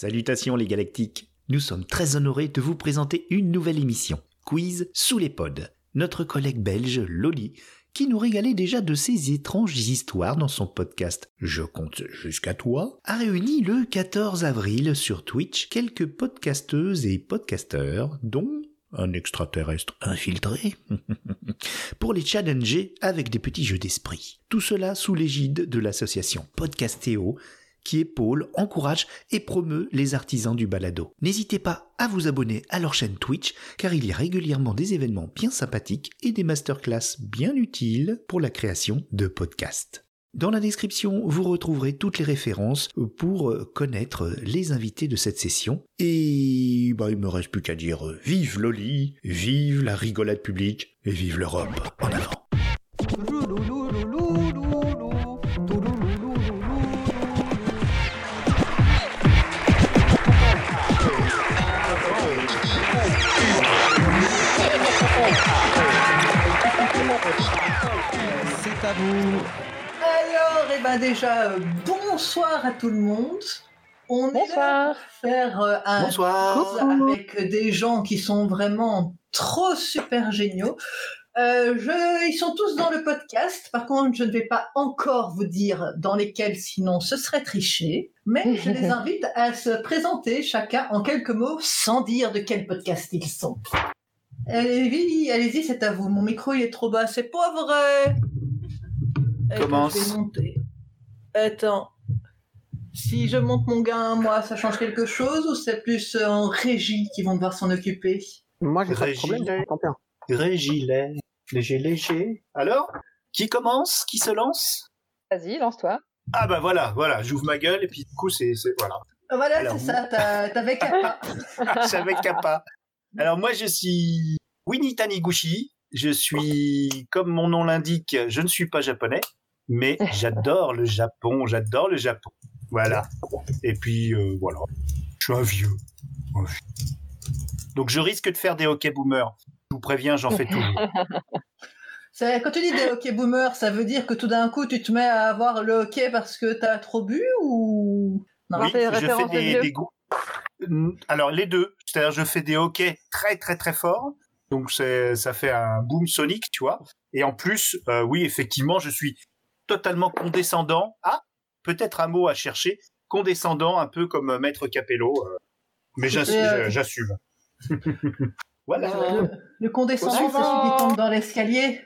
Salutations les galactiques. Nous sommes très honorés de vous présenter une nouvelle émission, Quiz sous les pods. Notre collègue belge, Loli, qui nous régalait déjà de ses étranges histoires dans son podcast Je compte jusqu'à toi, a réuni le 14 avril sur Twitch quelques podcasteuses et podcasteurs, dont un extraterrestre infiltré, pour les challenger avec des petits jeux d'esprit. Tout cela sous l'égide de l'association Podcastéo, qui épaule, encourage et promeut les artisans du balado. N'hésitez pas à vous abonner à leur chaîne Twitch, car il y a régulièrement des événements bien sympathiques et des masterclass bien utiles pour la création de podcasts. Dans la description, vous retrouverez toutes les références pour connaître les invités de cette session. Et bah, il me reste plus qu'à dire vive Loli, vive la rigolade publique et vive l'Europe. En avant. Vous. Alors, eh ben déjà, bonsoir à tout le monde. On est là Bonsoir. pour faire euh, un Bonsoir. avec des gens qui sont vraiment trop super géniaux. Euh, je, ils sont tous dans le podcast. Par contre, je ne vais pas encore vous dire dans lesquels, sinon ce serait tricher. Mais je les invite à se présenter chacun en quelques mots sans dire de quel podcast ils sont. Allez-y, allez-y, c'est à vous. Mon micro il est trop bas, c'est pas vrai. Commence. Je vais monter. Attends. Si je monte mon gain, moi, ça change quelque chose ou c'est plus euh, en régie qui vont devoir s'en occuper? Moi, j'ai pas de Régie. problème, j'ai. Régilet, léger, léger. Alors, qui commence Qui se lance? Vas-y, lance-toi. Ah bah voilà, voilà, j'ouvre ma gueule et puis du coup c'est c'est- voilà. Ah, Voilà, c'est ça, t'as- t'avais C'est avec Kappa. Alors moi je suis Winnie Taniguchi. Je suis, comme mon nom l'indique, je ne suis pas japonais, mais j'adore le Japon, j'adore le Japon. Voilà. Et puis euh, voilà, je suis un vieux. Un vieux. Donc je risque de faire des hockey boomers. Je vous préviens, j'en fais toujours. C'est- Quand tu dis des hockey boomers, ça veut dire que tout d'un coup tu te mets à avoir le hockey parce que t'as trop bu ou? Non Oui. Je fais de des, goûts. Alors les deux, c'est-à-dire je fais des hockey très très très fort, donc ça fait un boom sonique, tu vois. Et en plus, euh, oui effectivement, je suis totalement condescendant. Ah, peut-être un mot à chercher, condescendant, un peu comme euh, Maître Capello, euh, mais j'assume. Euh, j'assume. voilà. le, le condescendant, c'est suivant. celui qui tombe dans l'escalier.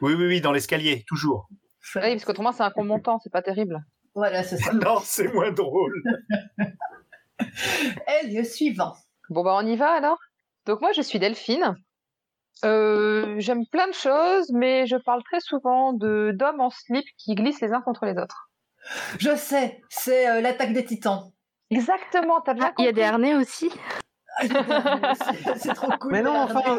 Oui oui oui, dans l'escalier, toujours. Oui, parce qu'autrement, c'est un con montant, c'est pas terrible. Voilà, c'est ça. Non, c'est moins drôle. Et lieu suivant. Bon, bah, on y va alors. Donc, moi, je suis Delphine. Euh, J'aime plein de choses, mais je parle très souvent de d'hommes en slip qui glissent les uns contre les autres. Je sais, c'est euh, l'attaque des titans. Exactement, t'as bien Ah, il y a des compris. harnais aussi. C'est- trop cool. Mais non, enfin,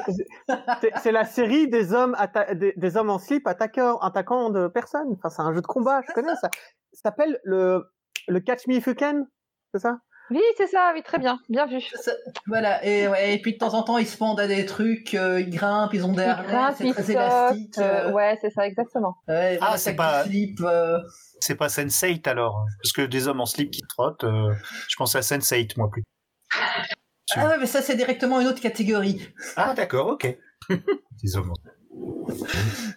c'est- la série des hommes, atta- des, des hommes en slip attaqueurs, attaquant de personnes. Enfin, c'est un jeu de combat, je connais ça. Ça s'appelle le, le Catch Me If You Can, c'est ça? Oui, c'est ça, oui, très bien, bien vu. Ça- Voilà, et, ouais, et puis de temps en temps, ils se pendent à des trucs, euh, ils grimpent, ils ont des Ils harnais, grimpent, c'est ils très sautent, élastique. euh, euh, ouais, c'est ça, exactement. ouais, Ah, c'est pas- slip, euh, C'est pas Sense8 alors, parce que des hommes en slip qui trottent, euh, je pense à Sense8 moi plus. Ah ouais, mais ça, c'est directement une autre catégorie. Ah d'accord, ok. des hommes en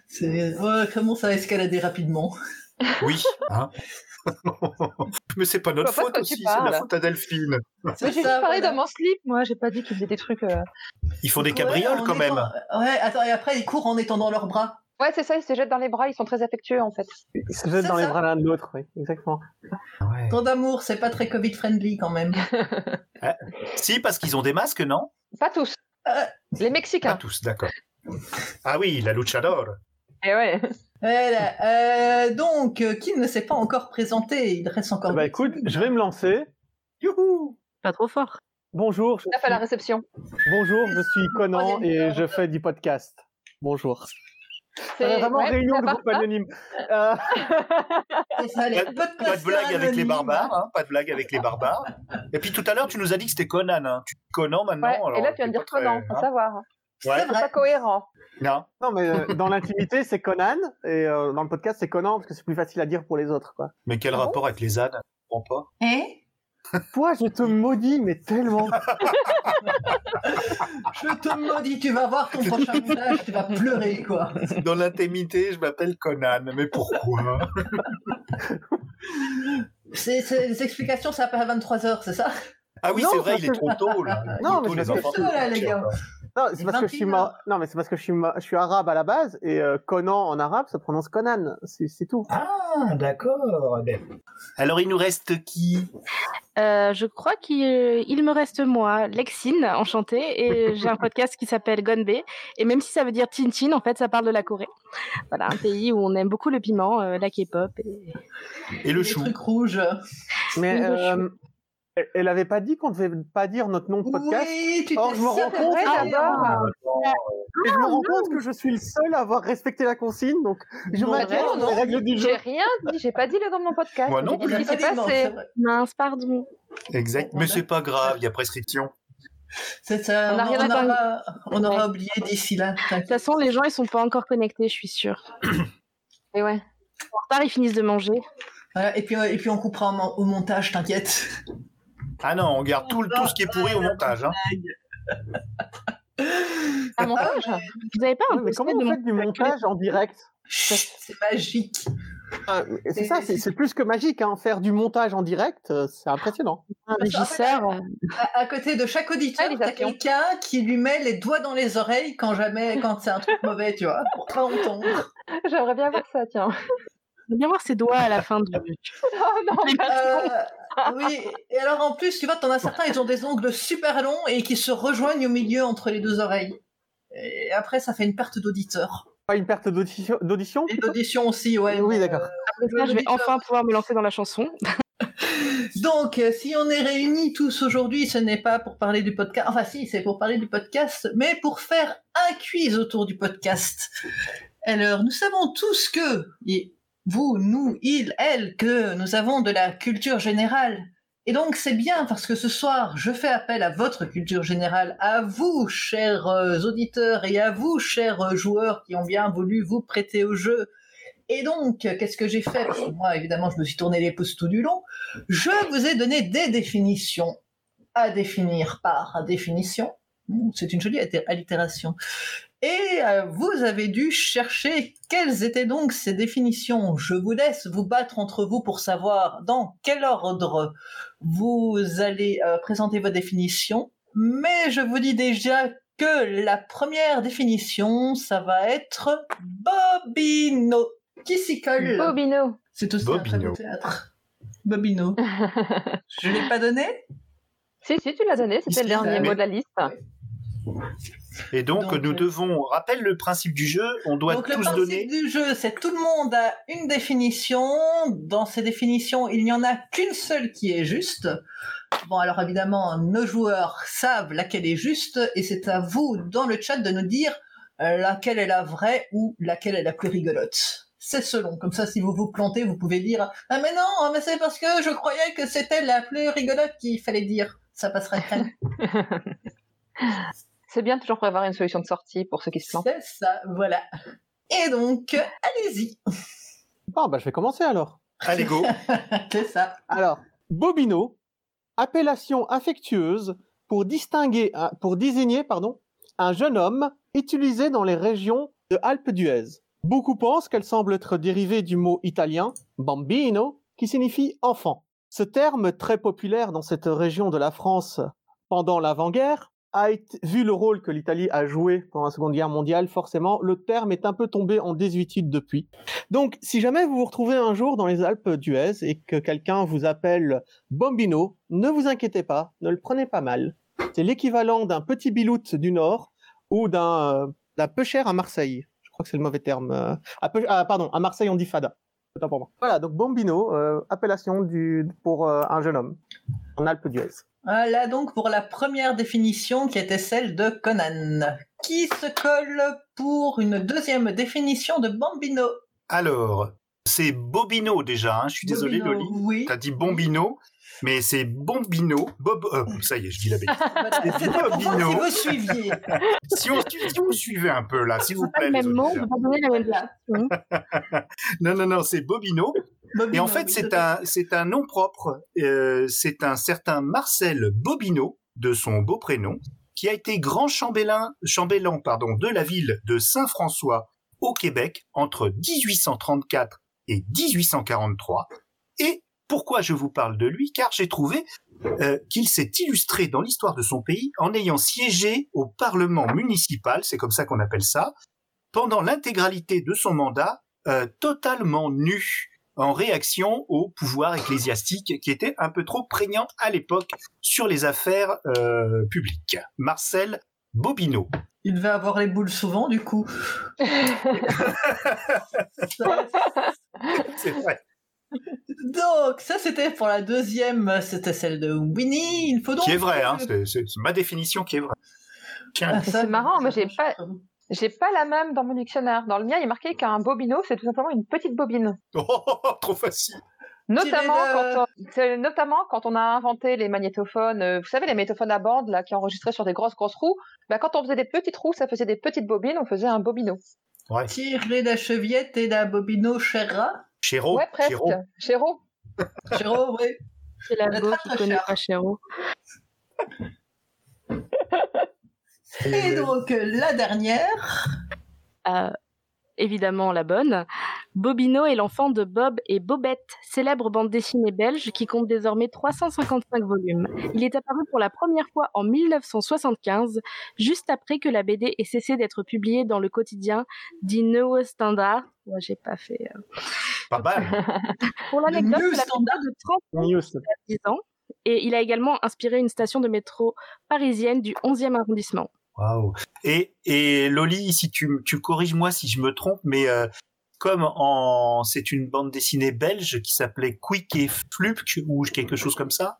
C'est, ouais, comment ça a escaladé rapidement? Oui, hein. Mais c'est pas notre vois faute pas aussi, c'est la faute à Delphine. J'ai juste parlé voilà. d'hommes en slip, moi, j'ai pas dit qu'ils faisaient des trucs. euh, Ils font des cabrioles quand même. Ouais, attends, et après, ils courent en étendant leurs bras. Ouais, c'est ça, ils se jettent dans les bras, ils sont très affectueux en fait. Ils se jettent dans les bras l'un de l'autre, oui, exactement. Ouais. Tant d'amour, c'est pas très Covid-friendly quand même. Si, parce qu'ils ont des masques, non? Pas tous. Euh. Les Pas Mexicains. tous, d'accord. Ah oui, la luchador. Et ouais. Voilà, euh, donc, euh, qui ne s'est pas encore présenté? Il reste encore. Bah écoute, je vais me lancer. Youhou Pas trop fort. Bonjour, je On a fait la suis, réception. bonjour, je suis Conan et je fais du podcast. Bonjour. C'est vraiment ouais, réunion de groupe anonyme. Euh, C'est ça, les Pas, pas de blague avec les barbares, hein, pas de blague avec les barbares. Et puis tout à l'heure, tu nous as dit que c'était Conan. Hein. Tu Conan maintenant. Ouais, alors et là, tu viens de dire très- Conan, faut hein. savoir. C'est Ouais. C'est vrai. pas cohérent. Non. non, mais euh, dans l'intimité, c'est Conan et euh, dans le podcast, c'est Conan parce que c'est plus facile à dire pour les autres, quoi. Mais quel Ah bon rapport avec les ânes Je comprends pas? Et Toi, je te maudis, mais tellement. Je te maudis, tu vas voir ton prochain montage, tu vas pleurer, quoi. Dans l'intimité, je m'appelle Conan. Mais pourquoi? C'est, c'est- les explications, ça à 23h, c'est ça? Ah oui, Non, c'est vrai, il est trop tôt là. Il est Non, trop mais tôt, que- enfants. C'est ça, là, les gars. Non, c'est parce que je suis 21. ma- non, mais c'est parce que je suis ma- je suis arabe à la base et euh, Conan en arabe ça prononce Conan. C'est c'est tout. Ah, d'accord. Alors, il nous reste qui? Euh, je crois qu'il il me reste moi, Lexine, enchantée, et j'ai un podcast qui s'appelle Gonbe. Et même si ça veut dire Tintin, en fait, ça parle de la Corée. Voilà, un pays où on aime beaucoup le piment, euh, la K-pop. Et... Et le Les chou. trucs rouges. Mais euh, elle- elle avait pas dit qu'on devait pas dire notre nom de podcast. Oui, tu Or, je me rends compte- Ah, d'ailleurs. Et je me rends compte que je suis le seul à avoir respecté la consigne, donc je règles du jeu. J'ai rien dit, j'ai pas dit le nom de mon podcast. Moi non qui s'est Pas c'est. Mince, pardon. Exact. Mais c'est pas grave, il y a prescription. C'est ça, On a on, rien à aura, on aura oublié d'ici là. De toute façon, les gens, ils sont pas encore connectés, je suis sûre. Et ouais. En retard, ils finissent de manger. Voilà, et, puis, et puis on coupera au montage, t'inquiète. Ah non, on garde tout, le- tout ce qui est pourri au montage. Hein. Un montage Vous avez pas un Oui, mais comment vous faites du montage en direct C'est magique. Ah, C'est ça, c'est plus que magique. Hein. Faire du montage en direct, euh, c'est impressionnant. un régisseur euh, À, à côté de chaque auditeur, t'as Réalisation. quelqu'un qui lui met les doigts dans les oreilles quand jamais, quand c'est un truc mauvais, tu vois, pour pas entendre. J'aimerais bien voir ça, tiens. J'aime bien voir ses doigts à la fin du. Oh non, Euh, oui, et alors en plus, tu vois, t'en as certains, ils ont des ongles super longs et qui se rejoignent au milieu entre les deux oreilles. Et après, ça fait une perte d'auditeur. Pas une perte d'audition d'audition Et d'audition aussi, ouais. Oui, mais, d'accord. euh, Après ça, je vais enfin pouvoir me lancer dans la chanson. Donc, euh, si on est réunis tous aujourd'hui, ce n'est pas pour parler du podcast. Enfin, si, c'est pour parler du podcast, mais pour faire un quiz autour du podcast. Alors, nous savons tous que, et vous, nous, il, elle, que nous avons de la culture générale. Et donc, c'est bien parce que ce soir, je fais appel à votre culture générale, à vous, chers euh, auditeurs, et à vous, chers euh, joueurs qui ont bien voulu vous prêter au jeu. Et donc, qu'est-ce que j'ai fait? Moi, évidemment, je me suis tourné les pouces tout du long. Je vous ai donné des définitions à définir par définition. C'est une jolie allitération. Et euh, vous avez dû chercher quelles étaient donc ces définitions. Je vous laisse vous battre entre vous pour savoir dans quel ordre vous allez euh, présenter vos définitions. Mais je vous dis déjà que la première définition, ça va être Bobino. Qui s'y colle? Bobino. c'est aussi un très Bobino. beau théâtre. Bobino. Je l'ai pas donné? Si, si, tu l'as donné, c'était le dernier mot de la liste. Et donc, Donc, nous euh, devons, rappelle le principe du jeu, on doit Donc le tous principe donner. du jeu, c'est que tout le monde a une définition. Dans ces définitions, il n'y en a qu'une seule qui est juste. Bon, alors évidemment, nos joueurs savent laquelle est juste, et c'est à vous, dans le chat, de nous dire euh, laquelle est la vraie ou laquelle est la plus rigolote. C'est selon. Comme ça, si vous vous plantez, vous pouvez dire Ah mais non, mais c'est parce que je croyais que c'était la plus rigolote qu'il fallait dire. Ça passerait crème. C'est bien de toujours prévoir une solution de sortie pour ceux qui se plantent. C'est ça, voilà. Et donc, allez-y. Bon, bah, je vais commencer alors. Allez, go C'est ça. Alors, bobino, appellation affectueuse pour distinguer, pour désigner, pardon, un jeune homme utilisé dans les régions de Alpes d'Huez. Beaucoup pensent qu'elle semble être dérivée du mot italien bambino, qui signifie enfant. Ce terme très populaire dans cette région de la France pendant l'avant-guerre vu le rôle que l'Italie a joué pendant la Seconde Guerre mondiale, forcément, le terme est un peu tombé en désuétude depuis. Donc, si jamais vous vous retrouvez un jour dans les Alpes d'Huez et que quelqu'un vous appelle Bombino, ne vous inquiétez pas, ne le prenez pas mal. C'est l'équivalent d'un petit bilout du Nord ou d'un euh, peu cher à Marseille. Je crois que c'est le mauvais terme. euh, ah, pardon, à Marseille on dit fada. Pour. Voilà, donc Bombino, euh, appellation pour euh, un jeune homme en Alpes d'Huez. Voilà donc pour la première définition qui était celle de Conan. Qui se colle pour une deuxième définition de Bambino? Alors, c'est Bobino déjà, hein, je suis désolé, Bobino, Loli. Oui. T'as dit Bombino, mais c'est Bombino. Bob, euh, ça y est, je dis la bêtise. Pour voir Bobino. si vous suiviez. si, on, si vous suivez un peu là, s'il vous Pas plaît. le les même pas donner la même définition. Non, non, non, c'est Bobino. Et en fait, c'est un, c'est un nom propre. Euh, c'est un certain Marcel Bobineau, de son beau prénom, qui a été grand chambellan, chambellan pardon, de la ville de Saint-François au Québec entre 1834 et 1843. Et pourquoi je vous parle de lui? Car j'ai trouvé euh, qu'il s'est illustré dans l'histoire de son pays en ayant siégé au Parlement municipal, c'est comme ça qu'on appelle ça, pendant l'intégralité de son mandat, euh, totalement nu en réaction au pouvoir ecclésiastique qui était un peu trop prégnant à l'époque sur les affaires euh, publiques. Marcel Bobineau. Il devait avoir les boules souvent, du coup. C'est vrai. Donc, ça, c'était pour la deuxième, c'était celle de Winnie. Il faut donc... Qui est vrai, hein, c'est ma définition qui est vraie. Ah, C'est marrant, moi, j'ai pas-. J'ai pas la même dans mon dictionnaire. Dans le mien, il est marqué qu'un bobino, c'est tout simplement une petite bobine. oh, trop facile. Notamment quand, on, c'est notamment quand on a inventé les magnétophones, euh, vous savez, les magnétophones à bande là, qui enregistraient sur des grosses grosses roues, bah, quand on faisait des petites roues, ça faisait des petites bobines, on faisait un bobino. Ouais. Tirer la chevillette et la bobino Cherra. Chéro, ouais, presque. Chéro. Chéro. Chéro, oui. C'est la go qui connaît pas Chéro. Et donc, euh, la dernière. Euh, évidemment la bonne. Bobino est l'enfant de Bob et Bobette, célèbre bande dessinée belge qui compte désormais 355 volumes. Il est apparu pour la première fois en 1975, juste après que la BD ait cessé d'être publiée dans le quotidien Die Neue Standard. Moi, j'ai pas fait. euh. Pas mal. Pour l'anecdote, la Standard. De 30 News. 10 ans. Et il a également inspiré une station de métro parisienne du 11e arrondissement. Waouh. Et, et Loli, si tu, tu corriges-moi si je me trompe, mais euh, comme en c'est une bande dessinée belge qui s'appelait Quick et Flupk ou quelque chose comme ça?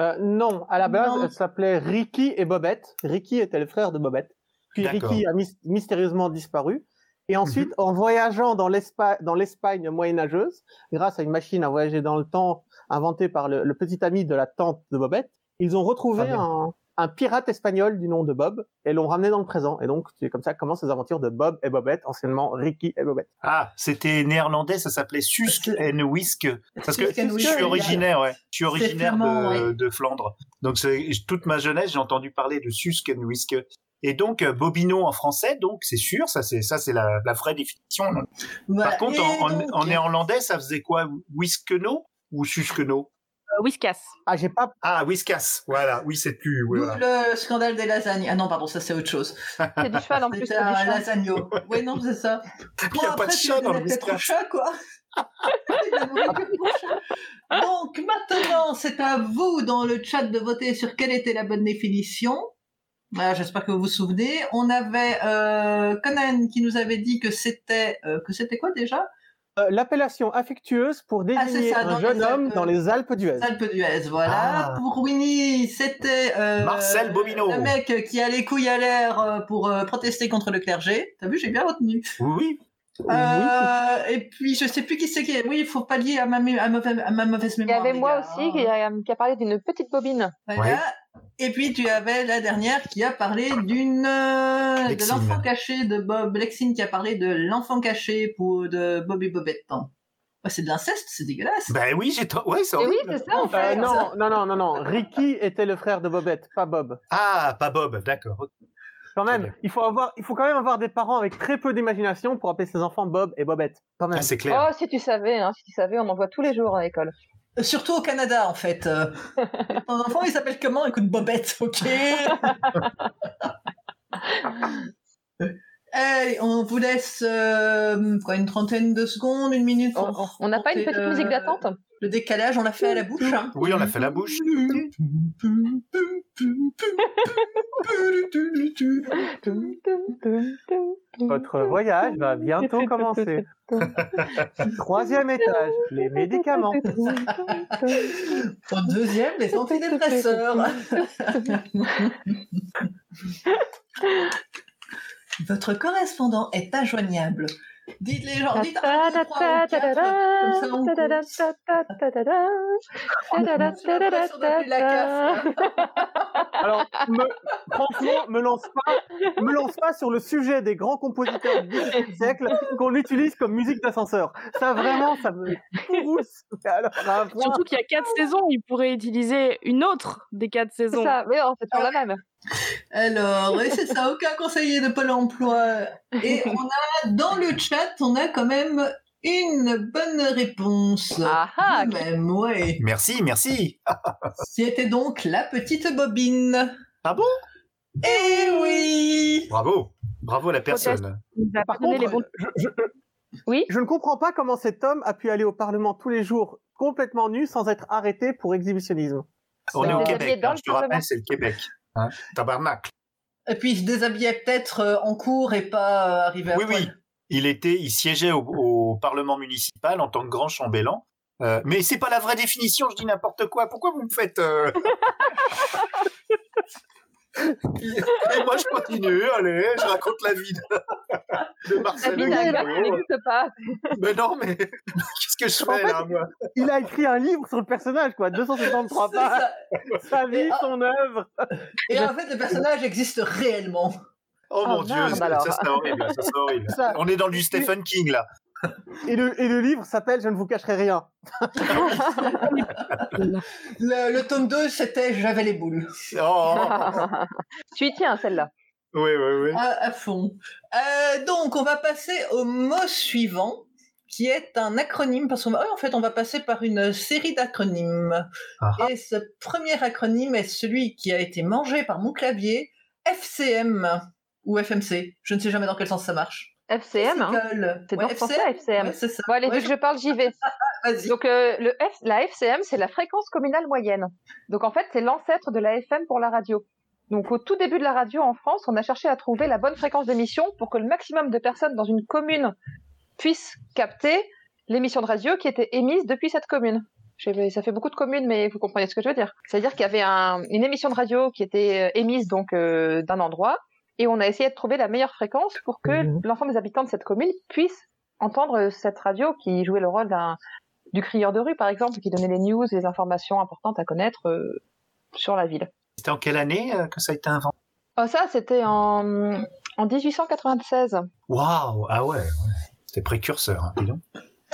Euh, non, à la base, Non. elle s'appelait Ricky et Bobette. Ricky était le frère de Bobette. Puis. Ricky a mys- mystérieusement disparu. Et ensuite, en voyageant dans l'Espa- dans l'Espagne moyenâgeuse, grâce à une machine à voyager dans le temps inventée par le, le petit ami de la tante de Bobette, ils ont retrouvé Ah un, un pirate espagnol du nom de Bob et l'ont ramené dans le présent. Et donc, c'est comme ça que commencent les aventures de Bob et Bobette, anciennement Ricky et Bobette. Ah, c'était néerlandais, ça s'appelait Susk and Whisk. Parce que je suis originaire, ouais. Je suis originaire flamand, de, ouais. de Flandre. Donc c'est toute ma jeunesse, j'ai entendu parler de Susk and Whisk. Et donc euh, Bobino en français, donc c'est sûr, ça c'est ça c'est la, la vraie définition. Voilà. Par contre, Et en, en- donc, en néerlandais, ça faisait quoi? Whiskeno ou Suskeno? Whiskas. Ah, j'ai pas, Ah, Whiskas, voilà, oui, c'est plus. oui, d'où voilà. le scandale des lasagnes. Ah non, pardon, ça c'est autre chose. C'est du cheval en plus. C'est du un cheval. lasagno. Oui, non, c'est ça. Il y a pas de chat dans le Whiskas. chat, quoi. Donc maintenant, c'est à vous dans le chat de voter sur quelle était la bonne définition. Voilà, J'espère que vous vous souvenez. On avait euh, Conan qui nous avait dit que c'était euh, que c'était quoi déjà? euh, l'appellation affectueuse pour Ah, désigner ça, un jeune les homme Alpes. dans les Alpes d'Huez. Alpes d'Huez, voilà. Ah. Pour Winnie, c'était euh, Marcel Bobino. le mec qui a les couilles à l'air euh, pour euh, protester contre le clergé. T'as vu, j'ai bien retenu. Oui, oui. Euh, et puis je sais plus qui c'est qui. est- Oui, il faut pallier à ma, à ma, à ma mauvaise Il y mémoire. avait moi gars, aussi qui a, qui a parlé d'une petite bobine. Voilà. Ouais. Et puis tu avais la dernière qui a parlé d'une euh, de l'enfant caché de Bob Lexine qui a parlé de l'enfant caché pour de Bobby Bobette. Ouais, c'est de l'inceste, c'est dégueulasse. Ben oui, j'ai. to- Ouais, c'est oui, c'est ça en Euh, fait. non, non, non, non, non. Ricky était le frère de Bobette, pas Bob. Ah, pas Bob, d'accord. Quand même, il faut avoir, il faut quand même avoir des parents avec très peu d'imagination pour appeler ses enfants Bob et Bobette. Quand même. Ah, c'est clair. Oh, si tu savais, hein, si tu savais, on en voit tous les jours à l'école. Euh, Surtout au Canada, en fait. Euh, Ton enfant, il s'appelle comment? Écoute, Bobette, ok Allez, on vous laisse euh, quoi, une trentaine de secondes, une minute. On- pour On n'a pas une petite le- musique d'attente Le décalage, on l'a fait à la bouche. hein. Oui, on a fait la bouche. Votre voyage va bientôt commencer. Troisième étage, les médicaments. Au deuxième, les antidépresseurs. Votre correspondant est injoignable. Dites les gens, dites un, deux, trois ou quatre, comme ça on compte. J'ai l'impression d'appeler la CAF. Alors, me- franchement, me lance pas, me lance pas sur le sujet des grands compositeurs du XVIIe siècle qu'on utilise comme musique d'ascenseur. Ça vraiment, ça me pousse. Alors, Surtout qu'il y a quatre saisons, il pourrait utiliser une autre des quatre C'est saisons. ça, mais non, c'est toujours la même. Alors, oui, c'est ça, aucun conseiller de Pôle emploi. Et on a, dans le chat, on a quand même une bonne réponse. Ah ah, même, ouais. Merci, merci. C'était donc la petite bobine. Ah bon? Eh oui Bravo. Bravo à la personne. Par contre, les bons. je, je- Oui? je ne comprends pas comment cet homme a pu aller au Parlement tous les jours complètement nu sans être arrêté pour exhibitionnisme. On est C'est au déshabillé Québec. hein, le je te rappelle, c'est le Québec. Hein Tabarnak. Et puis, il se déshabillait peut-être euh, en cours et pas euh, arrivé à Oui, poil. oui. Il était, il siégeait au, au Parlement municipal en tant que grand chambellan. Euh, mais c'est pas la vraie définition, je dis n'importe quoi. Pourquoi vous me faites euh... Et moi je continue, allez, je raconte la vie de, de la Marcel n'existe pas. Mais non, mais qu'est-ce que je En fais fait, là, moi? Il a écrit un livre sur le personnage, quoi, 273 C'est pages, sa vie, Et- son œuvre. Et en fait, le personnage existe réellement. Oh, Oh, mon dieu, merde, ça, alors. ça serait horrible, ça serait horrible. Ça- On est dans du Stephen King là. Et le, et le livre s'appelle Je ne vous cacherai rien. Le, le tome 2, c'était J'avais les boules. Oh, tu y tiens, celle-là. oui, oui, oui. À, à fond. Euh, donc, on va passer au mot suivant, qui est un acronyme, parce qu'en en fait, on va passer par une série d'acronymes. Ah. Et ce premier acronyme est celui qui a été mangé par mon clavier, FCM, ou FMC. Je ne sais jamais dans quel sens ça marche. FCM, hein. C'est Ouais, dans ce sens-là, FCM. Ouais, c'est ça. Bon, allez, Ouais, vu que je parle, j'y vais. Vas-y. Donc, euh, le F, la FCM, c'est la fréquence communale moyenne. Donc, en fait, c'est l'ancêtre de la FM pour la radio. Donc, au tout début de la radio en France, on a cherché à trouver la bonne fréquence d'émission pour que le maximum de personnes dans une commune puissent capter l'émission de radio qui était émise depuis cette commune. Ça fait beaucoup de communes, mais vous comprenez ce que je veux dire. C'est-à-dire qu'il y avait un- une émission de radio qui était euh, émise donc euh, d'un endroit, et on a essayé de trouver la meilleure fréquence pour que Mhm. l'ensemble des habitants de cette commune puissent entendre euh, cette radio qui jouait le rôle d'un du crieur de rue, par exemple, qui donnait les news, les informations importantes à connaître euh, sur la ville. C'était en quelle année euh, que ça a été inventé? Oh, ça, c'était en, en 1896. Waouh, ah ouais, ouais. c'était précurseur, hein, dis donc.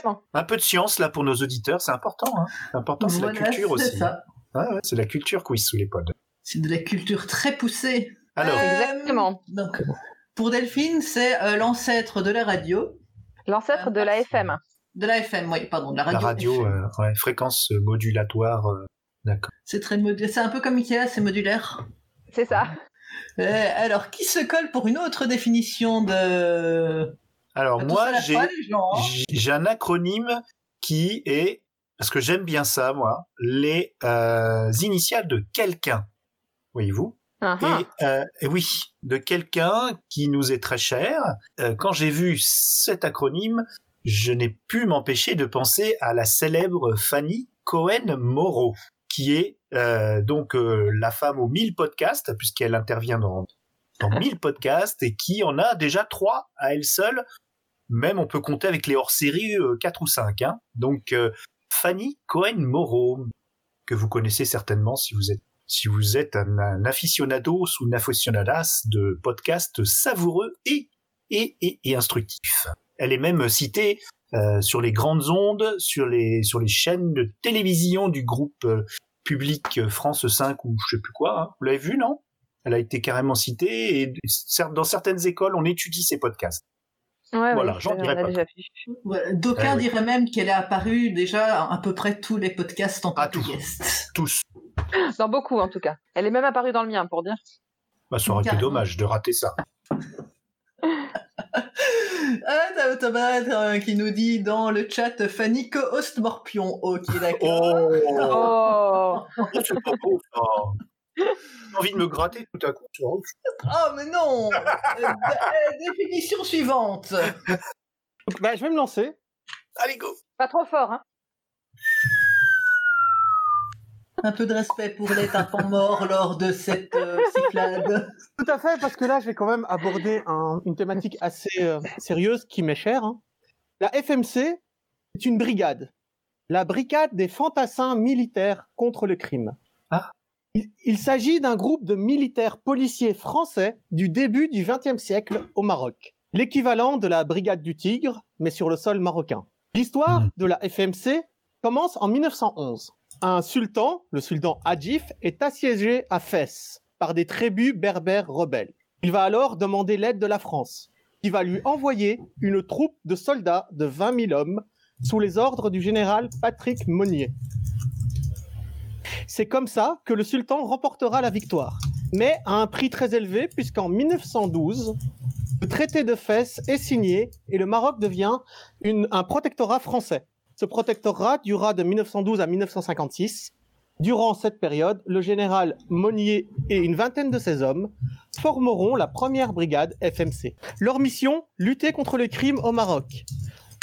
Non. Un peu de science là pour nos auditeurs, c'est important. Hein. C'est important, c'est la culture c'est aussi. ça. Ouais, ouais, c'est la culture quiz sous les pods. C'est de la culture très poussée. Alors, Euh, Exactement. Donc, pour Delphine, c'est euh, l'ancêtre de la radio. L'ancêtre de la FM. De la FM, oui, pardon, de la la radio. radio, euh, ouais, fréquence modulatoire. euh, D'accord. C'est très modu- c'est un peu comme Ikea, c'est modulaire. C'est ça. Euh, alors, qui se colle pour une autre définition de... Alors moi, la j'ai hein. j'ai- un acronyme qui est parce que j'aime bien ça, moi, les euh, initiales de quelqu'un. Voyez-vous? Et, euh, et oui, de quelqu'un qui nous est très cher. Euh, quand j'ai vu cet acronyme, je n'ai pu m'empêcher de penser à la célèbre Fanny Cohen Moreau, qui est euh, donc la femme aux 1000 podcasts, puisqu'elle intervient dans, dans 1000 podcasts, et qui en a déjà trois à elle seule. Même on peut compter avec les hors-séries euh, 4 ou 5. Hein. Donc Fanny Cohen Moreau, que vous connaissez certainement si vous êtes si vous êtes un, un aficionado ou une aficionadas de podcasts savoureux et, et, et, et instructifs. Elle est même citée euh, sur les grandes ondes, sur les, sur les chaînes de télévision du groupe euh, public France 5 ou je sais plus quoi. hein. Vous l'avez vu, non? Elle a été carrément citée et cer- dans certaines écoles, on étudie ces podcasts. Ouais, Voilà, oui, j'en on dirai a pas. Ouais, D'aucuns Eh oui. diraient même qu'elle est apparue déjà à peu près tous les podcasts en tant Ah. Tous. Dans beaucoup, en tout cas. Elle est même apparue dans le mien, pour dire. Bah, ça aurait été dommage de rater ça. Ah, t'as Thomas euh, qui nous dit dans le chat Fanny co-host Morpion. Ok, d'accord. Oh, Oh c'est pas beau, ça. J'ai envie de me gratter tout à coup. Oh, mais non Euh, d- euh, Définition suivante. Bah, je vais me lancer. Allez, go Pas trop fort, hein Un peu de respect pour les tapants morts lors de cette euh, sifflade. Tout à fait, parce que là, je vais quand même aborder un- une thématique assez euh, sérieuse qui m'est chère. hein. La FMC est une brigade. La brigade des fantassins militaires contre le crime. Ah. Il, il s'agit d'un groupe de militaires policiers français du début du XXe siècle au Maroc. L'équivalent de la Brigade du Tigre, mais sur le sol marocain. L'histoire Mhm. de la FMC commence en 1911. Un sultan, le sultan Hadjif, est assiégé à Fès par des tribus berbères rebelles. Il va alors demander l'aide de la France, qui va lui envoyer une troupe de soldats de 20 000 hommes sous les ordres du général Patrick Monnier. C'est comme ça que le sultan remportera la victoire, mais à un prix très élevé puisqu'en 1912, le traité de Fès est signé et le Maroc devient un protectorat français. Ce protectorat durera de 1912 à 1956. Durant cette période, le général Monnier et une vingtaine de ses hommes formeront la première brigade FMC. Leur mission, lutter contre le crime au Maroc.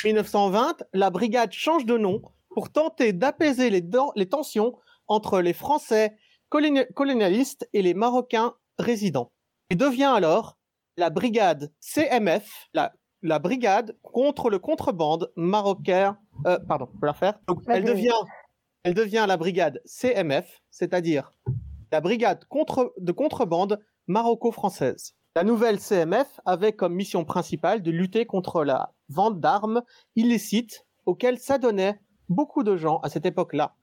1920, la brigade change de nom pour tenter d'apaiser les, tensions entre les Français coloni- colonialistes et les Marocains résidents. Et devient alors la brigade CMF, la, la brigade contre le contrebande marocain. euh, pardon, je peux la. Donc, elle devient, elle devient la brigade CMF, c'est-à-dire la brigade contre, de contrebande maroco-française. La nouvelle CMF avait comme mission principale de lutter contre la vente d'armes illicites auxquelles s'adonnaient beaucoup de gens à cette époque-là.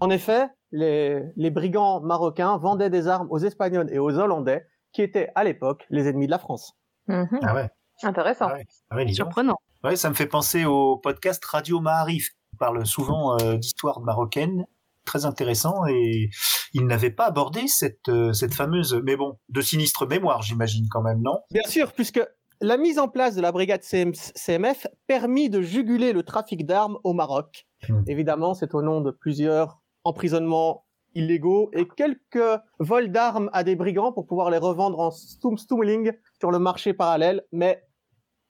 En effet, les, les brigands marocains vendaient des armes aux Espagnols et aux Hollandais, qui étaient à l'époque les ennemis de la France. Mhm. Ah ouais. Intéressant. Ah ouais. Ah ouais. Surprenant. Ouais, ça me fait penser au podcast Radio Maharif, qui parle souvent euh, d'histoire marocaine, très intéressant, et il n'avait pas abordé cette, euh, cette fameuse, mais bon, de sinistre mémoire, j'imagine quand même, non? Bien sûr, puisque la mise en place de la brigade CM- CMF permit de juguler le trafic d'armes au Maroc. Hmm. Évidemment, c'est au nom de plusieurs emprisonnements illégaux et quelques vols d'armes à des brigands pour pouvoir les revendre en stum stumbling sur le marché parallèle, mais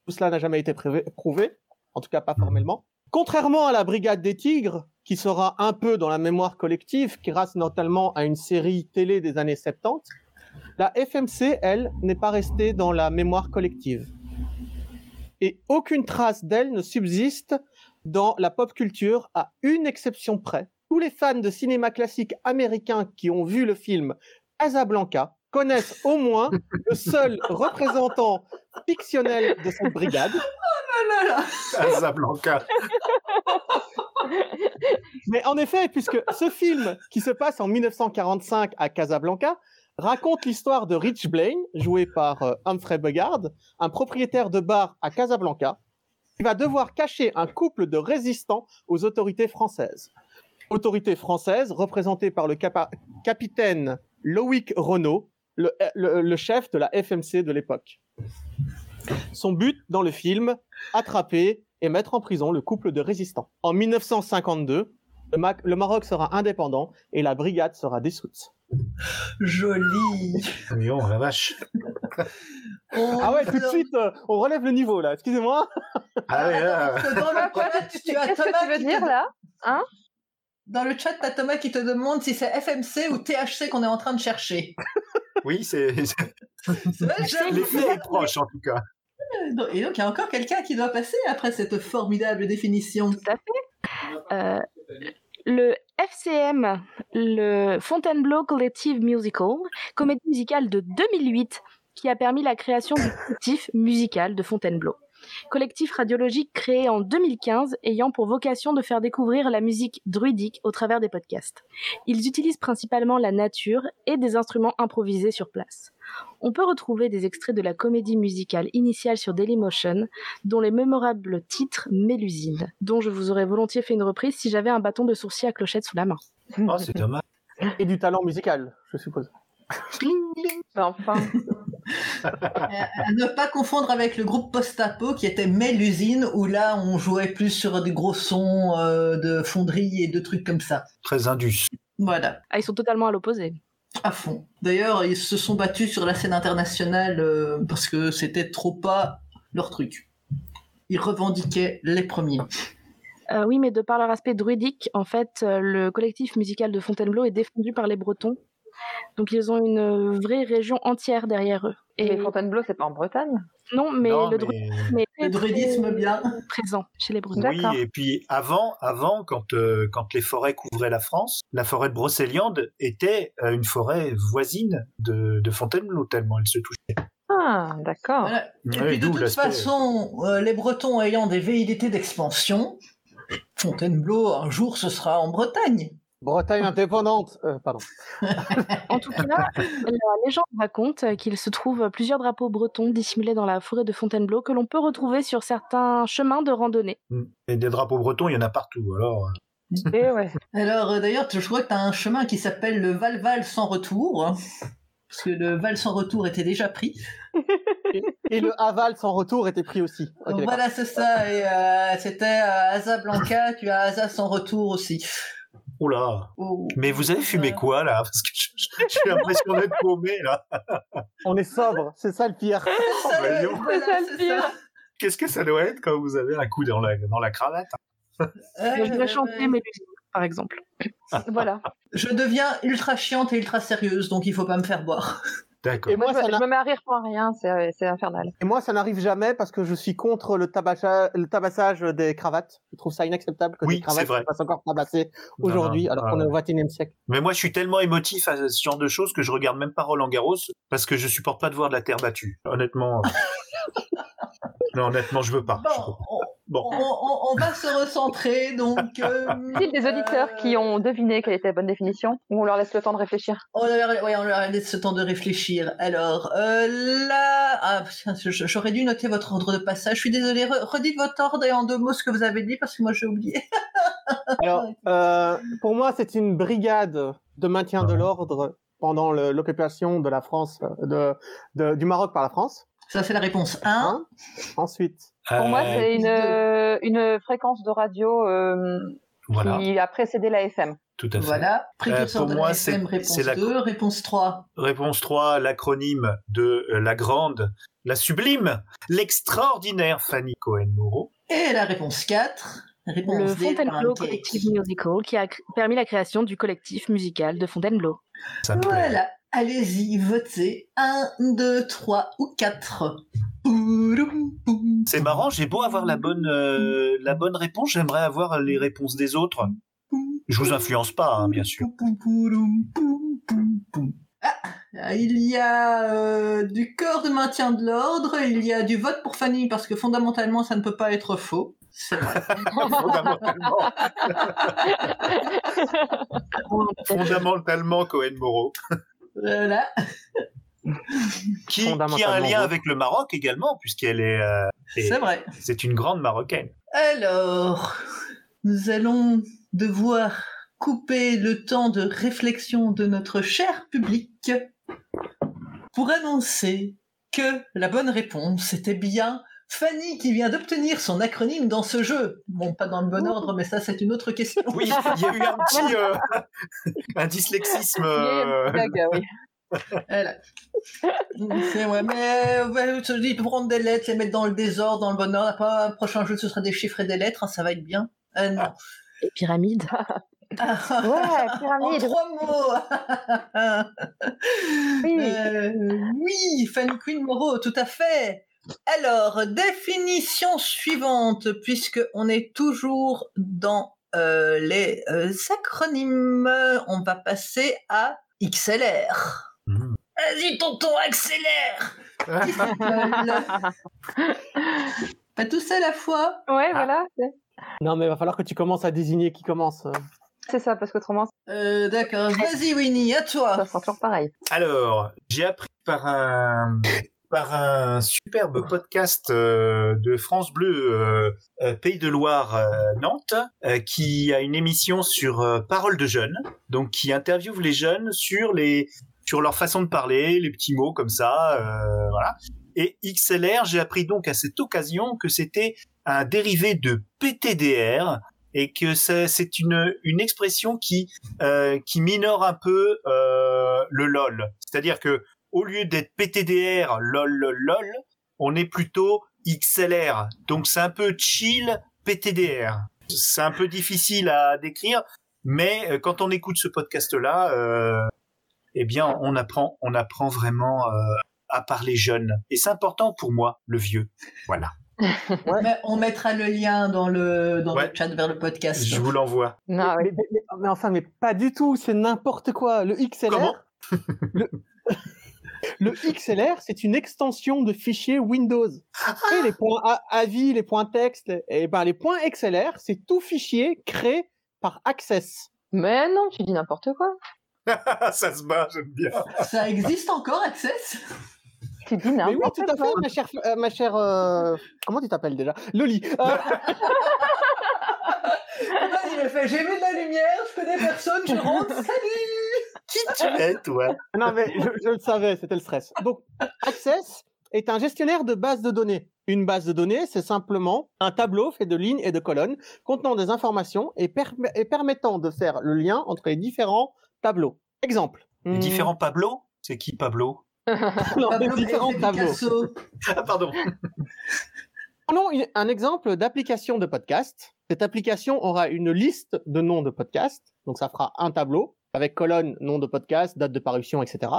tout cela n'a jamais été prouvé, en tout cas pas formellement. Contrairement à la brigade des Tigres, qui sera un peu dans la mémoire collective, grâce notamment à une série télé des années 70, la FMC, elle, n'est pas restée dans la mémoire collective. Et aucune trace d'elle ne subsiste dans la pop culture, à une exception près. Tous les fans de cinéma classique américain qui ont vu le film Casablanca connaissent au moins le seul représentant fictionnel de cette brigade, Oh là là. Casablanca. Mais en effet, puisque ce film qui se passe en 1945 à Casablanca raconte l'histoire de Rich Blaine, joué par euh, Humphrey Bogart, un propriétaire de bar à Casablanca, qui va devoir cacher un couple de résistants aux autorités françaises. Autorités françaises représentées par le capa- capitaine Loïc Renault, le, le- le chef de la FMC de l'époque. Son but dans le film, attraper et mettre en prison le couple de résistants. En 1952, le, Ma- le Maroc sera indépendant et la brigade sera dissoute. Joli. Mais oh, la vache. On- Ah ouais, tout de suite, euh, on relève le niveau là, excusez-moi. Ah ouais, là, Attends, tu Thomas que tu veux dire là Dans le chat, t'as Thomas qui te demande si c'est FMC ou THC qu'on est en train de chercher. oui, c'est l'effet est proche en tout cas. Et donc, il y a encore quelqu'un qui doit passer après cette formidable définition. Tout à fait. Euh, le FCM, le Fontainebleau Collective Musical, comédie musicale de 2008 qui a permis la création du collectif musical de Fontainebleau. Collectif radiologique créé en 2015 ayant pour vocation de faire découvrir la musique druidique au travers des podcasts. Ils utilisent principalement la nature et des instruments improvisés sur place. On peut retrouver des extraits de la comédie musicale initiale sur Dailymotion, dont les mémorables titres Mélusine, dont je vous aurais volontiers fait une reprise si j'avais un bâton de sourcil à clochette sous la main. Oh, c'est dommage. Et du talent musical, je suppose. Enfin, Euh, à ne pas confondre avec le groupe Post-Apo qui était Mélusine, où là, on jouait plus sur des gros sons euh, de fonderie et de trucs comme ça. Très indus. Voilà, Ah, ils sont totalement à l'opposé. à fond. D'ailleurs, ils se sont battus sur la scène internationale euh, parce que c'était trop pas leur truc. Ils revendiquaient les premiers. Euh, oui, mais de par leur aspect druidique, en fait, euh, le collectif musical de Fontainebleau est défendu par les Bretons. Donc ils ont une vraie région entière derrière eux. et Fontainebleau, c'est pas en Bretagne? Non, mais Non, le mais- druidisme est Le druidisme bien. présent chez les Bretons. Oui, et puis avant, avant quand, euh, quand les forêts couvraient la France, la forêt de Brocéliande était euh, une forêt voisine de, de Fontainebleau, tellement elle se touchait. Ah, d'accord. Voilà. Et Ouais, puis de toute façon, euh, les Bretons ayant des velléités d'expansion, Fontainebleau, un jour, ce sera en Bretagne. Bretagne indépendante. Euh, pardon. En tout cas, la légende raconte qu'il se trouve plusieurs drapeaux bretons dissimulés dans la forêt de Fontainebleau que l'on peut retrouver sur certains chemins de randonnée. Mm. Et des drapeaux bretons, il y en a partout. Alors, euh, Et ouais. Alors euh, d'ailleurs, je vois que tu as un chemin qui s'appelle le Val-Val sans retour, hein, parce que le Val sans retour était déjà pris. Et, et le aval sans retour était pris aussi. Voilà, c'est ça. Et euh, c'était euh, Asa Blanca, tu as Asa sans retour aussi. Oh là Oh. Mais vous avez fumé Euh, quoi là? Parce que j'ai l'impression d'être paumé là. On est sobre, c'est ça le pire. c'est ça, le- dis donc. voilà, C'est ça, le pire. Qu'est-ce que ça doit être quand vous avez un coup dans la, dans la cravate Euh, je vais chanter mes musiques, par exemple. Voilà. Je deviens ultra chiante et ultra sérieuse, donc il faut pas me faire boire. D'accord. Et Moi, moi, je, ça je me mets à rire pour rien, c'est infernal. Et moi, ça n'arrive jamais parce que je suis contre le, tabacha- le tabassage des cravates. Je trouve ça inacceptable que Oui, des cravates vrai. se fassent encore tabasser Non, aujourd'hui, alors ouais. qu'on est au XXIe siècle. Mais moi, je suis tellement émotif à ce genre de choses que je regarde même pas Roland Garros parce que je supporte pas de voir de la terre battue. Honnêtement. euh, non, honnêtement, je veux pas. Bon, on, Bon. on- on- on va se recentrer, donc... Euh, Y a des auditeurs euh, qui ont deviné quelle était la bonne définition ou on leur laisse le temps de réfléchir On leur, ouais, on leur laisse ce temps de réfléchir. Alors, euh, là... Ah, j'aurais dû noter votre ordre de passage. Je suis désolée, re- redites votre ordre et en deux mots ce que vous avez dit, parce que moi j'ai oublié. Alors, euh, pour moi, c'est une brigade de maintien de l'ordre pendant le- l'occupation de la France, euh, de, de- du Maroc par la France. Ça, c'est la réponse 1. Hein Ensuite, Pour moi, Euh, c'est une, euh, une fréquence de radio euh, Voilà, qui a précédé la FM. tout à fait. Voilà. Précurseur pour de moi, la c'est- FM, réponse la- 2. Réponse 3. Réponse 3, l'acronyme de euh, la grande, la sublime, l'extraordinaire Fanny Cohen-Moreau. Et la réponse 4. Réponse Le D, Fontainebleau. Collective Musical qui a permis la création du collectif musical de Fontainebleau. Ça me plaît. Voilà. Allez-y, votez. 1, 2, 3 ou 4. C'est marrant, j'ai beau avoir la bonne, euh, la bonne réponse, j'aimerais avoir les réponses des autres. Je vous influence pas, hein, bien sûr. Ah, il y a euh, du corps de maintien de l'ordre, il y a du vote pour Fanny parce que fondamentalement ça ne peut pas être faux. C'est vrai. Fondamentalement, fondamentalement Cohen-Moreau. Voilà. Qui, qui a un lien avec le Maroc également, puisqu'elle est, euh, est- C'est vrai. c'est une grande Marocaine. Alors, nous allons devoir couper le temps de réflexion de notre cher public pour annoncer que la bonne réponse était bien Fanny qui vient d'obtenir son acronyme dans ce jeu. Bon, pas dans le bon ordre, mais ça c'est une autre question. Oui, il y a eu un petit, euh, un dyslexisme. euh. Voilà. C'est ouais, mais ouais, je te dis, prendre des lettres, les mettre dans le désordre, dans le bon ordre. Après, un prochain jeu, ce sera des chiffres et des lettres, hein, ça va être bien. Euh, non. Et pyramide. Ouais, En pyramide. trois mots. Oui. Euh, oui, Fanny Queen Moreau, tout à fait. Alors, définition suivante, puisque on est toujours dans euh, les euh, acronymes, on va passer à XLR. Mhm. Vas-y, tonton, accélère Qui s'appelle Pas tous à la fois? Ouais, voilà. c'est- non, mais il va falloir que tu commences à désigner qui commence. C'est ça, parce qu'autrement, euh, D'accord, vas-y Winnie, à toi ça sera toujours pareil. Alors, j'ai appris par un par un superbe podcast euh, de France Bleu euh, euh, Pays de Loire Nantes qui a une émission sur Parole de jeunes, donc qui interviewe les jeunes sur les sur leur façon de parler, les petits mots comme ça, voilà. Et XLR, j'ai appris donc à cette occasion que c'était un dérivé de PTDR et que c'est une expression qui euh, qui minore un peu le lol. C'est-à-dire que au lieu d'être PTDR, lol, lol, lol, on est plutôt XLR. Donc c'est un peu chill PTDR. C'est un peu difficile à décrire, mais euh, quand on écoute ce podcast-là, euh, eh bien, on apprend, on apprend vraiment euh, à part les jeunes. Et c'est important pour moi, le vieux. Voilà. Mais on mettra le lien dans le, dans Ouais. le chat vers le podcast. Je vous l'envoie. Non, mais, oui. mais- mais- mais enfin, mais pas du tout, c'est n'importe quoi. Le XLR, Comment? Le, le XLR, c'est une extension de fichier Windows. Et les points AVI, les points texte, et ben les points XLR, c'est tout fichier créé par Access. Mais non, tu dis n'importe quoi. Ça se bat, j'aime bien. Ça existe encore, Access? Tu dis Mais oui, n'importe tout à quoi. fait, ma chère, euh, ma chère, euh, comment tu t'appelles déjà? Loli. Euh, Il a fait J'ai vu de la lumière, je connais personne, je rentre, salut Qui tu es, toi non mais je, je le savais, c'était le stress. Donc Access est un gestionnaire de base de données. Une base de données, c'est simplement un tableau fait de lignes et de colonnes contenant des informations et, perm- et permettant de faire le lien entre les différents tableaux. Exemple. Les Hmm, différents Pablo? C'est qui Pablo? Non, les Pablo différents Picasso. tableaux. Ah, pardon. Prenons une- un exemple d'application de podcast. Cette application aura une liste de noms de podcasts. Donc, ça fera un tableau avec colonne, nom de podcast, date de parution, etc.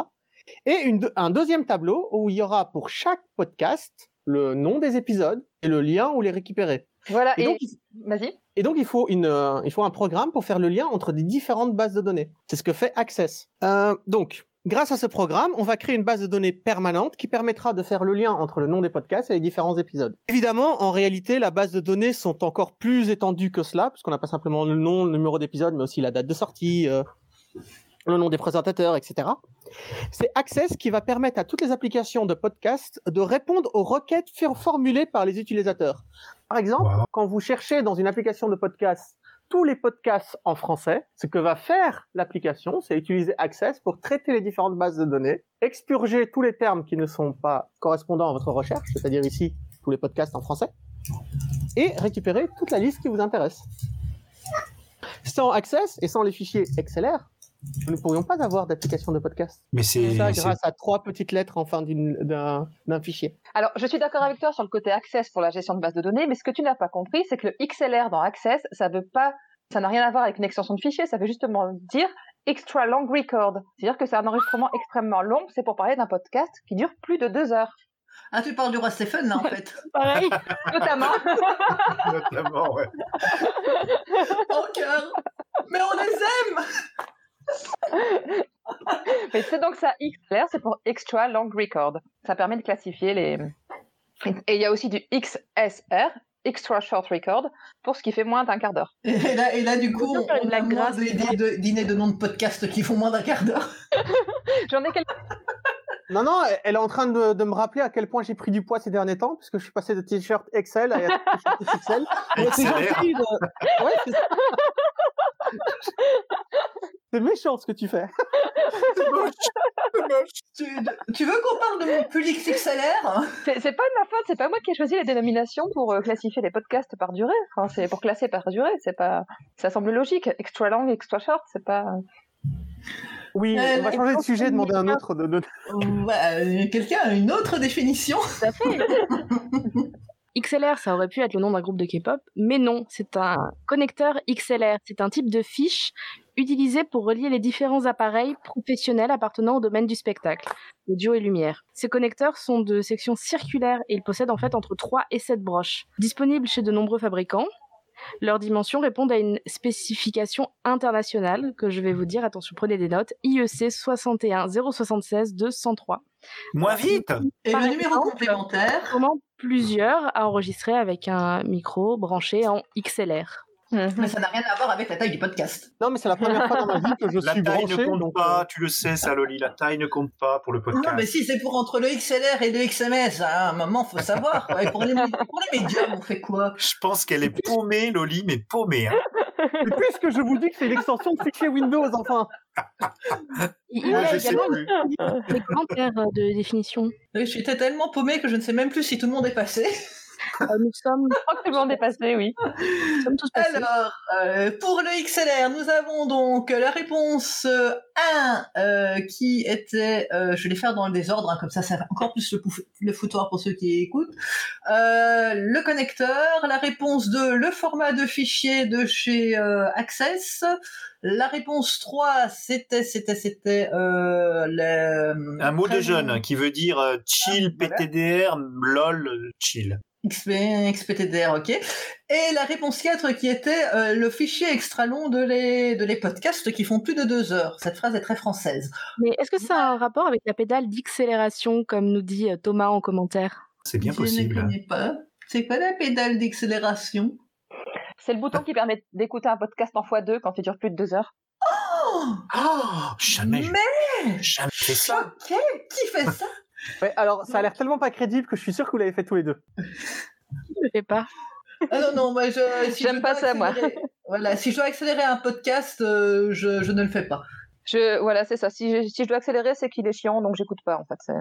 Et une un deuxième tableau où il y aura pour chaque podcast le nom des épisodes et le lien où les récupérer. Voilà, Et et, donc, il- vas-y. et donc, il faut, une, euh, il faut un programme pour faire le lien entre des différentes bases de données. C'est ce que fait Access. Euh, donc, grâce à ce programme, on va créer une base de données permanente qui permettra de faire le lien entre le nom des podcasts et les différents épisodes. Évidemment, en réalité, la base de données sont encore plus étendues que cela, puisqu'on n'a pas simplement le nom, le numéro d'épisode, mais aussi la date de sortie, euh, le nom des présentateurs, etc. C'est Access qui va permettre à toutes les applications de podcast de répondre aux requêtes for- formulées par les utilisateurs. Par exemple, Wow. quand vous cherchez dans une application de podcast tous les podcasts en français, ce que va faire l'application, c'est utiliser Access pour traiter les différentes bases de données, expurger tous les termes qui ne sont pas correspondants à votre recherche, c'est-à-dire ici tous les podcasts en français, et récupérer toute la liste qui vous intéresse. Sans Access et sans les fichiers XLR, nous ne pourrions pas avoir d'application de podcast. Mais c'est. Ça grâce à trois petites lettres en fin d'un fichier. Alors, je suis d'accord avec toi sur le côté Access pour la gestion de base de données, mais ce que tu n'as pas compris, c'est que le XLR dans Access, ça veut pas, ça n'a rien à voir avec une extension de fichier, ça veut justement dire extra long record. C'est-à-dire que c'est un enregistrement extrêmement long, c'est pour parler d'un podcast qui dure plus de deux heures. Ah, tu parles du roi Stephen, là, en fait. Pareil. Notamment. Notamment, ouais. En cœur Mais on les aime Mais c'est donc ça, XLR, c'est pour extra long record. Ça permet de classifier les. Et il y a aussi du XSR, extra short record, pour ce qui fait moins d'un quart d'heure. et là, et là, du coup, On on, a moins d'idées de, d'idées de noms de podcasts qui font moins d'un quart d'heure. J'en ai quelques. Non, non, elle- est en train de, de me rappeler à quel point j'ai pris du poids ces derniers temps, puisque je suis passé de t-shirt XL à t-shirt XXL. Mais c'est gentil de- Ouais, c'est méchant ce que tu fais. C'est moche. C'est moche. Tu, tu veux qu'on parle de mon pull XXLR C'est c'est pas de ma faute, c'est pas moi qui ai choisi les dénominations pour euh, classifier les podcasts par durée. Enfin, c'est pour classer par durée, c'est pas. Ça semble logique. Extra long, extra short, c'est pas. Oui, Euh, on va changer de sujet, demander à un autre de... de- Ouais, Quelqu'un a une autre définition? Tout à fait. XLR, ça aurait pu être le nom d'un groupe de K-pop, mais non, c'est un connecteur XLR. C'est un type de fiche utilisé pour relier les différents appareils professionnels appartenant au domaine du spectacle, audio et lumière. Ces connecteurs sont de section circulaire et ils possèdent en fait entre 3 et 7 broches. Disponibles chez de nombreux fabricants, leurs dimensions répondent à une spécification internationale que je vais vous dire, attention, prenez des notes, IEC 61 076 203. Moins vite Et Par le numéro complémentaire Comment plusieurs à enregistrer avec un micro branché en XLR. Mais ça n'a rien à voir avec la taille du podcast. Non, mais c'est la première fois dans ma vie que je La suis taille branché. ne compte donc, pas, euh, tu le sais, ça, Loli. La taille ne compte pas pour le podcast. Non, mais si c'est pour entre le XLR et le XMS, à un moment, faut savoir. quoi. Et pour, les, pour les médiums, on fait quoi? Je pense qu'elle est paumée, Loli, mais paumée. Hein. Et puisque je vous dis que c'est l'extension de fichier Windows, enfin. Il y Moi, a je sais également des commentaires de définition. Oui, J'étais tellement paumé que je ne sais même plus si tout le monde est passé. Euh, nous sommes Je crois que tout le monde est passé, oui. nous sommes tous passés. Alors, euh, pour le XLR, nous avons donc la réponse euh, 1 euh, qui était, euh, je vais les faire dans le désordre, hein, comme ça ça fait encore plus le, pouf- le foutoir pour ceux qui écoutent. Euh, le connecteur, la réponse 2, le format de fichier de chez euh, Access. La réponse 3, c'était, c'était, c'était euh, le... Un mot de jeune qui veut dire euh, chill, Voilà. PTDR, lol, euh, chill. XP, XPTDR, ok. Et la réponse 4 qui était euh, le fichier extra long de les, de les podcasts qui font plus de deux heures. Cette phrase est très française. Mais est-ce que ça a un rapport avec la pédale d'accélération, comme nous dit euh, Thomas en commentaire? C'est bien Je possible. ne connais pas. C'est quoi la pédale d'accélération? C'est le bouton qui permet d'écouter un podcast en x2 quand il dure plus de deux heures. Oh, jamais, Mais jamais fait ça. ok, qui fait ça? Ouais, alors, ça a l'air tellement pas crédible que je suis sûr que vous l'avez fait tous les deux. Je ne le fais pas. Ah non, non, moi je. si J'aime je pas ça, moi. accélérer- Voilà, si je dois accélérer un podcast, euh, je, je ne le fais pas. Je, voilà, c'est ça. Si je, si je dois accélérer, c'est qu'il est chiant, donc j'écoute pas, en fait.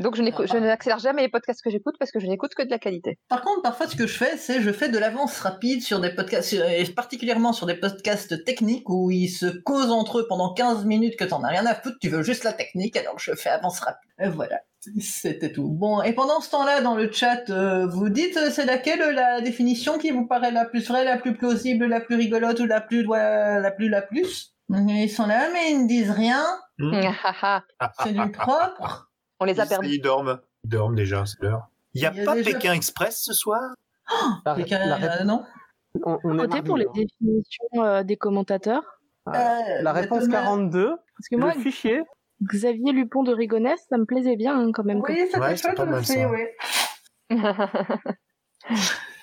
Donc je, je n'accélère jamais les podcasts que j'écoute parce que je n'écoute que de la qualité. Par contre, parfois, ce que je fais, c'est je fais de l'avance rapide sur des podcasts, sur- et particulièrement sur des podcasts techniques où ils se causent entre eux pendant 15 minutes que t'en as rien à foutre, tu veux juste la technique, alors je fais avance rapide. Et voilà. C'était tout. Bon, et pendant ce temps-là, dans le chat, euh, vous dites euh, c'est laquelle euh, la définition qui vous paraît la plus vraie, la plus plausible, la plus rigolote ou la plus la, la plus la plus? Ils sont là, mais ils ne disent rien. Hmm. C'est du propre. On les a Ils, perdus. ils dorment. Ils dorment déjà, c'est l'heure. Il n'y a, Il y a pas déjà- Pékin Express ce soir? La, Quelqu'un- la euh, non on, on mardi, pour les là. définitions euh, des commentateurs. Euh, La réponse Thomas- 42, Parce que moi, le fichier. Xavier Lupon de Rigonès, ça me plaisait bien hein, quand même. Oui, c'était Ouais, chouette pas mal, ça. ouais.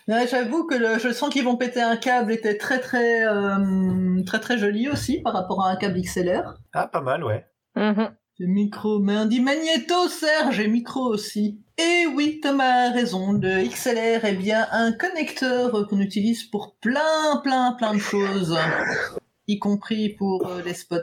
Ouais, J'avoue que le, je sens qu'ils vont péter un câble était très très euh, très très joli aussi par rapport à un câble XLR. Ah, pas mal, ouais. Mhm. C'est micro, mais on dit magnéto Serge et micro aussi. Et oui, Thomas a raison, le XLR est bien un connecteur qu'on utilise pour plein plein plein de choses, y compris pour euh, les spots.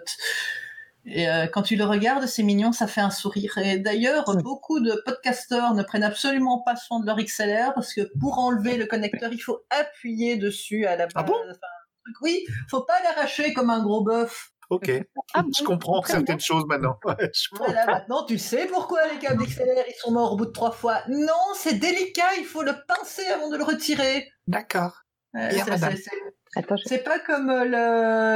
Et euh, quand tu le regardes, c'est mignon, ça fait un sourire. Et d'ailleurs, beaucoup de podcasteurs ne prennent absolument pas soin de leur XLR parce que pour enlever le connecteur, il faut appuyer dessus à la base. Ah bon Enfin, oui, faut pas l'arracher comme un gros bœuf. Ok. Ah je comprends certaines choses maintenant. Ouais, je comprends. Voilà, maintenant tu sais pourquoi les câbles XLR ils sont morts au bout de trois fois. Non, c'est délicat, il faut le pincer avant de le retirer. D'accord. Euh, C'est- je- pas comme euh,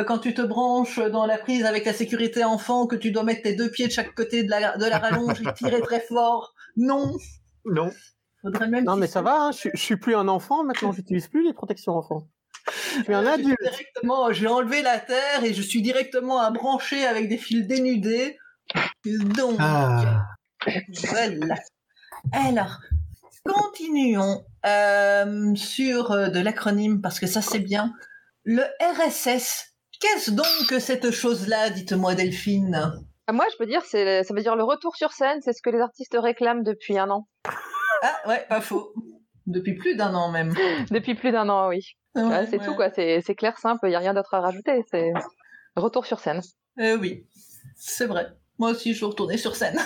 le quand tu te branches dans la prise avec la sécurité enfant que tu dois mettre tes deux pieds de chaque côté de la, de la rallonge et tirer très fort. Non, Non. faudrait même. Non, mais ça va, hein, je, je suis plus un enfant maintenant, j'utilise plus les protections enfants. Je suis un Euh, je suis adulte. directement, j'ai enlevé la terre et je suis directement à brancher avec des fils dénudés. Donc, Ah. voilà. Alors, continuons euh, sur euh, de l'acronyme parce que ça c'est bien. Le RSS. Qu'est-ce donc que cette chose-là, dites-moi Delphine? Ah, Moi, je peux dire, c'est, ça veut dire le retour sur scène, c'est ce que les artistes réclament depuis un an. Ah ouais, pas faux. Depuis plus d'un an même. Depuis plus d'un an, oui. Ouais, c'est ouais. tout, quoi. C'est, c'est clair, simple, il n'y a rien d'autre à rajouter. C'est retour sur scène. Euh, oui, c'est vrai. Moi aussi, je veux retourner sur scène.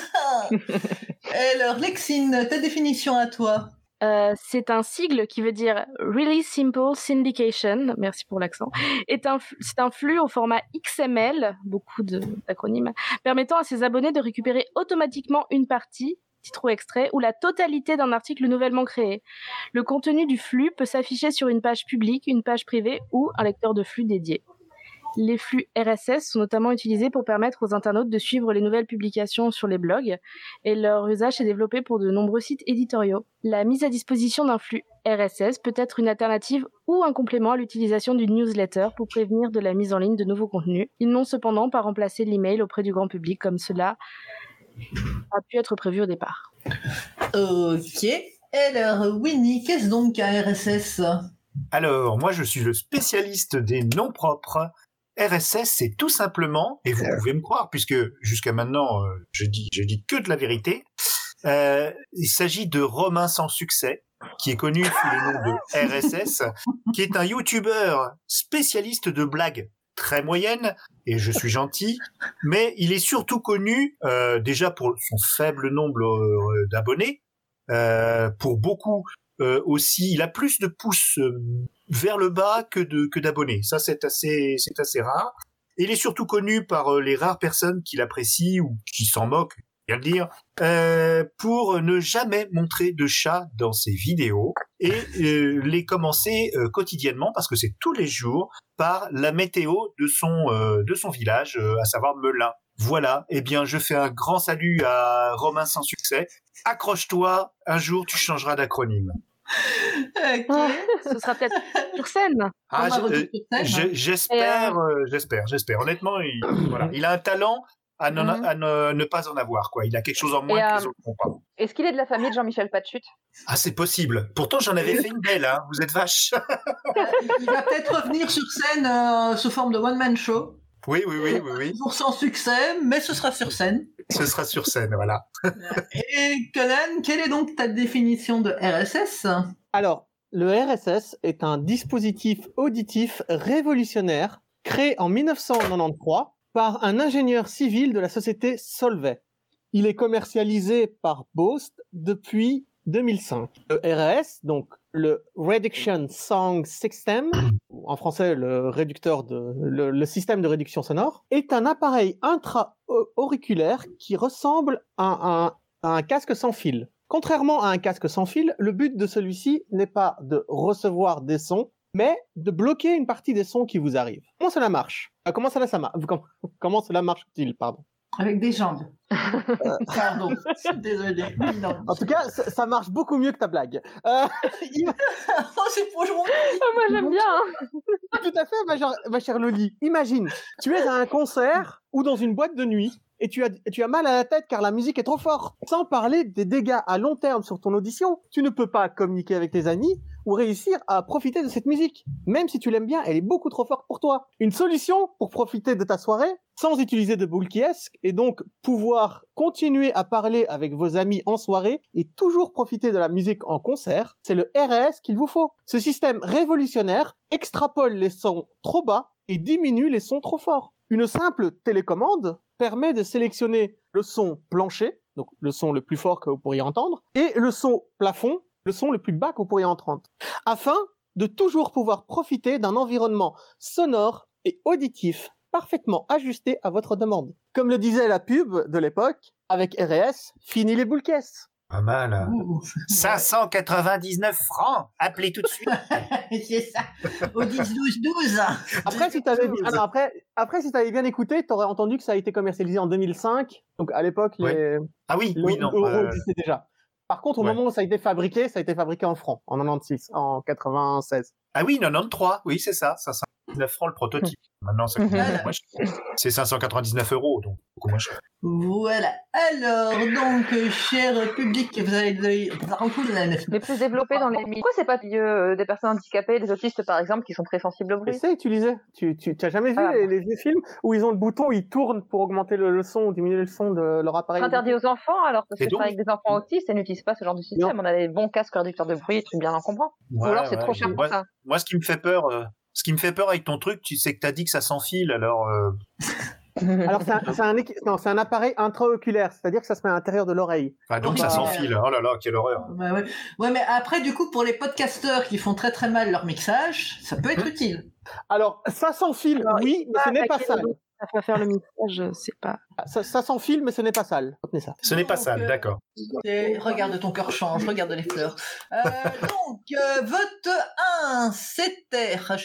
Alors, Lexine, ta définition à toi Euh, c'est un sigle qui veut dire Really Simple Syndication, merci pour l'accent, est un, c'est un flux au format XML, beaucoup d'acronymes, permettant à ses abonnés de récupérer automatiquement une partie, titre ou extrait, ou la totalité d'un article nouvellement créé. Le contenu du flux peut s'afficher sur une page publique, une page privée ou un lecteur de flux dédié. Les flux RSS sont notamment utilisés pour permettre aux internautes de suivre les nouvelles publications sur les blogs et leur usage est développé pour de nombreux sites éditoriaux. La mise à disposition d'un flux RSS peut être une alternative ou un complément à l'utilisation d'une newsletter pour prévenir de la mise en ligne de nouveaux contenus. Ils n'ont cependant pas remplacé l'email auprès du grand public comme cela a pu être prévu au départ. Ok. Alors, Winnie, qu'est-ce donc qu'un RSS Alors, moi, je suis le spécialiste des noms propres. RSS, c'est tout simplement, et vous pouvez me croire, puisque jusqu'à maintenant, euh, je dis, je dis que de la vérité. euh, il s'agit de Romain sans succès, qui est connu sous le nom de RSS, qui est un YouTuber spécialiste de blagues très moyennes, et je suis gentil, mais il est surtout connu euh, déjà pour son faible nombre euh, d'abonnés, euh, pour beaucoup euh, aussi, il a plus de pouces euh, vers le bas que de que d'abonnés. Ça, c'est assez c'est assez rare. Il est surtout connu par euh, les rares personnes qui l'apprécient ou qui s'en moquent, bien le dire, euh, pour ne jamais montrer de chat dans ses vidéos et euh, les commencer euh, quotidiennement parce que c'est tous les jours par la météo de son euh, de son village, euh, à savoir Melun. Voilà, eh bien je fais un grand salut à Romain sans succès. Accroche-toi, un jour tu changeras d'acronyme. Ce sera peut-être sur scène. Ah, euh, hein. j'espère, euh, j'espère, j'espère. Honnêtement, il, voilà, il a un talent à, ne, Mhm. à ne, ne pas en avoir, quoi. Il a quelque chose en moins Et, que euh, les autres n'ont pas. Est-ce qu'il est de la famille de Jean-Michel Patchut? Ah, c'est possible. Pourtant, j'en avais fait une belle, hein. Vous êtes vache. Il va peut-être revenir sur scène euh, sous forme de one-man show. Oui, oui, oui, oui, oui. Toujours sans succès, mais ce sera sur scène. Ce sera sur scène, voilà. Et Conan, quelle est donc ta définition de RSS Alors, le RSS est un dispositif auditif révolutionnaire créé en 1993 par un ingénieur civil de la société Solvay. Il est commercialisé par Bose depuis 2005. Le RS, donc le Reduction Song System, en français le réducteur de le, système de réduction sonore, est un appareil intra-auriculaire qui ressemble à un, à un casque sans fil. Contrairement à un casque sans fil, le but de celui-ci n'est pas de recevoir des sons, mais de bloquer une partie des sons qui vous arrivent. Comment cela marche? Euh, Comment cela, ça marche comment cela marche-t-il Pardon? Avec des jambes. Pardon, désolé. Non. En tout cas, ça, ça marche beaucoup mieux que ta blague. Euh, im- Oh. Ah, Moi j'aime bien. hein. tout à fait, ma, chère- ma chère Loli. Imagine, tu es à un concert ou dans une boîte de nuit et tu as, et tu as mal à la tête car la musique est trop forte. Sans parler des dégâts à long terme sur ton audition, tu ne peux pas communiquer avec tes amis réussir à profiter de cette musique. Même si tu l'aimes bien, elle est beaucoup trop forte pour toi. Une solution pour profiter de ta soirée sans utiliser de boule kiosque et donc pouvoir continuer à parler avec vos amis en soirée et toujours profiter de la musique en concert, c'est le RS qu'il vous faut. Ce système révolutionnaire extrapole les sons trop bas et diminue les sons trop forts. Une simple télécommande permet de sélectionner le son plancher, donc le son le plus fort que vous pourriez entendre, et le son plafond, le son le plus bas que vous pourriez entendre, afin de toujours pouvoir profiter d'un environnement sonore et auditif parfaitement ajusté à votre demande. Comme le disait la pub de l'époque, avec RS, fini les boules caisses. Pas mal. hein. Ouh. 599 francs. Appelez tout de suite. c'est ça. Au 10 12 12. Après, si t'avais, ah non, après, après, si t'avais bien écouté, t'aurais entendu que ça a été commercialisé en 2005. Donc, à l'époque, Ouais. les, Ah oui, oui, non. l'euro euh, existait déjà. Par contre, au ouais. moment où ça a été fabriqué, ça a été fabriqué en francs, en 96, en 96. Ah oui, 93. Oui, c'est ça. 599 francs le prototype. Maintenant, ça coûte beaucoup moins cher. C'est 599 euros, donc beaucoup moins cher. Voilà. Alors, donc, euh, cher public, vous avez de... Les plus développés dans les milieux. Pourquoi c'est pas euh, des personnes handicapées, des autistes par exemple, qui sont très sensibles au bruit? C'est utilisé. Tu, tu, tu as jamais vu Ah. les, les vieux films où ils ont le bouton, où ils tournent pour augmenter le, le son ou diminuer le son de leur appareil? Interdit aux enfants alors parce que donc- c'est avec des enfants autistes et n'utilise pas ce genre de système. On a des bons casques réducteurs de bruit, tu bien en comprends. Ou alors c'est ouais. trop cher pour Moi, ça. moi, ce qui me fait peur, euh, ce qui me fait peur avec ton truc, tu sais que t'as dit que ça s'enfile, alors. euh, Alors, c'est un, un, un appareil intraoculaire, c'est-à-dire que ça se met à l'intérieur de l'oreille. enfin, donc ça bah, s'enfile. Oh là là, quelle horreur. Ouais, ouais. ouais, mais après, du coup, pour les podcasteurs qui font très très mal leur mixage, ça peut être Mmh. utile. Alors, ça s'enfile, oui, mais ce n'est pas Ça va faire le mixage, c'est pas. Ça, ça s'enfile, mais ce n'est pas sale. Retenez ça. Ce n'est pas sale, euh, d'accord. Regarde ton cœur change, regarde les fleurs. Euh, donc, euh, vote 1, c'était. Ah,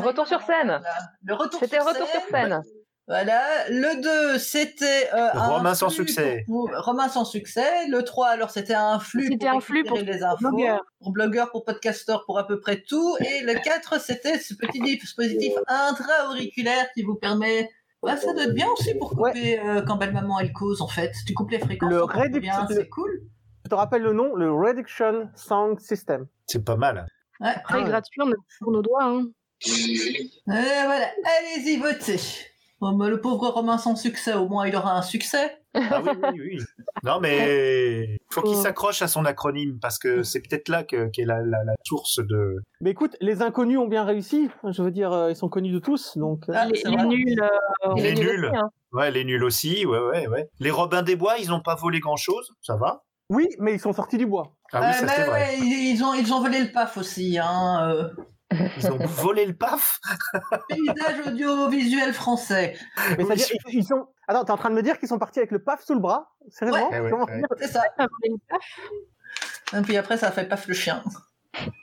Retour sur scène. Le retour C'était retour sur scène. Voilà. Le 2, c'était. euh, Romain sans succès. pour- pour- Romain sans succès. Le 3, alors, c'était un flux C'était pour un flux pour les infos. blogueurs. Pour blogueurs, pour podcasteurs, pour à peu près tout. Et le 4, c'était ce petit dispositif intra-auriculaire qui vous permet. Ouais, ça doit être bien aussi pour couper euh, quand belle maman elle cause en fait. Tu coupes les fréquences. Le ça coupe réduc- bien, le- c'est cool. Je te rappelle le nom, le Reduction Sound System. C'est pas mal. Ouais. Après, Ah gratuit, on a pour nos doigts. Hein. Et voilà, allez-y, votez. Bon, bah, le pauvre Romain sans succès, au moins il aura un succès. Ah oui, oui, oui. Non, mais faut qu'il Oh. s'accroche à son acronyme parce que c'est peut-être là que- qu'est la, la, la source de. Mais écoute, les inconnus ont bien réussi. Je veux dire, euh, ils sont connus de tous, donc. euh, Ah, les, nuls, euh, Les nuls. aussi, hein. Ouais, les nuls aussi, ouais, ouais, ouais. Les Robins des Bois, ils ont pas volé grand chose, ça va. Oui, mais ils sont sortis du bois. Ah oui, Euh, ça mais c'est vrai. ouais, ils, ils ont, ils ont volé le paf aussi. Hein, euh. Ils ont volé le paf. Paysage audiovisuel français. Mais c'est-à-dire, ils, ils sont. Attends, t'es en train de me dire qu'ils sont partis avec le paf sous le bras? Sérieusement? Ouais. Eh ouais, ouais. dire C'est ça. Et puis après, ça fait paf le chien.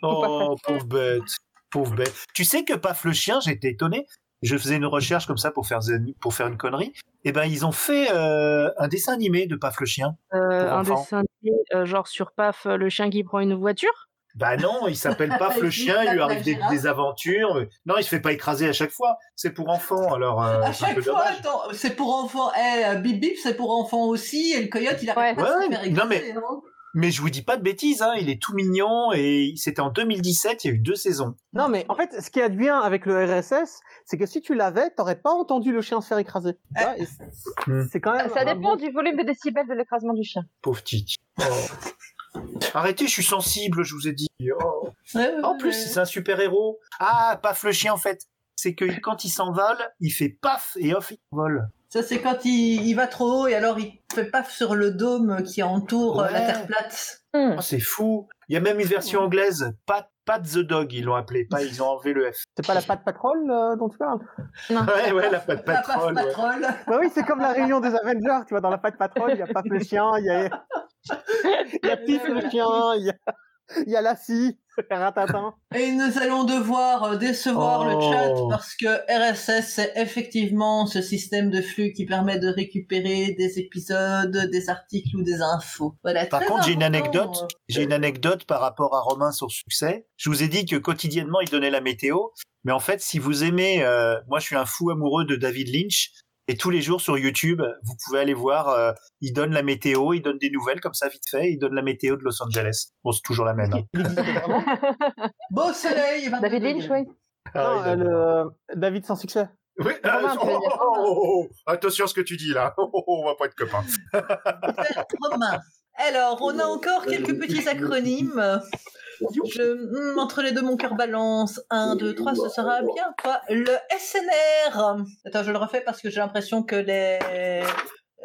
Oh, pauvre bête. Pauvre bête. Tu sais que Paf le chien, j'étais étonné. Je faisais une recherche comme ça pour faire, pour faire une connerie. Et ben, ils ont fait euh, un dessin animé de Paf le chien. Euh, un dessin animé, euh, genre sur Paf, le chien qui prend une voiture? Bah non, il s'appelle le chien, il lui arrive des, aventures. Non, il se fait pas écraser à chaque fois. C'est pour enfants, alors euh, à c'est un chaque peu fois, dommage. attends, c'est pour enfants. Eh, euh, Bip Bip, c'est pour enfants aussi. Et le coyote, il arrête Ouais. pas se faire non, mais- écraser, hein. Mais je vous dis pas de bêtises, hein, il est tout mignon et c'était en 2017, il y a eu deux saisons. Non, mais en fait, ce qui est bien avec le RSS, c'est que si tu l'avais, t'aurais pas entendu le chien se faire écraser. Tu c'est- Hmm. C'est quand même. Ça dépend bon- du volume de décibels de l'écrasement du chien. Pauvre Titi. Oh. Arrêtez, je suis sensible, je vous ai dit. Oh. Ouais, ouais, En plus, ouais. c'est un super héros. Ah, paf le chien en fait. C'est que quand il s'envole, il fait paf et off, il vole. Ça, c'est quand il, il va trop haut et alors il fait paf sur le dôme qui entoure euh, la. Terre plate. Oh, c'est fou. Il y a même une version anglaise, Pat, Pat the Dog, ils l'ont appelé. Pas, ils ont enlevé le F. C'est pas la patte patrol euh, dont tu parles? Ouais, ouais, la Pat La Patrol. ouais. Bah oui, c'est comme la réunion des Avengers, tu vois, dans la patte patrol, il y a Paf le chien, il y a, il y a Pif le chien, il y a, il y a Lassie, Ratatin. Et nous allons devoir euh, décevoir le Oh. chat parce que RSS, c'est effectivement ce système de flux qui permet de récupérer des épisodes, des articles ou des infos. Voilà, Par contre, j'ai une anecdote. euh, J'ai une anecdote par rapport à Romain sur succès. Je vous ai dit que quotidiennement il donnait la météo, mais en fait, si vous aimez, euh, moi je suis un fou amoureux de David Lynch. Et tous les jours sur YouTube, vous pouvez aller voir, euh, il donne la météo, il donne des nouvelles comme ça vite fait, il donne la météo de Los Angeles. Bon, c'est toujours la même. hein. Beau soleil, 22 David Lynch, oui. Ah, Non, il euh, le- David sans succès. Oui, Romain, veux dire. oh, oh, oh, oh. Attention à ce que tu dis là. Oh, oh, oh, on va pas être copains. Romain. Alors, on a encore quelques petits acronymes. Je, hmm, entre les deux, mon cœur balance. 1, 2, 3, ce sera bien. Quoi Le SNR. Attends, je le refais parce que j'ai l'impression que les,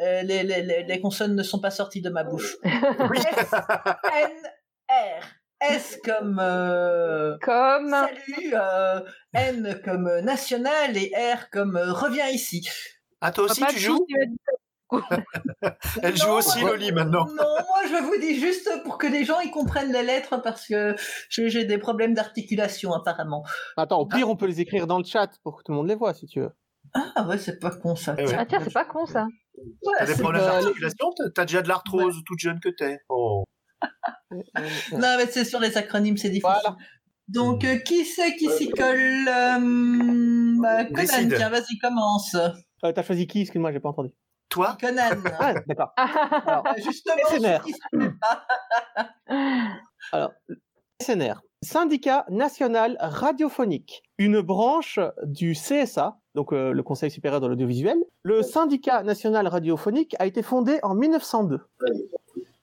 euh, les, les, les, les consonnes ne sont pas sorties de ma bouche. SNR. S comme euh, Comme. salut, euh, N comme national et R comme euh, reviens ici. Ah, toi aussi Papa, tu joues Elle joue Non, aussi moi- Loli maintenant. Non, moi je vous dis juste pour que les gens ils comprennent les lettres parce que j'ai des problèmes d'articulation apparemment. Attends, au pire, on peut les écrire dans le chat pour que tout le monde les voit, si tu veux. Ah ouais, c'est pas con ça. Eh ouais. Ah tiens, c'est pas con ça. Ouais, T'as des problèmes pas- d'articulation T'as- déjà de l'arthrose toute jeune que t'es. Oh. Non, mais c'est sur les acronymes, c'est difficile. Voilà. Donc, euh, qui c'est qui s'y colle euh, bah, Conan, Décide. tiens, vas-y, commence. Euh, T'as choisi qui? Excuse-moi, j'ai pas entendu. Toi Conan. Ah, d'accord. Alors, Euh, Justement, SNR. Alors, SNR, Syndicat national radiophonique, une branche du CSA, donc euh, le Conseil supérieur de l'audiovisuel. Le Syndicat national radiophonique a été fondé en 1902.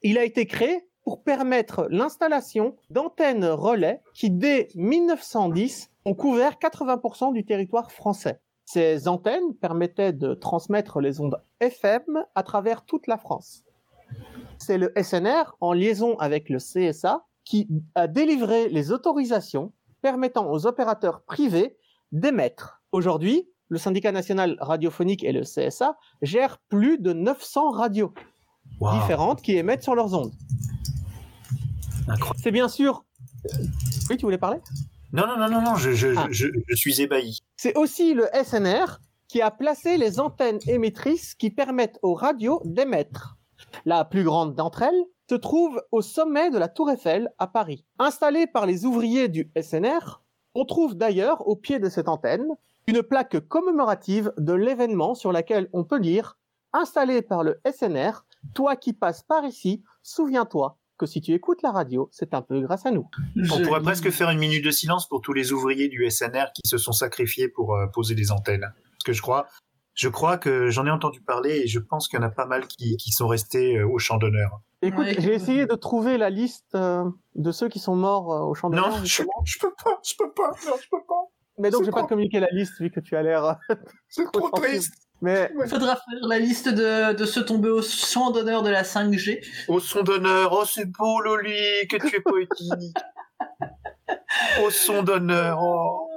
Il a été créé pour permettre l'installation d'antennes relais qui, dès 1910, ont couvert 80% du territoire français. Ces antennes permettaient de transmettre les ondes FM à travers toute la France. C'est le SNR, en liaison avec le CSA, qui a délivré les autorisations permettant aux opérateurs privés d'émettre. Aujourd'hui, le syndicat national radiophonique et le CSA gèrent plus de 900 radios Wow. différentes qui émettent sur leurs ondes. C'est bien sûr... Oui, tu voulais parler? Non, non, non, non, non, je, je, Ah. je, je suis ébahi. C'est aussi le SNR qui a placé les antennes émettrices qui permettent aux radios d'émettre. La plus grande d'entre elles se trouve au sommet de la Tour Eiffel à Paris. Installée par les ouvriers du SNR, on trouve d'ailleurs au pied de cette antenne une plaque commémorative de l'événement sur laquelle on peut lire Installé par le SNR, toi qui passes par ici, souviens-toi que si tu écoutes la radio, c'est un peu grâce à nous. On Je- pourrait presque faire une minute de silence pour tous les ouvriers du SNR qui se sont sacrifiés pour euh, poser des antennes. Parce que je crois, je crois que j'en ai entendu parler et je pense qu'il y en a pas mal qui, qui sont restés euh, au champ d'honneur. Écoute, Ouais, j'ai essayé de trouver la liste euh, de ceux qui sont morts euh, au champ Non, d'honneur. je, justement. je peux pas, je peux pas, non, je peux pas. Mais donc, je vais pas te communiquer la liste vu que tu as l'air. C'est trop triste. Mais Il faudra faire la liste de, de ceux tombés au champ d'honneur de la 5G. Au son d'honneur, oh c'est beau Loli, que tu es poétique. Au son d'honneur, oh.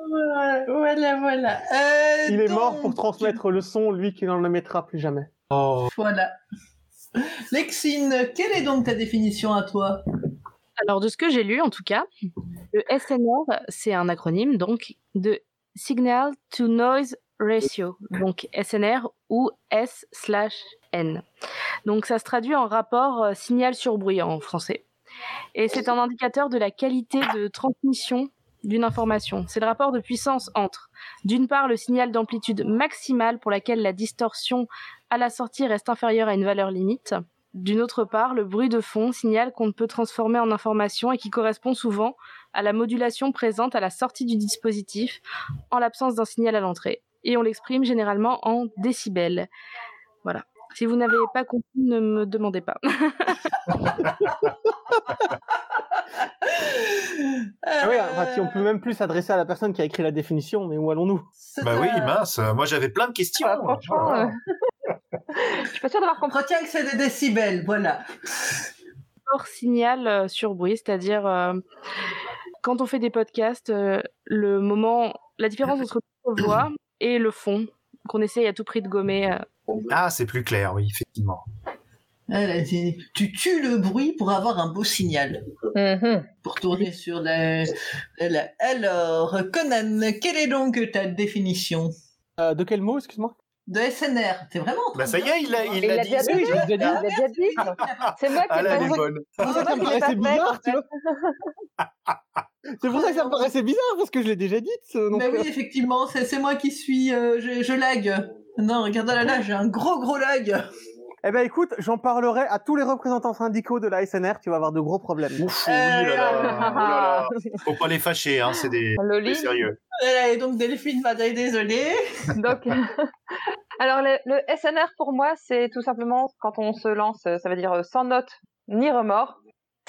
Voilà, voilà. Euh, il est mort pour transmettre le son, lui qui n'en le mettra plus jamais. Oh. Voilà. Lexine, quelle est donc ta définition à toi? Alors, de ce que j'ai lu, en tout cas, le SNR, c'est un acronyme donc de Signal to Noise Ratio, donc SNR ou S/N. Donc, ça se traduit en rapport euh, signal sur bruit en français. Et c'est un indicateur de la qualité de transmission d'une information. C'est le rapport de puissance entre, d'une part, le signal d'amplitude maximale pour laquelle la distorsion à la sortie reste inférieure à une valeur limite, d'une autre part, le bruit de fond, signal qu'on ne peut transformer en information et qui correspond souvent à la modulation présente à la sortie du dispositif en l'absence d'un signal à l'entrée. Et on l'exprime généralement en décibels. Voilà. Si vous n'avez pas compris, ne me demandez pas. Ah oui, enfin, si on peut même plus s'adresser à la personne qui a écrit la définition, mais où allons-nous? Bah oui, mince, moi j'avais plein de questions. Ah, franchement, euh, je suis pas sûre d'avoir compris. retient que c'est des décibels, voilà. hors signal euh, sur bruit, c'est-à-dire euh, quand on fait des podcasts, euh, le moment, la différence entre notre voix et le fond qu'on essaye à tout prix de gommer. euh. Ah, c'est plus clair, oui, effectivement. A dit, tu tues le bruit pour avoir un beau signal. Mhm. Pour tourner sur la... la- Alors, Conan, quelle est donc ta définition? Euh, De quel mot, excuse-moi? De SNR T'es vraiment Bah ça y est, il l'a il Il l'a dit. dit. Oui, l'ai Il l'a déjà dit. C'est moi qui Ah ai là, pas dit. C'est me je l'ai pas fait, C'est pour ça que ça me paraissait bizarre, parce que je l'ai déjà dit. Mais oui, effectivement, c'est c'est moi qui suis... euh, je, je lag. Non, regarde là, là, j'ai un gros gros lag. Eh ben écoute, j'en parlerai à tous les représentants syndicaux de la SNR, tu vas avoir de gros problèmes. Ouf, oui, là, là, Euh, oh là là. Faut pas les fâcher, hein, c'est des, sérieux. Et donc Delphine va dire désolée. Donc, alors le, le SNR pour moi, c'est tout simplement quand on se lance, ça veut dire euh, sans note ni remords.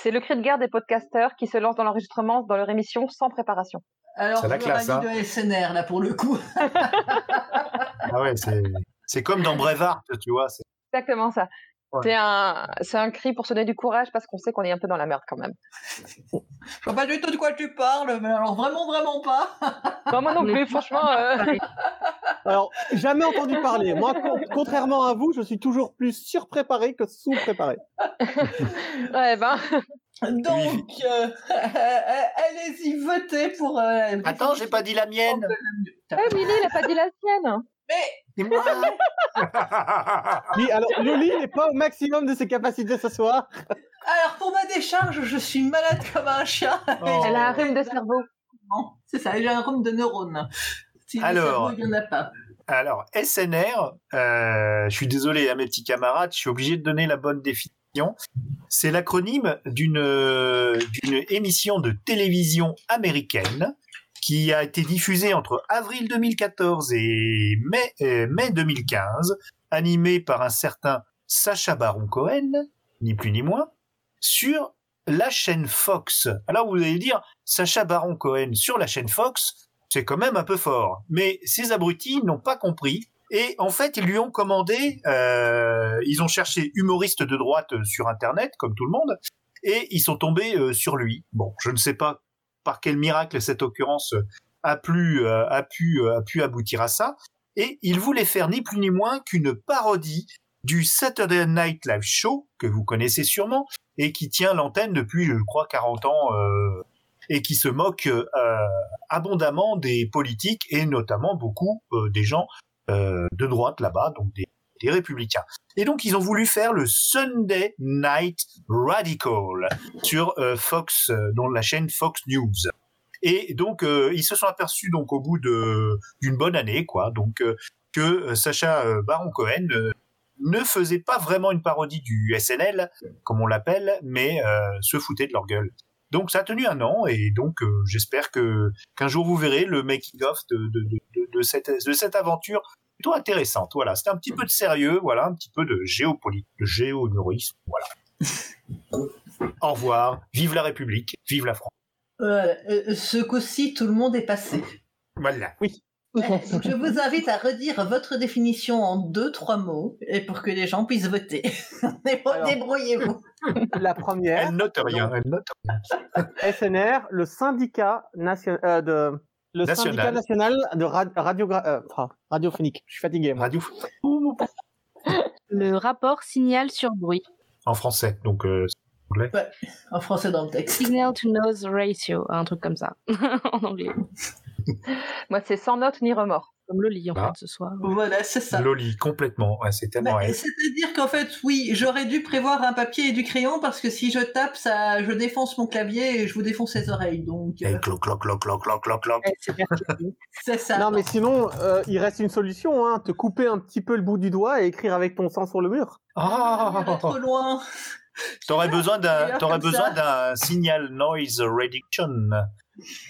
C'est le cri de guerre des podcasteurs qui se lancent dans l'enregistrement dans leur émission sans préparation. Alors, C'est la classe, hein. de SNR là pour le coup. Ah ouais, c'est, c'est comme dans Brevard, tu vois. c'est- Exactement ça. Ouais. C'est un, c'est un cri pour se donner du courage parce qu'on sait qu'on est un peu dans la merde quand même. Je vois pas du tout de quoi tu parles, mais alors vraiment vraiment pas. Non, moi non Mais plus, franchement. euh, Alors, jamais entendu parler. Moi, con- contrairement à vous, je suis toujours plus surpréparé que sous-préparé. ouais, ben. Donc, euh, allez-y, votez pour. euh, Attends, j'ai pas dit la mienne. Eh, Willy, il a pas dit la sienne. C'est moi. Oui, alors, Loli n'est pas au maximum de ses capacités ce soir. Alors, pour ma décharge, je suis malade comme un chat. Oh. Elle a un rhume de cerveau. C'est ça, j'ai un rhume de neurones. Si le Alors. cerveau, il n'y en a pas. Alors, SNR, euh, je suis désolé à mes petits camarades, je suis obligé de donner la bonne définition. C'est l'acronyme d'une euh, d'une émission de télévision américaine qui a été diffusée entre avril 2014 et mai, euh, mai 2015, animée par un certain Sacha Baron Cohen, ni plus ni moins, sur la chaîne Fox. Alors vous allez dire, Sacha Baron Cohen sur la chaîne Fox, c'est quand même un peu fort. Mais ces abrutis n'ont pas compris. Et en fait, ils lui ont commandé, euh, ils ont cherché humoriste de droite sur Internet, comme tout le monde, et ils sont tombés euh, sur lui. Bon, je ne sais pas par quel miracle cette occurrence a, euh, a, pu, euh, a pu aboutir à ça. Et il voulait faire ni plus ni moins qu'une parodie du Saturday Night Live Show, que vous connaissez sûrement, et qui tient l'antenne depuis, je crois, 40 ans, euh, et qui se moque euh, abondamment des politiques et notamment beaucoup euh, des gens euh, de droite là-bas, donc des, des républicains. Et donc ils ont voulu faire le Sunday Night Radical sur euh, Fox, euh, dans la chaîne Fox News. Et donc euh, ils se sont aperçus donc au bout d'une bonne année, quoi, donc euh, que Sacha Baron Cohen ne faisait pas vraiment une parodie du SNL, comme on l'appelle, mais se foutait de leur gueule. Donc ça a tenu un an et donc j'espère que qu'un jour vous verrez le making of de cette de cette aventure plutôt intéressante. Voilà, c'était un petit peu de sérieux, voilà, un petit peu de géopolitique, de géohumorisme, voilà. Au revoir, vive la République, vive la France. Voilà. Euh, ce coup-ci, tout le monde est passé. Voilà. Donc, je vous invite à redire votre définition en deux, trois mots, et pour que les gens puissent voter. Débrouillez-vous. La première, Elle note rien. Elle note rien. SNR, le syndicat nation- euh, de le National. syndicat national de ra- radiogra- euh, radiophonique. Je suis fatigué. moi. Radio Le rapport signal sur bruit. en français. Donc, euh, En français dans le texte. Signal to noise ratio, un truc comme ça, en anglais. Moi, c'est sans note ni remords. Comme le lit, en Ah. fait, ce soir. Voilà, c'est ça. Loli, complètement. Ouais, c'est tellement Bah. C'est-à-dire qu'en fait, oui, j'aurais dû prévoir un papier et du crayon parce que si je tape, ça, je défonce mon clavier et je vous défonce les oreilles. Donc, Et euh, cloc, cloc, cloc, cloc, cloc, cloc, cloc. Ouais, c'est ça. Non, mais sinon, euh, il reste une solution. Hein, te couper un petit peu le bout du doigt et écrire avec ton sang sur le mur. Ah, trop loin. T'aurais besoin t'aurais d'un signal noise reduction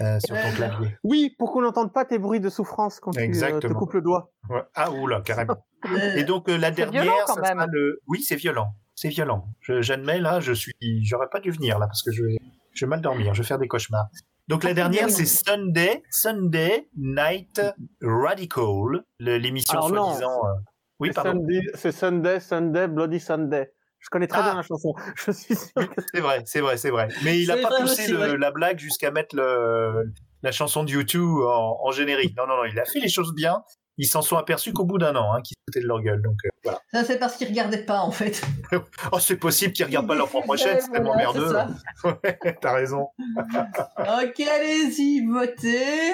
euh, sur ton clavier. Oui, pour qu'on n'entende pas tes bruits de souffrance quand tu euh, te coupes le doigt. Ouais. Ah oula, carrément. Euh, Et donc euh, la dernière, violent, quand ça sera même. le. Oui, c'est violent. C'est violent. Je- J'admets là, je suis. J'aurais pas dû venir là parce que je vais, je vais mal dormir. Je vais faire des cauchemars. Donc la dernière, c'est Sunday, Sunday Night Radical, l'émission soi-disant. euh, Oui, C'est pardon. Sunday, c'est Sunday, Sunday, Bloody Sunday. Je connais très Ah. bien la chanson. Je suis sûr que C'est vrai, c'est vrai, c'est vrai. Mais il a C'est pas vrai poussé aussi, le- ouais. la blague jusqu'à mettre le, la chanson de YouTube en, en générique. Non, non, non, il a fait les choses bien. Ils s'en sont aperçus qu'au bout d'un an, hein, qu'ils se foutaient de leur gueule. Donc euh, voilà. Ça, c'est parce qu'ils regardaient pas, en fait. Oh, c'est possible qu'ils regardent pas leur propre chaîne, c'est tellement Voilà, merdeux. T'as raison. Ok, allez-y, votez.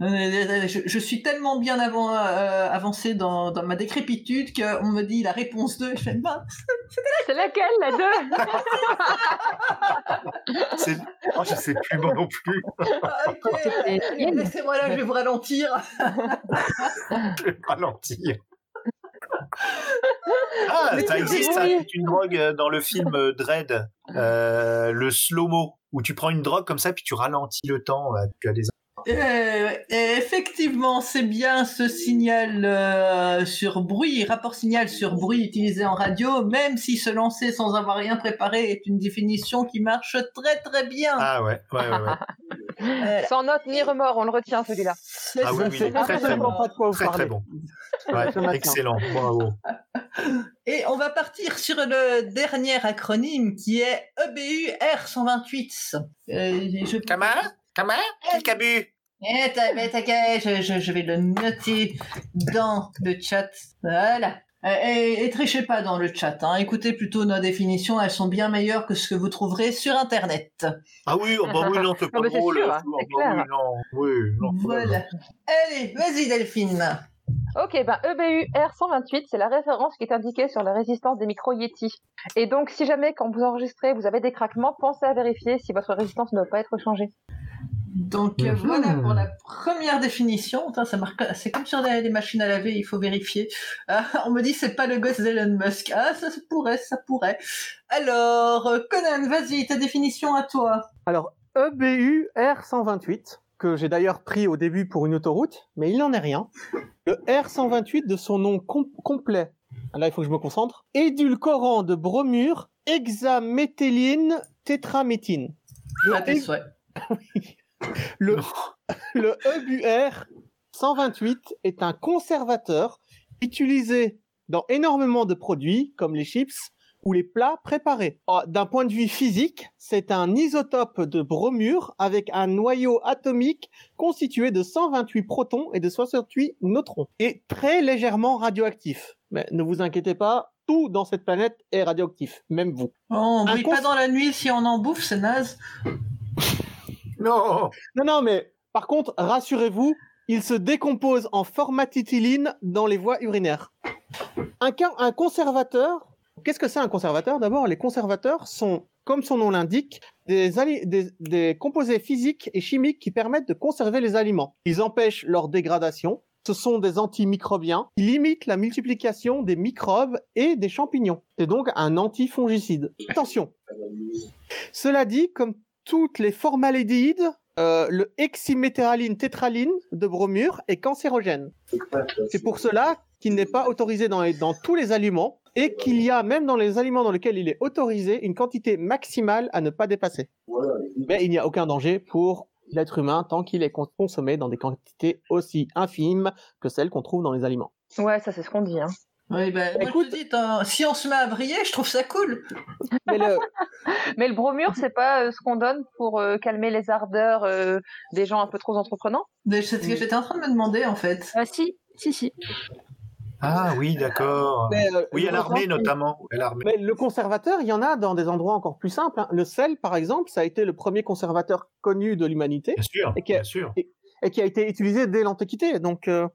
Euh, Je, je suis tellement bien avant, euh, avancé dans, dans ma décrépitude qu'on me dit la réponse 2 et je fais mince. C'est laquelle, la 2 C'est- Oh, je sais plus moi non plus. Ok, C'était Alien. laissez-moi là, je vais vous ralentir. Je vais ralentir. Ah, Mais ça existe, ça, c'est une drogue euh, dans le film euh, Dread, euh, le slow-mo, où tu prends une drogue comme ça, puis tu ralentis le temps. euh, Tu as des... Euh, effectivement, c'est bien ce signal euh, sur bruit, rapport signal sur bruit utilisé en radio, même si se lancer sans avoir rien préparé est une définition qui marche très très bien. Ah ouais, ouais, ouais. ouais. Euh, Sans note ni remords, on le retient celui-là. c'est Ah oui, oui, très, très bon. pas de quoi vous Très très bon. Ouais, excellent, bravo. Et on va partir sur le dernier acronyme qui est EBU R128. Euh, je... Comment Comment? Qui a bu Eh, t'as- mais t'inquiète, je, je, je vais le noter dans le chat. Voilà. Euh, Et, et trichez pas dans le chat. Hein. Écoutez plutôt nos définitions, elles sont bien meilleures que ce que vous trouverez sur Internet. Ah oui, oh, bah oui, non, c'est pas Non, mais c'est drôle. sûr, c'est bah clair. oui, non, oui, non. Voilà. Allez, vas-y Delphine. Ok, ben EBU R128, c'est la référence qui est indiquée sur la résistance des micros Yeti. Et donc, si jamais, quand vous enregistrez, vous avez des craquements, pensez à vérifier si votre résistance ne doit pas être changée. Donc euh, Mhm. voilà pour la première définition. Putain, ça marque, c'est comme sur les, machines à laver, il faut vérifier. Ah, on me dit c'est pas le gosse d'Elon Musk. Ah, ça, pourrait, ça pourrait. Alors, euh, Conan, vas-y, ta définition à toi. Alors, EBU R128, que j'ai d'ailleurs pris au début pour une autoroute, mais il n'en est rien. Le R128 de son nom com- complet, là il faut que je me concentre, édulcorant de bromure hexaméthyline tétraméthine. À tes souhaits. le, le EBUR 128 est un conservateur utilisé dans énormément de produits comme les chips ou les plats préparés. Ah, D'un point de vue physique, c'est un isotope de bromure avec un noyau atomique constitué de 128 protons et de 68 neutrons et très légèrement radioactif. Mais ne vous inquiétez pas, tout dans cette planète est radioactif, même vous. Oh, on brille pas dans la nuit si on en bouffe, c'est naze. Non Non, non, mais par contre, rassurez-vous, il se décompose en formatithyline dans les voies urinaires. Un, conservateur, qu'est-ce que c'est un conservateur? D'abord, les conservateurs sont, comme son nom l'indique, des- des composés physiques et chimiques qui permettent de conserver les aliments. Ils empêchent leur dégradation. Ce sont des antimicrobiens qui limitent la multiplication des microbes et des champignons. C'est donc un antifongicide. Attention. Cela dit, comme toutes les formaldéhydes, euh, le hexyméthyraline tétraline de bromure est cancérogène. C'est pour cela qu'il n'est pas autorisé dans, les- dans tous les aliments et qu'il y a même dans les aliments dans lesquels il est autorisé une quantité maximale à ne pas dépasser. Mais il n'y a aucun danger pour l'être humain tant qu'il est con- consommé dans des quantités aussi infimes que celles qu'on trouve dans les aliments. Ouais, ça c'est ce qu'on dit. Hein. Oui, ben, moi, Écoute- je te dis, si on se met à briller, je trouve ça cool. Mais le, Mais le bromure, c'est pas euh, ce qu'on donne pour euh, calmer les ardeurs euh, des gens un peu trop entreprenants? C'est ce que j'étais en train de me demander, en fait. Ah si, si, si. Ah oui, d'accord. euh, Oui, à l'armée notamment. À l'armée. Mais le conservateur, il y en a dans des endroits encore plus simples. hein. Le sel, par exemple, ça a été le premier conservateur connu de l'humanité Bien sûr, Et bien sûr. et qui a été utilisé dès l'Antiquité. Donc euh,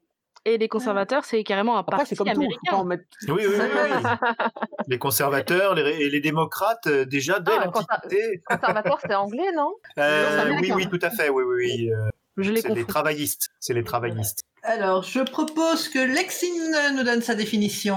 Et les conservateurs, c'est carrément un après, parti c'est comme tout. faut américain. pas en mettre- Oui, oui, oui, oui. Les conservateurs les, et les démocrates, euh, déjà dès Ah, l'Antiquité. Conservatoire, c'est anglais, non? Euh, oui, oui, tout à fait. Oui, oui, oui. euh, Je les C'est les travaillistes. C'est les travaillistes. Alors, je propose que Lexine nous donne sa définition.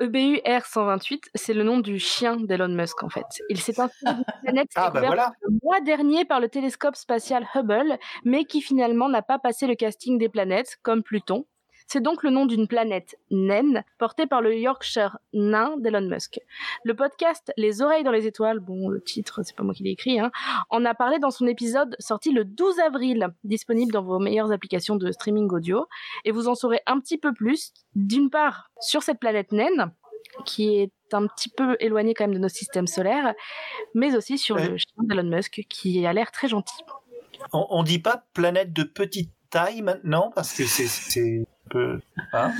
EBU R128, c'est le nom du chien d'Elon Musk en fait. Il s'est inspiré d'une planète Ah, bah voilà. le mois dernier par le télescope spatial Hubble, mais qui finalement n'a pas passé le casting des planètes, comme Pluton. C'est donc le nom d'une planète naine, portée par le Yorkshire nain d'Elon Musk. Le podcast Les oreilles dans les étoiles, bon, le titre, c'est pas moi qui l'ai écrit, hein, en a parlé dans son épisode sorti le 12 avril, disponible dans vos meilleures applications de streaming audio. Et vous en saurez un petit peu plus, d'une part, sur cette planète naine, qui est un petit peu éloignée quand même de nos systèmes solaires, mais aussi sur Ouais. le chien d'Elon Musk, qui a l'air très gentil. On, on dit pas planète de petite taille maintenant parce que c'est peu. hein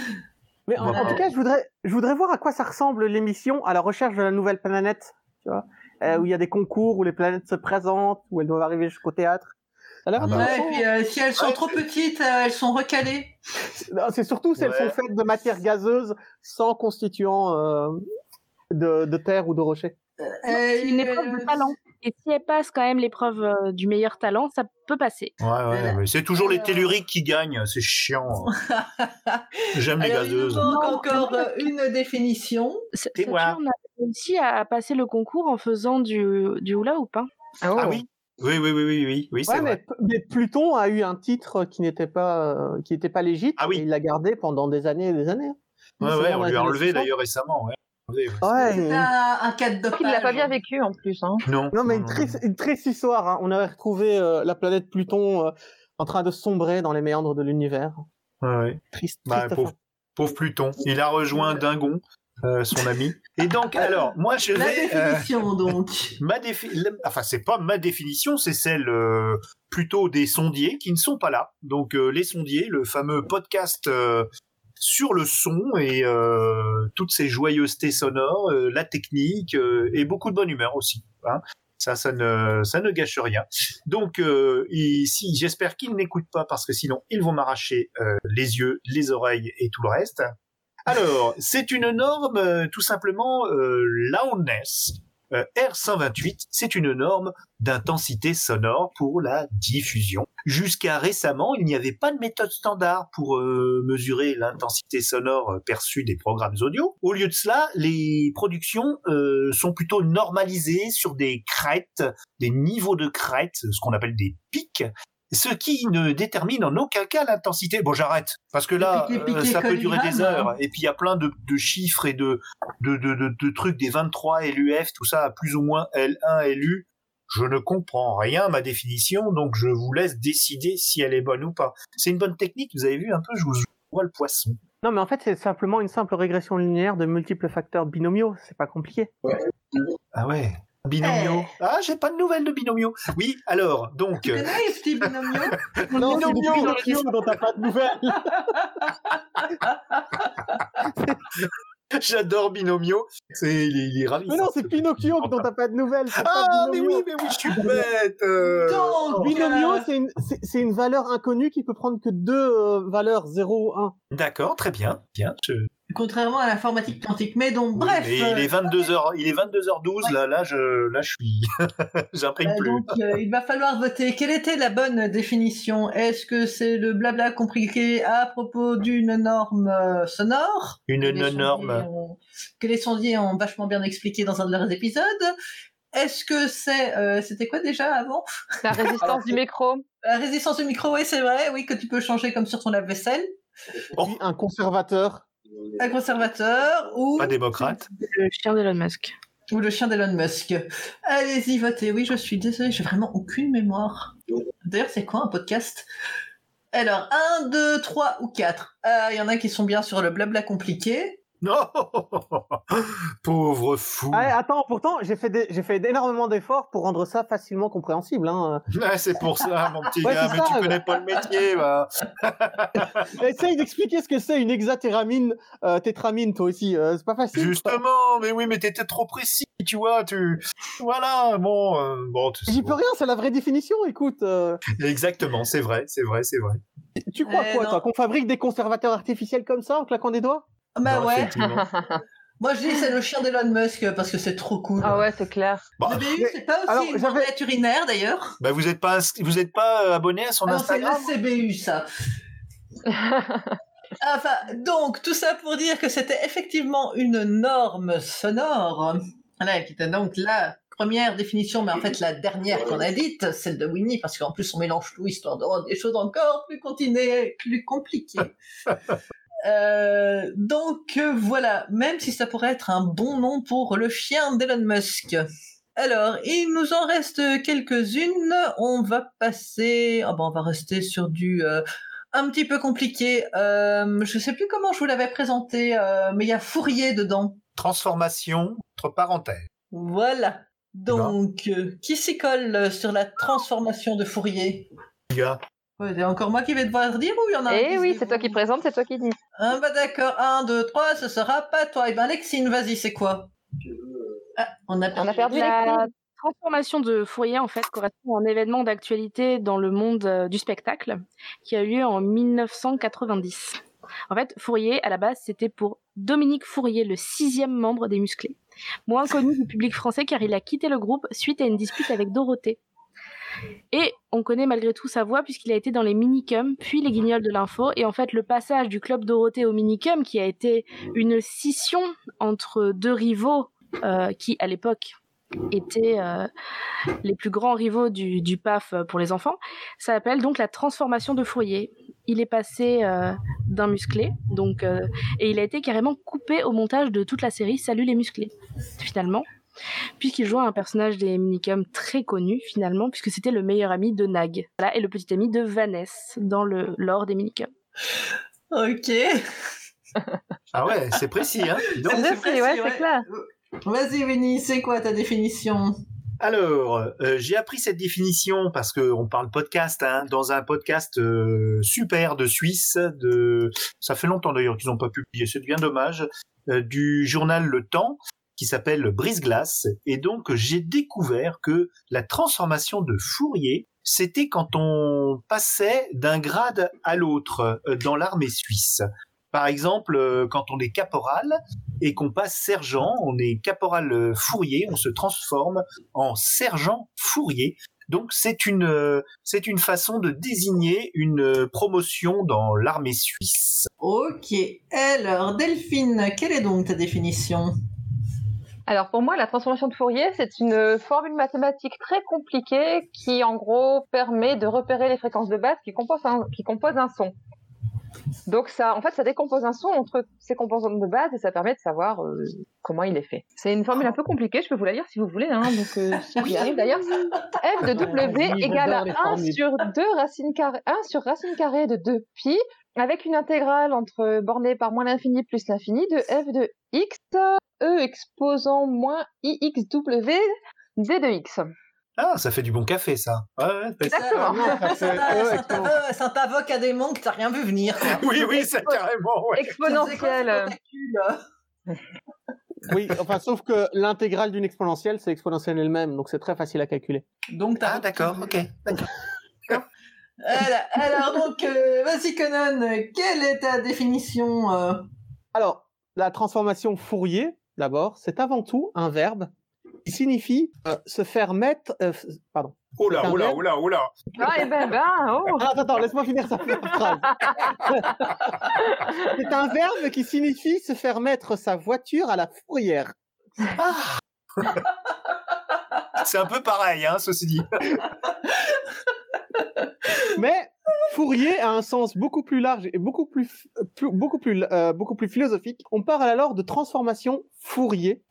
Mais en, tout cas, je voudrais, je voudrais voir à quoi ça ressemble l'émission à la recherche de la nouvelle planète. Tu vois, Euh, où il y a des concours où les planètes se présentent, où elles doivent arriver jusqu'au théâtre. Ça a l'air Ah bah. Ouais, et puis euh, si elles sont trop petites, euh, elles sont recalées. Non, C'est surtout si elles sont faites de matière gazeuse sans constituant euh, de, de terre ou de rocher. Euh, C'est une épreuve de talent. Et si elle passe quand même l'épreuve euh, du meilleur talent, ça peut passer. Ouais, ouais, Voilà. mais c'est toujours les telluriques qui gagnent. C'est chiant. J'aime les Alors, il nous gazeuses. manque Non, encore non. euh, une définition. Et moi. Saturne a réussi à passer le concours en faisant du, du hula hoop. Hein. Ah oui Oui, oui, oui, oui, oui, oui Ouais, vrai. mais, mais Pluton a eu un titre qui n'était pas, euh, qui n'était pas légitime. Ah oui. et il l'a gardé pendant des années et des années. Ouais, C'est ouais, dans on lui a enlevé 60. d'ailleurs récemment. Ouais. Ouais. Un, cas de qu'il l'a pas bien vécu en plus. Hein. Non. Non, mais non, une non, triste, une triste histoire. hein. On avait retrouvé euh, la planète Pluton euh, en train de sombrer dans les méandres de l'univers. non. Ouais, ouais. Triste, Bah, triste pauvre, Pluton. Il a rejoint Dingon, euh, son ami. Et donc, alors, moi, je La vais. définition, donc. ma défi... Enfin, c'est pas ma définition, c'est celle euh, plutôt des sondiers qui ne sont pas là. Donc, euh, les sondiers, le fameux podcast euh, sur le son et euh, toutes ces joyeusetés sonores, euh, la technique euh, et beaucoup de bonne humeur aussi. hein. Ça, ça ne, ça ne gâche rien. Donc, euh, ici, j'espère qu'ils n'écoutent pas parce que sinon, ils vont m'arracher euh, les yeux, les oreilles et tout le reste. Alors, c'est une norme tout simplement euh, loudness. Euh, R128, c'est une norme d'intensité sonore pour la diffusion. Jusqu'à récemment, il n'y avait pas de méthode standard pour euh, mesurer l'intensité sonore euh, perçue des programmes audio. Au lieu de cela, les productions sont plutôt normalisées sur des crêtes, des niveaux de crêtes, ce qu'on appelle des pics, ce qui ne détermine en aucun cas l'intensité. Bon, j'arrête, parce que là, euh, ça peut durer des heures. Et puis, il y a plein de, de chiffres et de, de, de, de, de trucs, des 23 LUF, tout ça, à plus ou moins L1, LU. Je ne comprends rien à ma définition, donc je vous laisse décider si elle est bonne ou pas. C'est une bonne technique, vous avez vu un peu, je vous vois le poisson. Non, mais en fait, c'est simplement une simple régression linéaire de multiples facteurs binomiaux. C'est pas compliqué. Ah ouais Binomio. Ah, j'ai pas de nouvelles de Binomio. Oui, alors, donc... Tu connais les petits binomiaux Non, c'est Binomio. Pinocchio dont t'as pas de nouvelles. J'adore Binomio. C'est, il, est, il est ravissant. Mais non, c'est Pinocchio dont t'as pas de nouvelles. Ah, pas mais Binomio. oui, mais oui, je suis bête. euh. Donc, Binomio, euh, c'est une, c'est- c'est une valeur inconnue qui peut prendre que deux euh, valeurs, 0 ou 1. D'accord, très bien. bien je... contrairement à l'informatique quantique. Mais donc, Oui, bref. mais il est 22h, il est 22h12, là, là, je, là, je suis, j'imprime Euh, plus. donc, euh, il va falloir voter. Quelle était la bonne définition? Est-ce que c'est le blabla compliqué à propos d'une norme euh, sonore? Une que les sondiers norme. ont- que les sondiers ont vachement bien expliqué dans un de leurs épisodes? Est-ce que c'est... euh, C'était quoi déjà avant? La résistance du micro. La résistance du micro, oui, c'est vrai, oui, que tu peux changer comme sur ton lave-vaisselle. Oh. Un conservateur. Un conservateur ou... Pas démocrate. Le chien d'Elon Musk. Ou le chien d'Elon Musk. Allez-y, votez. Oui, je suis désolée, j'ai vraiment aucune mémoire. D'ailleurs, c'est quoi un podcast? Alors, 1, 2, 3 ou 4. Il y en a qui sont bien sur le blabla compliqué. Non Pauvre fou Ah, attends, pourtant, j'ai fait, des- j'ai fait énormément d'efforts pour rendre ça facilement compréhensible. Hein. Ouais, C'est pour ça, mon petit Ouais, gars, mais ça, tu connais pas le métier, bah. Essaye d'expliquer ce que c'est une hexatéramine, euh, tétramine, toi aussi. euh, c'est pas facile. Justement, mais oui, mais t'étais trop précis, tu vois, tu... Voilà, bon, euh, bon... tu- J'y peux rien, c'est la vraie définition, écoute. euh. Exactement, c'est vrai, c'est vrai, c'est vrai. tu crois Eh quoi, non. toi Qu'on fabrique des conservateurs artificiels comme ça en claquant des doigts? Bah Non, ouais. Moi, je dis c'est le chien d'Elon Musk parce que c'est trop cool. Ah ouais, c'est clair. Bah, Le BU, c'est pas aussi alors, une enquête urinaire d'ailleurs. bah, vous êtes pas, vous êtes pas euh, abonné à son Ah non, c'est Instagram le CBU, ça. Enfin, donc, tout ça pour dire que c'était effectivement une norme sonore. Voilà, qui était donc la première définition, mais en fait la dernière qu'on a dite, celle de Winnie, parce qu'en plus on mélange tout, histoire de rendre des choses encore plus continuées, plus compliquées. Euh, donc euh, voilà, même si ça pourrait être un bon nom pour le chien d'Elon Musk. Alors, il nous en reste quelques-unes. On va passer. Ah ben, on va rester sur du euh, un petit peu compliqué. Je sais plus comment je vous l'avais présenté, mais il y a Fourier dedans. Transformation, entre parenthèses. Voilà. Donc, euh, qui s'y colle sur la transformation de Fourier? Les gars. Ouais, C'est encore moi qui vais devoir dire ou il y en a un Eh oui, c'est toi qui présente, c'est toi qui dis. Ah bah d'accord, 1, 2, 3, ce sera pas toi. Eh ben Lexine, vas-y, c'est quoi? Ah, on a perdu. On a perdu La transformation de Fourier, en fait, correspond à un événement d'actualité dans le monde euh, du spectacle qui a eu lieu en 1990. En fait, Fourier, à la base, c'était pour Dominique Fourier, le sixième membre des Musclés. Moins connu du public français car il a quitté le groupe suite à une dispute avec Dorothée. Et on connaît malgré tout sa voix puisqu'il a été dans les Minicums, puis les Guignols de l'info. Et en fait, le passage du club Dorothée au Minicum, qui a été une scission entre deux rivaux euh, qui, à l'époque, étaient euh, les plus grands rivaux du, PAF pour les enfants, ça s'appelle donc la transformation de Fourier. Il est passé euh, d'un musclé, donc, et il a été carrément coupé au montage de toute la série Salut les musclés, finalement, puisqu'il jouait un personnage des Minicums très connu, finalement, puisque c'était le meilleur ami de Nag, voilà, et le petit ami de Vanessa dans le lore des Minicums. Ok. Ah ouais, c'est précis, hein donc. C'est précis, précis, ouais, c'est clair. Vas-y, Winnie, c'est quoi ta définition? Alors, euh, j'ai appris cette définition parce que on parle podcast, hein, dans un podcast euh, super de Suisse. De, ça fait longtemps d'ailleurs qu'ils n'ont pas publié, c'est bien dommage. euh, du journal Le Temps qui s'appelle Brise-glace. Et donc, j'ai découvert que la transformation de Fourier, c'était quand on passait d'un grade à l'autre euh, dans l'armée suisse. Par exemple, euh, quand on est caporal et qu'on passe sergent, on est caporal euh, Fourier, on se transforme en sergent Fourier. Donc c'est une c'est une façon de désigner une promotion dans l'armée suisse. Ok. Alors, Delphine, quelle est donc ta définition? Alors pour moi, la transformation de Fourier, c'est une formule mathématique très compliquée qui, en gros, permet de repérer les fréquences de base qui composent un, qui composent un son. Donc ça, en fait, ça décompose un son entre ses composantes de base et ça permet de savoir euh, comment il est fait. C'est une formule un peu compliquée, je peux vous la lire si vous voulez. Hein, donc euh, si j'y arrive d'ailleurs. F de W égale à j'adore les 1 formules. sur 2 racine carrée, 1 sur racine carrée de 2 pi avec une intégrale entre bornée par moins l'infini plus l'infini de f de x e exposant moins ixw d de x. Ah, ça fait du bon café ça. Ouais, ouais, Exactement. Ça t'invoque- à des mots que t'as rien vu venir. quoi. oui, oui, c'est carrément. Ouais. Exponentielle. Oui, enfin, sauf que l'intégrale d'une exponentielle, c'est l'exponentielle elle-même, donc c'est très facile à calculer. Donc t'as Ah d'accord, ok. Voilà. Alors donc, euh, vas-y Conan, quelle est ta définition euh Alors, la transformation Fourier, d'abord, c'est avant tout un verbe qui signifie euh, se faire mettre. euh, pardon. Oh là, C'est un oh là, verbe. oh là, oh là. Ah, et ben, ben, oh. Ah, attends, attends, laisse-moi finir sa phrase. c'est un verbe qui signifie se faire mettre sa voiture à la fourrière. C'est un peu pareil, hein, ceci dit. Mais Fourier a un sens beaucoup plus large et beaucoup plus, plus- beaucoup plus, euh, beaucoup plus philosophique. On parle alors de transformation Fourier,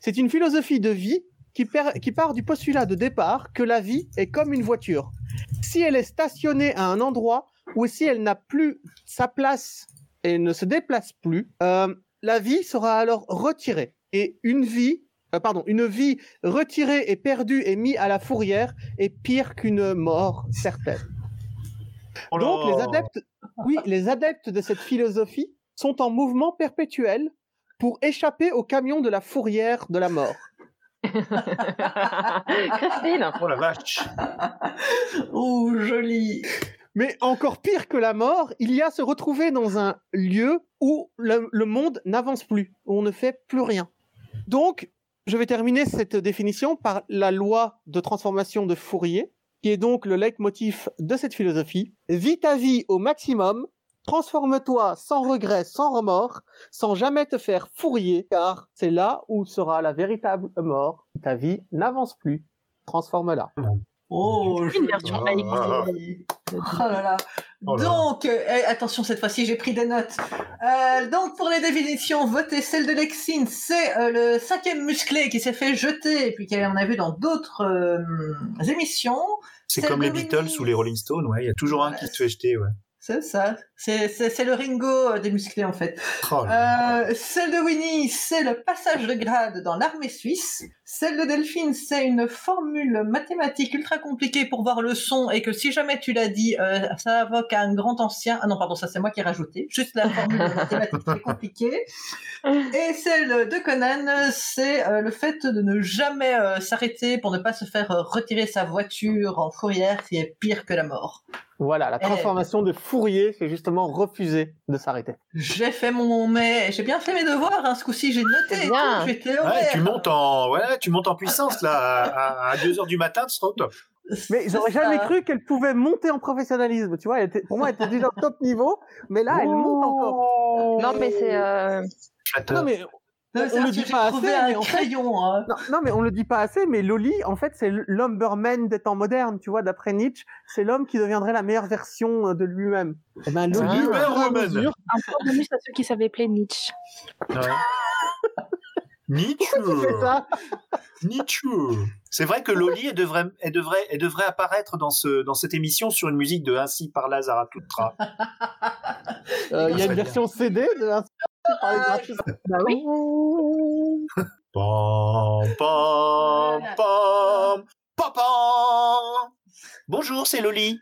C'est une philosophie de vie qui part du postulat de départ que la vie est comme une voiture. Si elle est stationnée à un endroit ou si elle n'a plus sa place et ne se déplace plus, euh, la vie sera alors retirée. Et une vie, euh, pardon, une vie retirée et perdue et mise à la fourrière est pire qu'une mort certaine. Oh Donc les adeptes, oui, les adeptes de cette philosophie sont en mouvement perpétuel pour échapper au camion de la fourrière de la mort. Christine Oh la vache. Oh, joli. Mais encore pire que la mort, il y a se retrouver dans un lieu où le, le monde n'avance plus, où on ne fait plus rien. Donc, je vais terminer cette définition par la loi de transformation de Fourier, qui est donc le leitmotiv de cette philosophie. Vis ta vie au maximum, transforme-toi sans regret, sans remords, sans jamais te faire fourrier, car c'est là où sera la véritable mort. Ta vie n'avance plus. Transforme-la. Oh, Une version Ah. Oh là là. Oh là. Donc, euh, eh, attention, cette fois-ci, j'ai pris des notes. Euh, donc, pour les définitions, votez celle de Lexine. C'est euh, le cinquième musclé qui s'est fait jeter, et puis qu'on a vu dans d'autres euh, émissions. C'est comme les. Beatles ou les Rolling Stones, ouais. Il y a toujours un qui se fait jeter, ouais. C'est ça. C'est le Ringo euh, des musclés, en fait. Oh. Euh, celle de Winnie, c'est le passage de grade dans l'armée suisse. Celle de Delphine, c'est une formule mathématique ultra compliquée pour voir le son et que si jamais tu l'as dit, euh, ça invoque un grand ancien. Ah non, pardon, ça c'est moi qui ai rajouté. Juste la formule mathématique très compliquée. Et celle de Conan, c'est euh, le fait de ne jamais euh, s'arrêter pour ne pas se faire euh, retirer sa voiture en fourrière qui est pire que la mort. Voilà, la Eh. transformation de Fourier, c'est justement refuser de s'arrêter. J'ai fait mon mais j'ai bien fait mes devoirs. Hein. Ce coup-ci, j'ai noté. Tout, Ouais, tu montes en, ouais, tu montes en puissance là. À, à 2 heures du matin, tu seras au top. Mais j'aurais jamais cru qu'elle pouvait monter en professionnalisme. Tu vois, elle était, pour moi, elle était déjà au top niveau, mais là, elle monte encore. Non, mais c'est. euh, Non, mais Non, on c'est le dit pas assez, mais en fait- crayon. hein. non, non, mais on le dit pas assez. Mais Loli, en fait, c'est l'Umberman des temps modernes. Tu vois, d'après Nietzsche, c'est l'homme qui deviendrait la meilleure version euh, de lui-même. Eh ben, Loli, Ah. mesure- Un point bonus à ceux qui savaient appeler Nietzsche. Ouais. Nietzsche. c'est ça. Nietzsche. C'est vrai que Loli, elle devrait, elle devrait, elle devrait apparaître dans ce, dans cette émission sur une musique de Ainsi par Zarathustra. Euh, Il y a une version CD de Ainsi par les graphistes. Oui. Pam, pam, pam, pam, pam. Bonjour, c'est Loli.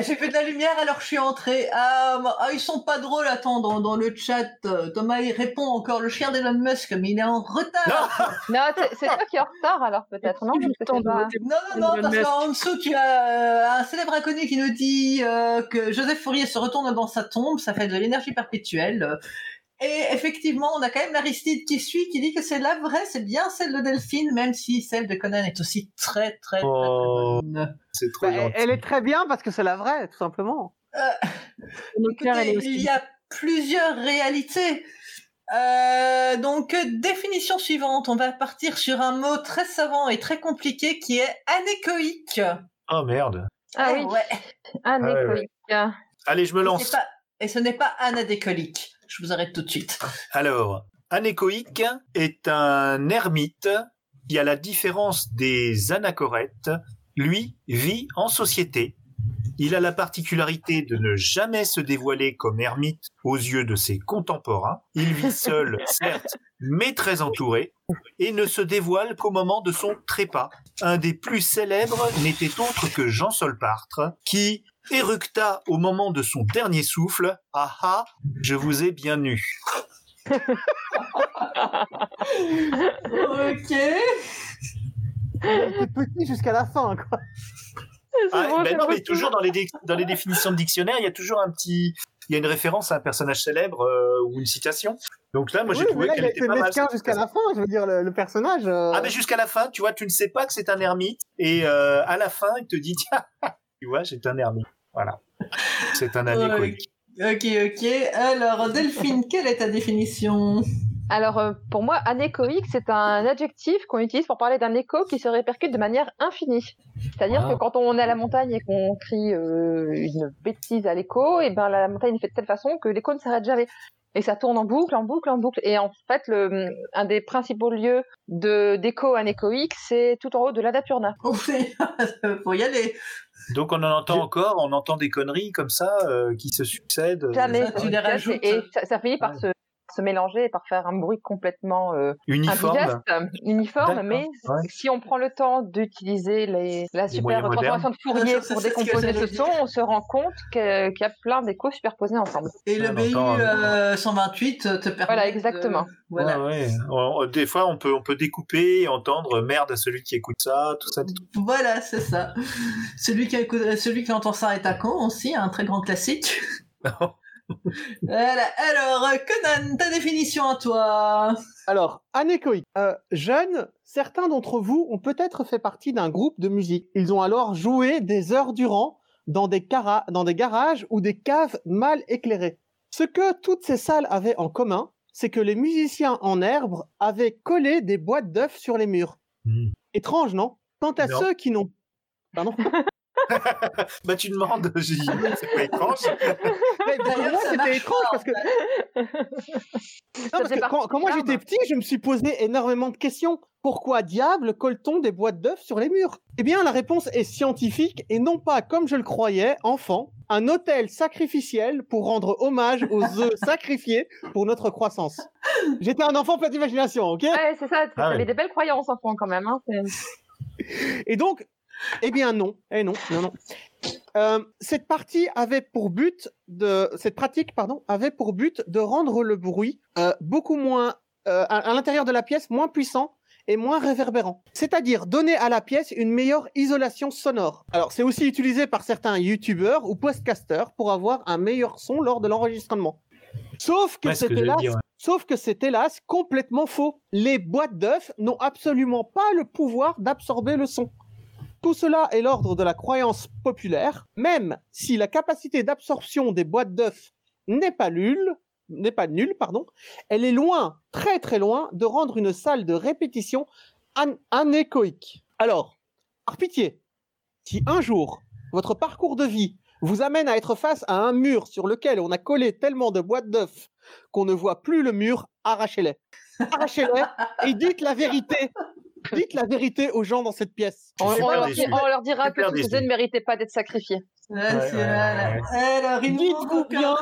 J'ai fait de la lumière alors je suis entrée. Ah, ah, ils sont pas drôles. Attends, dans, dans le chat, Thomas il répond encore le chien d'Elon Musk, mais il est en retard. Non, c'est c'est toi qui es en retard alors peut-être, non Non, non, non, parce qu'en dessous, tu as euh, un célèbre inconnu qui nous dit euh, que Joseph Fourier se retourne dans sa tombe, ça fait de l'énergie perpétuelle. Et effectivement, on a quand même l'Aristide qui suit, qui dit que c'est la vraie, c'est bien celle de Delphine, même si celle de Conan est aussi très, très, très, très Oh. bonne. C'est trop Bah, gentil. elle est très bien parce que c'est la vraie, tout simplement. Aussi. il y a plusieurs réalités. Euh, donc, euh, définition suivante, on va partir sur un mot très savant et très compliqué qui est anéchoïque. Oh merde. Ah Eh oui, ouais. anéchoïque. Allez, je me Et lance. pas- Et ce n'est pas anadécolique. Je vous arrête tout de suite. Alors, anéchoïque est un ermite qui, à la différence des anachorètes, lui vit en société. Il a la particularité de ne jamais se dévoiler comme ermite aux yeux de ses contemporains. Il vit seul, certes, mais très entouré, et ne se dévoile qu'au moment de son trépas. Un des plus célèbres n'était autre que Jean Solpartre, qui éructa au moment de son dernier souffle « Ah ah, je vous ai bien eu ». Ok. C'est petit jusqu'à la fin, quoi. Ah, bon, ben non, mais toujours dans les, dé- dans les définitions de dictionnaire, il y a toujours un petit, il y a une référence à un personnage célèbre euh, ou une citation. Donc là, moi, j'ai Oui, trouvé là, qu'elle il a était pas mal. jusqu'à la fin. Je veux dire, le, le personnage. euh, Ah, mais jusqu'à la fin, tu vois, tu ne sais pas que c'est un ermite, et euh, à la fin, il te dit, tiens, tu vois, c'est un ermite. Voilà. C'est un anéchoïque. Ok, ok. Alors, Delphine, quelle est ta définition? Alors, euh, pour moi, anéchoïque, c'est un adjectif qu'on utilise pour parler d'un écho qui se répercute de manière infinie. C'est-à-dire Ah. que quand on est à la montagne et qu'on crie euh, une bêtise à l'écho, et ben la montagne est faite de telle façon que l'écho ne s'arrête jamais. Et ça tourne en boucle, en boucle, en boucle. Et en fait, le, un des principaux lieux de d'écho anéchoïque, c'est tout en haut de l'Adapurna. Oui, faut y aller. Donc on en entend encore, on entend des conneries comme ça euh, qui se succèdent. Jamais. ça, tu les rajoutes. Et ça, ça finit par Ouais. se, se mélanger et par faire un bruit complètement euh, Uniforme. indigeste, uniforme. Mais ouais. si on prend le temps d'utiliser les, la super moyens transformation de Fourier Ah, pour ce décomposer ce son, on se rend compte qu'il y a plein d'échos superposés ensemble. Et le On BU entend, euh, 128 te permet. Voilà, de- exactement. Voilà. Ouais, ouais. On- des fois, on peut, on peut découper et entendre merde à celui qui écoute ça, tout ça. Voilà, c'est ça. Celui qui, écoute- celui qui entend ça est un con aussi, un très grand classique. voilà. Alors, euh, Conan, ta définition à toi. Alors, anéchoïque. Euh, jeunes, certains d'entre vous ont peut-être fait partie d'un groupe de musique. Ils ont alors joué des heures durant dans des, cara- dans des garages ou des caves mal éclairées. Ce que toutes ces salles avaient en commun, c'est que les musiciens en herbe avaient collé des boîtes d'œufs sur les murs. Hmm. Étrange, non? Quant à Non. ceux qui n'ont... Pardon? Bah tu demandes, j'ai dit, c'est pas étrange. Mais pour D'ailleurs, c'était étrange pas, parce que, non, parce que quand, moi j'étais petit, je me suis posé énormément de questions. Pourquoi diable colle-t-on des boîtes d'œufs sur les murs? Eh bien, la réponse est scientifique et non pas, comme je le croyais, enfant, un hôtel sacrificiel pour rendre hommage aux œufs sacrifiés pour notre croissance. J'étais un enfant plein d'imagination, ok? Ouais, c'est ça. Tu Ah ouais. des belles croyances, enfant, quand même. Hein. Et donc, eh bien non, eh non, non, non. Euh, cette partie avait pour but de cette pratique, pardon, avait pour but de rendre le bruit euh, beaucoup moins euh, à, à l'intérieur de la pièce moins puissant et moins réverbérant. C'est-à-dire donner à la pièce une meilleure isolation sonore. Alors, c'est aussi utilisé par certains youtubeurs ou podcasters pour avoir un meilleur son lors de l'enregistrement. Sauf que Ouais, c'est hélas, ouais. sauf que c'est hélas complètement faux. Les boîtes d'œufs n'ont absolument pas le pouvoir d'absorber le son. Tout cela est l'ordre de la croyance populaire, même si la capacité d'absorption des boîtes d'œufs n'est pas nulle, n'est pas nulle, pardon, elle est loin, très très loin, de rendre une salle de répétition an- anéchoïque. Alors, par pitié, si un jour votre parcours de vie vous amène à être face à un mur sur lequel on a collé tellement de boîtes d'œufs qu'on ne voit plus le mur, arrachez-les. Arrachez-les et dites la vérité. Dites la vérité aux gens dans cette pièce. On, leur, déçu. on leur dira que œufs ne méritaient pas d'être. Ouais, Ouais, il nous Dites-vous bien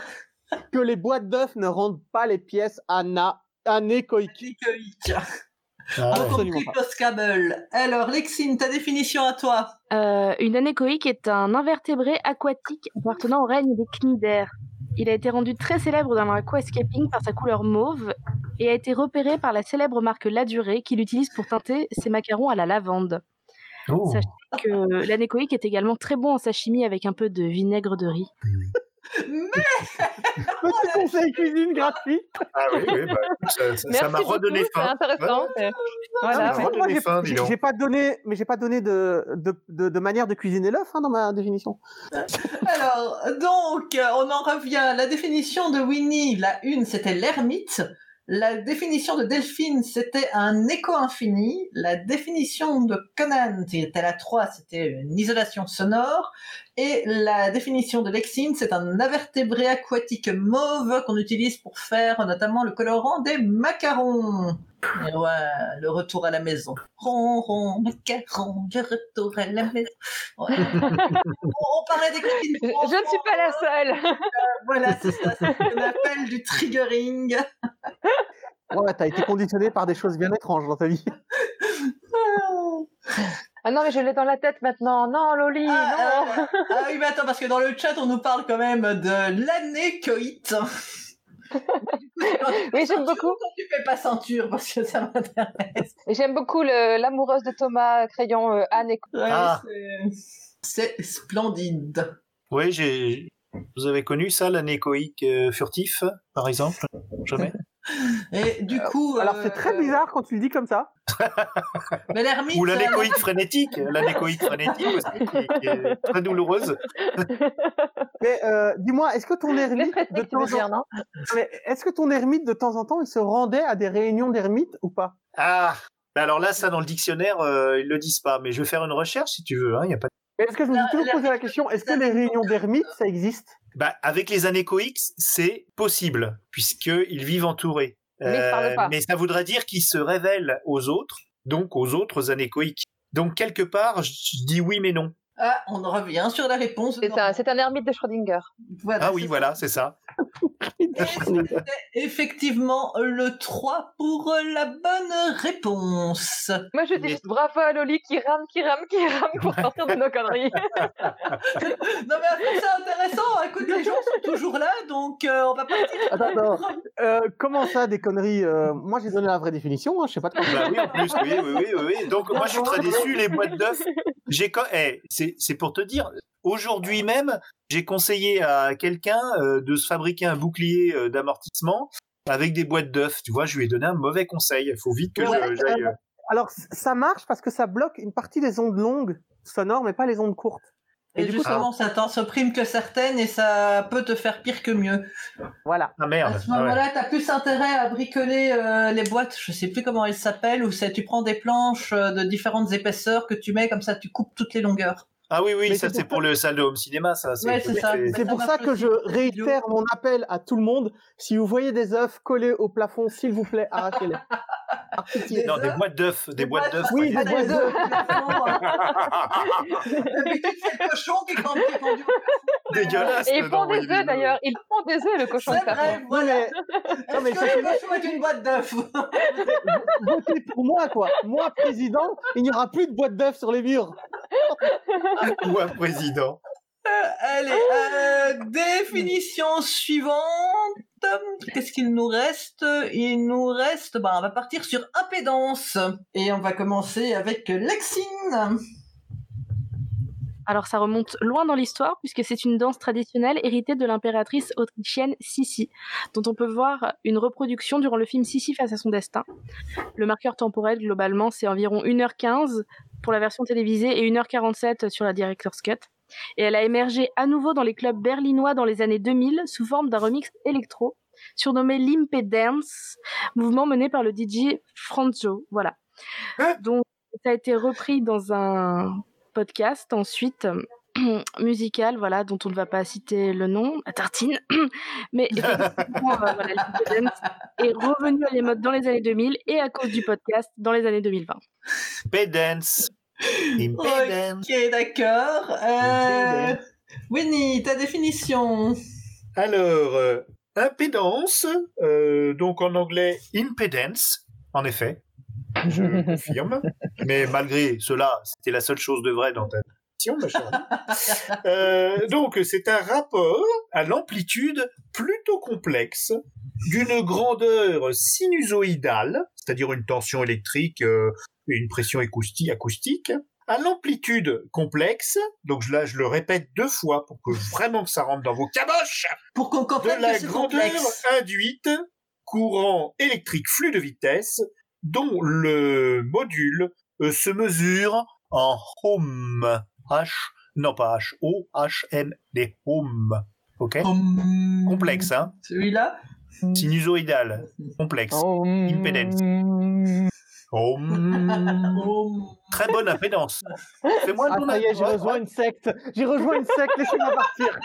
que les boîtes d'œufs ne rendent pas les pièces ana- anéchoïques. Anéchoïque. Ah, ouais. Absolument pas. Alors, Lexine, ta définition à toi. Euh, une anéchoïque est un invertébré aquatique appartenant au règne des cnidaires. Il a été rendu très célèbre dans l'aquascaping par sa couleur mauve et a été repéré par la célèbre marque La Durée qui l'utilise pour teinter ses macarons à la lavande. Oh. Ça- Que l'anéchoïque est également très bon en sashimi avec un peu de vinaigre de riz. Mais Petit conseil cuisine gratuit. Ah oui, oui, bah, ça- m'a redonné c'est faim. intéressant. c'est- Non, Voilà. Ah, mais ouais. moi, j'ai- pas donné, mais j'ai pas donné de, de, de, de manière de cuisiner l'œuf hein, dans ma définition. alors, donc, on en revient. La définition de Winnie, la une, c'était l'ermite. La définition de Delphine, c'était un écho infini. La définition de Conan, qui était la 3, c'était une isolation sonore. Et la définition de Lexine, c'est un invertébré aquatique mauve qu'on utilise pour faire notamment le colorant des macarons. Et voilà, le retour à la maison. Ron, ron, macaron, je retour à la maison. Ouais. on, on parlait des copines. Je, je ne suis pas la seule. Voilà, c'est ça, c'est ce qu'on appelle du triggering. Ouais, t'as été conditionné par des choses bien étranges dans ta vie. Ah non, mais je l'ai dans la tête maintenant. Non, Loli, non. Ah, ah, ah oui, mais attends, parce que dans le chat, on nous parle quand même de l'anécoïte. Oui, j'aime beaucoup. Quand tu fais pas ceinture, parce que ça m'intéresse. J'aime beaucoup l'amoureuse de Thomas Crayon, euh, Anne. et- Ouais, Ah. c'est- C'est splendide. Oui, j'ai. Vous avez connu ça, l'anéchoïque euh, furtif, par exemple? Jamais? Et du coup. Alors euh, c'est très bizarre quand tu le dis comme ça. Mais l'ermite. Ou euh, l'anéchoïque frénétique, l'anéchoïque frénétique aussi, qui, qui est très douloureuse. Mais euh, dis-moi, est-ce que ton ermite de temps dire, en non mais est-ce que ton ermite de temps en temps il se rendait à des réunions d'ermites ou pas? Ah Alors là, ça, dans le dictionnaire, euh, ils le disent pas, mais je vais faire une recherche si tu veux, il hein, y a pas Est-ce que je me suis toujours posé la question, est-ce que les réunions d'ermites ça existe? Bah, avec les anéchoïques, c'est possible, puisqu'ils vivent entourés. Mais pas. mais ça voudrait dire qu'ils se révèlent aux autres, donc aux autres anéchoïques. Donc, quelque part, je dis oui, mais non. Ah, on revient sur la réponse. C'est un, c'est un ermite de Schrödinger. Voilà, Ah oui, voilà, c'est ça. Et c'était effectivement le 3 pour la bonne réponse. Moi, je dis juste bravo à Loli qui rame, qui rame, qui rame pour sortir de nos conneries. Non mais après c'est intéressant, écoute les gens sont toujours là donc euh, on va partir. Attends, attends. Euh, comment ça, des conneries Euh, Moi, j'ai donné la vraie définition. Hein, je sais pas de quoi. Bah oui, en plus, oui, oui, oui. Donc, moi, je suis très déçu, les boîtes d'œufs. J'ai, co- eh, c'est, c'est pour te dire, aujourd'hui même, j'ai conseillé à quelqu'un euh, de se fabriquer un bouclier euh, d'amortissement avec des boîtes d'œufs. Tu vois, je lui ai donné un mauvais conseil. Il faut vite que Ouais, j'aille. euh, Alors, ça marche parce que ça bloque une partie des ondes longues sonores, mais pas les ondes courtes. Et, Et du coup, justement ça t'en supprime que certaines et ça peut te faire pire que mieux. Voilà. Ah À merde. ce Ah ouais. moment-là, t'as plus intérêt à bricoler euh, les boîtes, je sais plus comment elles s'appellent, où c'est tu prends des planches euh, de différentes épaisseurs que tu mets comme ça, tu coupes toutes les longueurs. Ah oui, oui, Mais ça c'est c'est pour pour le salle de home cinéma, ça. C'est. C'est pour ça que je réitère mon appel à tout le monde. Si vous voyez des œufs collés au plafond, s'il vous plaît, arrachez-les. Non, des boîtes d'œufs, des boîtes d'œufs. Oui, des boîtes d'œufs. D'habitude, c'est le cochon qui est pendu au plafond. Dégueulasse. Et ils font des œufs d'ailleurs. Ils font des œufs, le cochon C'est vrai, Non, voilà. mais, non, mais sachez-le, le cochon est une boîte d'œufs votez pour moi, quoi. Moi, président, il n'y aura plus de boîtes d'œufs sur les murs. Ou un président. Allez, euh, définition suivante. Qu'est-ce qu'il nous reste? Il nous reste, bah, on va partir sur impédance. Et on va commencer avec Lexine. Alors ça remonte loin dans l'histoire puisque c'est une danse traditionnelle héritée de l'impératrice autrichienne Sissi, dont on peut voir une reproduction durant le film Sissi face à son destin. Le marqueur temporel globalement c'est environ 1h15 pour la version télévisée et 1h47 sur la Director's Cut. Et elle a émergé à nouveau dans les clubs berlinois dans les années 2000 sous forme d'un remix électro surnommé Limpé Dance, mouvement mené par le DJ Franzo. Voilà. Donc ça a été repris dans un podcast ensuite euh, musical, voilà, dont on ne va pas citer le nom, à tartine, mais euh, voilà, est revenu à les modes dans les années 2000 et à cause du podcast dans les années 2020. Pedance. Impedance. Ok, d'accord. Euh, Winnie, ta définition Alors, euh, impédance, euh, donc en anglais impedance, en effet, je confirme. Mais malgré cela, c'était la seule chose de vrai dans ta définition, ma chérie. Euh, donc, c'est un rapport à l'amplitude plutôt complexe d'une grandeur sinusoïdale, c'est-à-dire une tension électrique euh, et une pression acoustique, à l'amplitude complexe, donc là je le répète deux fois pour que vraiment que ça rentre dans vos caboches, Pour qu'on de comprenne la grandeur complexe. induite, courant électrique flux de vitesse, dont le module euh, se mesure en ohm. H, non pas H, O, H, M, D, ohm. Ok Hum, Complexe, hein Celui-là Sinusoïdal, complexe. Impedance. Ohm. Hum. Très bonne impédance. Fais-moi Ah, j'ai ouais, rejoint ouais. une secte. J'ai rejoint une secte, laissez-moi partir.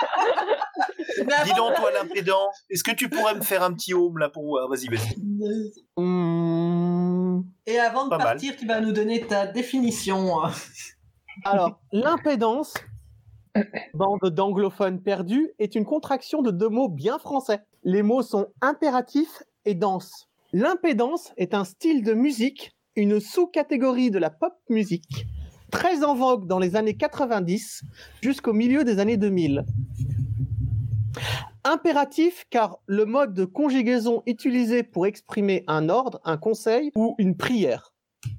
Dis donc, toi, l'impédant, est-ce que tu pourrais me faire un petit home là pour voir Vas-y, vas-y. Hmm. Et avant de Pas mal. partir, tu vas nous donner ta définition. Alors, l'impédance, bande d'anglophones perdus, est une contraction de deux mots bien français. Les mots sont impératif et danse. L'impédance est un style de musique, une sous-catégorie de la pop musique, très en vogue dans les années 90 jusqu'au milieu des années 2000. Impératif car le mode de conjugaison utilisé pour exprimer un ordre, un conseil ou une prière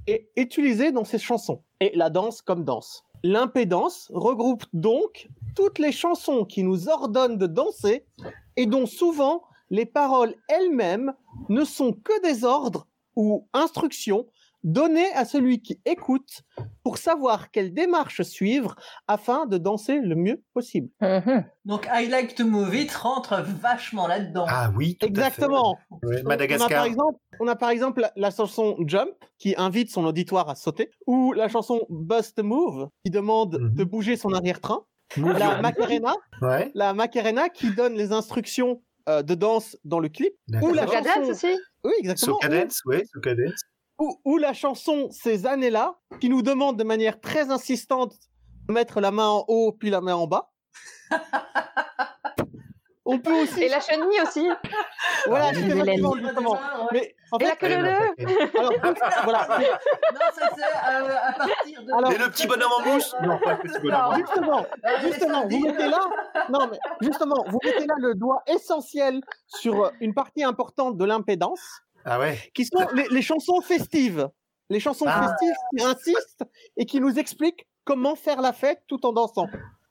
est utilisé dans ces chansons. Et la danse comme danse. L'impédance regroupe donc toutes les chansons qui nous ordonnent de danser et dont souvent les paroles elles-mêmes ne sont que des ordres ou instructions données à celui qui écoute pour savoir quelle démarche suivre afin de danser le mieux possible. Donc, I Like to Move It rentre vachement là-dedans. Ah oui, tout à fait. Exactement. On a par Madagascar. exemple, on a par exemple la, la chanson Jump qui invite son auditoire à sauter, ou la chanson Bust Move qui demande Mhm. de bouger son arrière-train, Move la Macarena, Ouais. la Macarena qui donne les instructions euh, de danse dans le clip. Ou la Cadence chanson, aussi? Oui exactement. So cadence, ouais, so cadence. Ou, ou la chanson ces années-là qui nous demande de manière très insistante de mettre la main en haut puis la main en bas. On peut aussi. Et la chenille aussi. Voilà, Ah, Hélène. exactement, justement. Ouais. Mais en Et la fait, queue ouais. alors, voilà. Non, ça c'est euh, à partir de. Alors- Et le petit bonhomme en mousse Non, pas le petit bonhomme. Justement, Euh, justement, vous mettez là, non mais justement, vous mettez là le doigt essentiel sur une partie importante de l'impédance, Ah ouais. qui sont les, les chansons festives, les chansons Ah. festives qui insistent et qui nous expliquent comment faire la fête tout en dansant.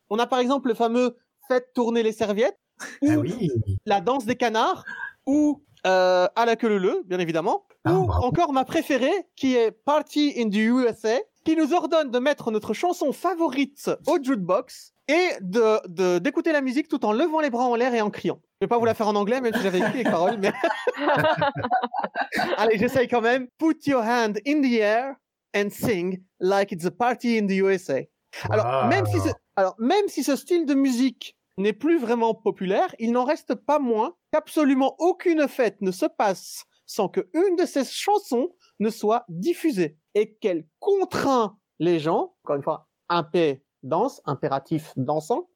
On a par exemple le fameux "Faites tourner les serviettes" ou Ah oui. la danse des canards ou euh, à la queue leu leu, bien évidemment, Ah, ou bravo. encore ma préférée qui est Party in the USA, qui nous ordonne de mettre notre chanson favorite au jukebox et de de- d'écouter la musique tout en levant les bras en l'air et en criant. Je vais pas vous la faire en anglais, même si j'avais écrit les paroles, mais allez, j'essaye quand même. Put your hand in the air and sing like it's a party in the USA. Alors, Ah. même si ce, alors, même si ce style de musique n'est plus vraiment populaire, il n'en reste pas moins qu'absolument aucune fête ne se passe sans que une de ces chansons ne soit diffusée et qu'elle contraint les gens, encore une fois, impé danse, impératif dansant,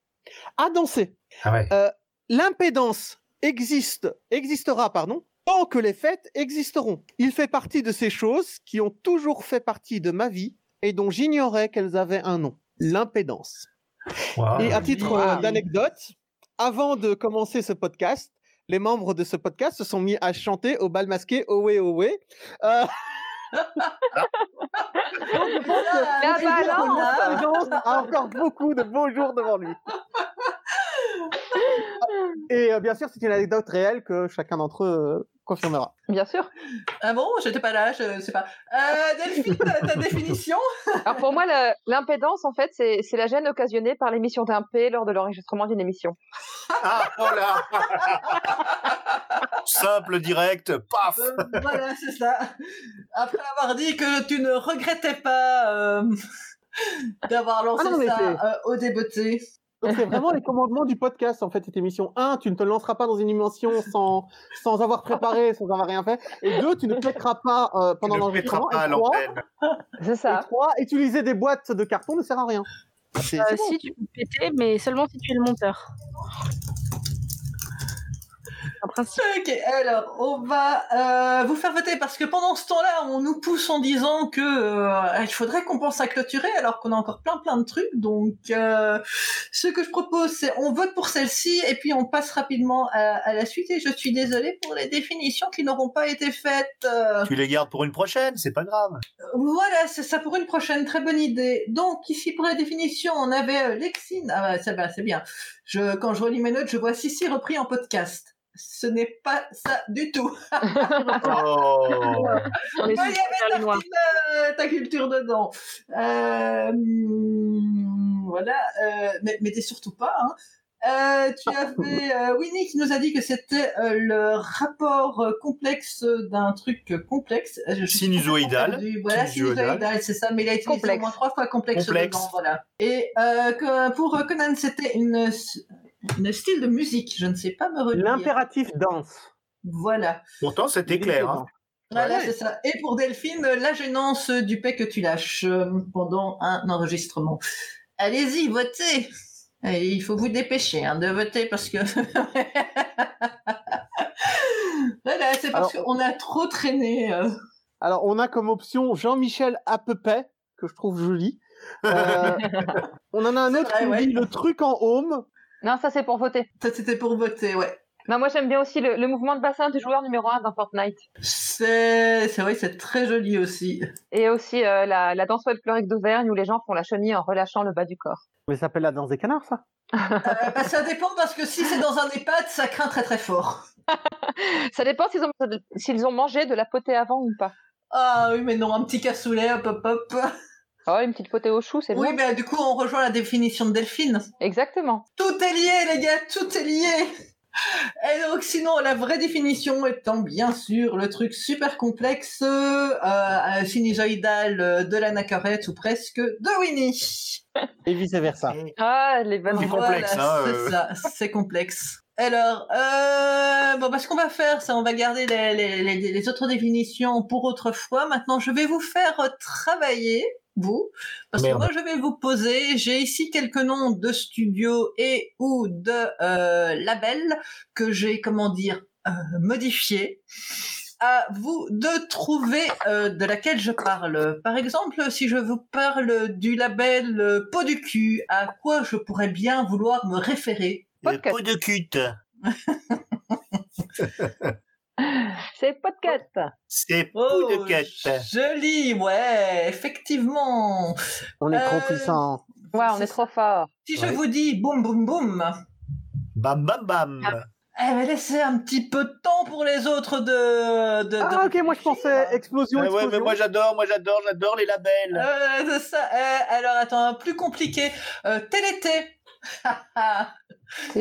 à danser. Ah ouais. L'impédance existe, existera, pardon, tant que les fêtes existeront. Il fait partie de ces choses qui ont toujours fait partie de ma vie et dont j'ignorais qu'elles avaient un nom. L'impédance. Wow. Et à titre Wow. euh, d'anecdote, avant de commencer ce podcast, les membres de ce podcast se sont mis à chanter au bal masqué Owe Owe. Euh, La balance a encore beaucoup de beaux jours devant lui. Et euh, bien sûr, c'est une anecdote réelle que chacun d'entre eux euh, confirmera. Bien sûr. Ah bon, j'étais pas là, je sais pas. Euh, Delphine, ta ta définition? Alors pour moi, l'impédance, en fait, c'est la gêne occasionnée par l'émission d'un P lors de l'enregistrement d'une émission. Ah, oh là Simple, direct, paf Euh, Voilà, c'est ça. Après avoir dit que tu ne regrettais pas euh, d'avoir lancé Ah non, mais ça euh, au débeauté. Donc c'est vraiment les commandements du podcast en fait cette émission. Un, tu ne te lanceras pas dans une émission sans sans avoir préparé, sans avoir rien fait. Et deux, tu ne pèteras pas euh, pendant Tu ne l'enregistrement. pas à Et trois, l'antenne. C'est et ça. trois, utiliser des boîtes de carton ne sert à rien. Euh, bon. si tu peux péter, mais seulement si tu es le monteur. Ok, alors on va euh, vous faire voter parce que pendant ce temps-là, on nous pousse en disant que euh, il faudrait qu'on pense à clôturer alors qu'on a encore plein plein de trucs. Donc, euh, ce que je propose, c'est on vote pour celle-ci et puis on passe rapidement à, à la suite. Et je suis désolée pour les définitions qui n'auront pas été faites. euh, Tu les gardes pour une prochaine, c'est pas grave. Voilà, c'est ça pour une prochaine, très bonne idée. Donc ici pour la définition, on avait euh, Lexine. Ah bah, ça va, c'est bien. Je, quand je relis mes notes, je vois Sissi repris en podcast. Ce n'est pas ça du tout. Oh. Il y avait Charlie Noir. ta, ta culture dedans. Euh, voilà, euh, mais, mais t'es surtout pas. Hein. Euh, tu avais euh, Winnie qui nous a dit que c'était euh, le rapport euh, complexe d'un truc euh, complexe. Euh, Sinusoïdal. Voilà, Sinusoïdal. c'est ça, mais il a utilisé au moins trois fois complexe, Complexe. dedans, voilà. Et euh, que pour euh, Conan, c'était une, une style de musique, je ne sais pas me redire. L'impératif danse. Voilà. Pourtant, c'était clair. Hein. Voilà, Ouais. c'est ça. Et pour Delphine, la gênance du paix que tu lâches euh, pendant un enregistrement. Allez-y, votez. Et il faut vous dépêcher hein, de voter parce que voilà, c'est parce qu'on a trop traîné. euh. Alors on a comme option Jean-Michel Apepet que je trouve joli. Euh, on en a un autre vrai, qui ouais. dit le truc en home. Non, ça c'est pour voter. Ça, c'était pour voter, ouais. Non, moi j'aime bien aussi le, le mouvement de bassin du joueur numéro 1 dans Fortnite. C'est, c'est vrai, c'est très joli aussi. Et aussi euh, la, la danse folklorique d'Auvergne où les gens font la chenille en relâchant le bas du corps. Mais ça s'appelle la danse des canards ça. Euh, bah, ça dépend parce que si c'est dans un EHPAD, ça craint très très fort. Ça dépend s'ils ont, s'ils ont mangé de la potée avant ou pas. Ah oui, mais non, un petit cassoulet, hop hop hop. Oh, une petite potée au chou, c'est Oui, bon. mais du coup, on rejoint la définition de Delphine. Exactement. Tout est lié, les gars, tout est lié. Et donc, sinon, la vraie définition étant bien sûr le truc super complexe, euh, euh, sinusoïdal euh, de la nacarette ou presque de Winnie. Et vice versa. Ah, les bonnes C'est Voilà, complexe, hein, c'est euh. ça, c'est complexe. Alors, euh, bon, bah, ce qu'on va faire, c'est on va garder les, les, les, les autres définitions pour autrefois. Maintenant, je vais vous faire travailler, vous, parce Merde. que moi, je vais vous poser. J'ai ici quelques noms de studios et ou de euh, labels que j'ai, comment dire, euh, modifiés. À vous de trouver euh, de laquelle je parle. Par exemple, si je vous parle du label euh, Peau du cul, à quoi je pourrais bien vouloir me référer? Le Podcast. pot de cute. C'est podcast. C'est pot Oh, joli, ouais, effectivement. On est Euh, trop puissant. Ouais, on est trop fort. Si je Ouais. vous dis boum boum boum, Bam bam bam. eh ben laissez un petit peu de temps pour les autres de. de Ah, ok, moi je pensais explosion, Ah ouais, explosion. mais moi j'adore, moi j'adore, j'adore les labels. Euh, c'est ça. Euh, alors attends, plus compliqué. Euh, Télété.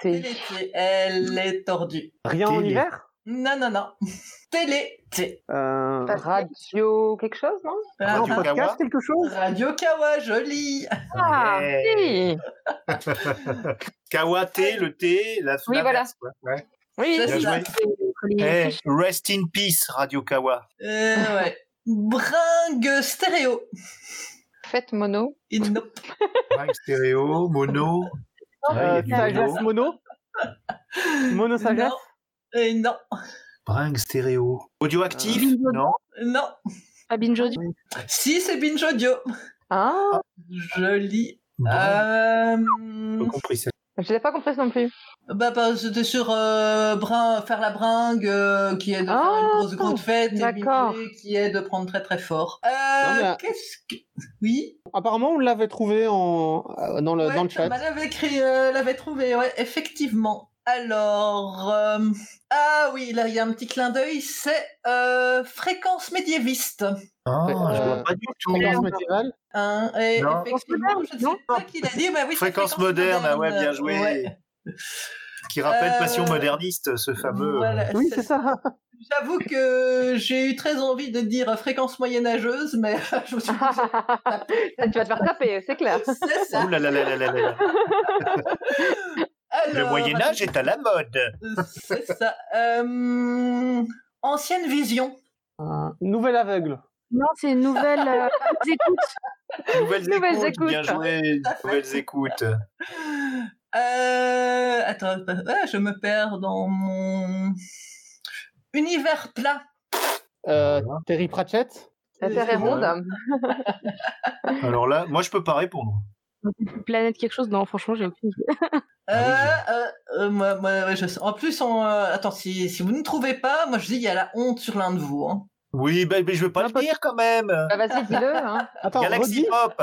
Télété, elle est tordue. Rien en Télé. hiver? Non, non, non. Télété. euh... Radio quelque chose, non? Non, Radio podcast, Kawa. quelque chose? Radio Kawa, joli. Ah, Ouais. si. Kawaté, le thé, la Oui. Ouais. Oui, C'est ça. Les- Eh, rest in peace, Radio Kawa. Euh, ouais. Bringue stéréo. Fête mono. Nope. Bringue stéréo, mono. Ouais, il y a Euh, sagesse mono. mono Mono sagesse Non. Euh, non. Bringue stéréo. Audioactif Bingo. Non. Non. Pas Binge Audio. Si, c'est Binge Audio. Ah, Joli. Bringue, Euh, compris ça. Je l'ai pas compris non plus. bah, bah, c'était sur euh, brin, faire la bringue, euh, qui est de faire une Ah, grosse grande fête, et qui est de prendre très très fort. Euh, mais- qu'est-ce que... Oui? Apparemment, on l'avait trouvé en... euh, dans, le, Ouais, dans le chat. Thomas l'avait écrit, euh, l'avait trouvé, ouais, effectivement. Alors, euh, ah oui, là il y a un petit clin d'œil, c'est euh, fréquence médiéviste. Ah, je vois pas du tout. Fréquence médiévale. Hein, et Non. effectivement, je ne sais pas qui l'a dit, mais oui, c'est Fréquence moderne, ah ouais, bien joué. ouais. Qui rappelle Euh, Passion moderniste, ce fameux. Voilà, Oui, c'est- c'est ça. J'avoue que j'ai eu très envie de dire fréquence moyenâgeuse, mais je me suis dit, tu vas te faire taper, c'est clair. c'est ça. Ouh là là là là là Le Moyen Âge est à la mode. C'est ça. Euh, ancienne vision. Euh, Nouvel aveugle. Non, c'est une nouvelle. euh, écoute. Nouvelles, Nouvelles écoutes, écoutes. bien joué. Nouvelles écoutes. Euh, attends, ah, je me perds dans mon univers plat. Euh, Terry Pratchett? La Terre est ronde. Alors là, moi je peux pas répondre. Planète quelque chose? Non, franchement, j'ai aucune idée. Euh, Ah euh, euh, moi, moi, ouais, je. En plus, on, euh, attends, si, si vous ne trouvez pas, moi je dis il y a la honte sur l'un de vous. hein. Oui, ben, mais je veux pas le dire quand même. Bah, vas-y, dis-le. Hein. Attends, Galaxy redis. Pop.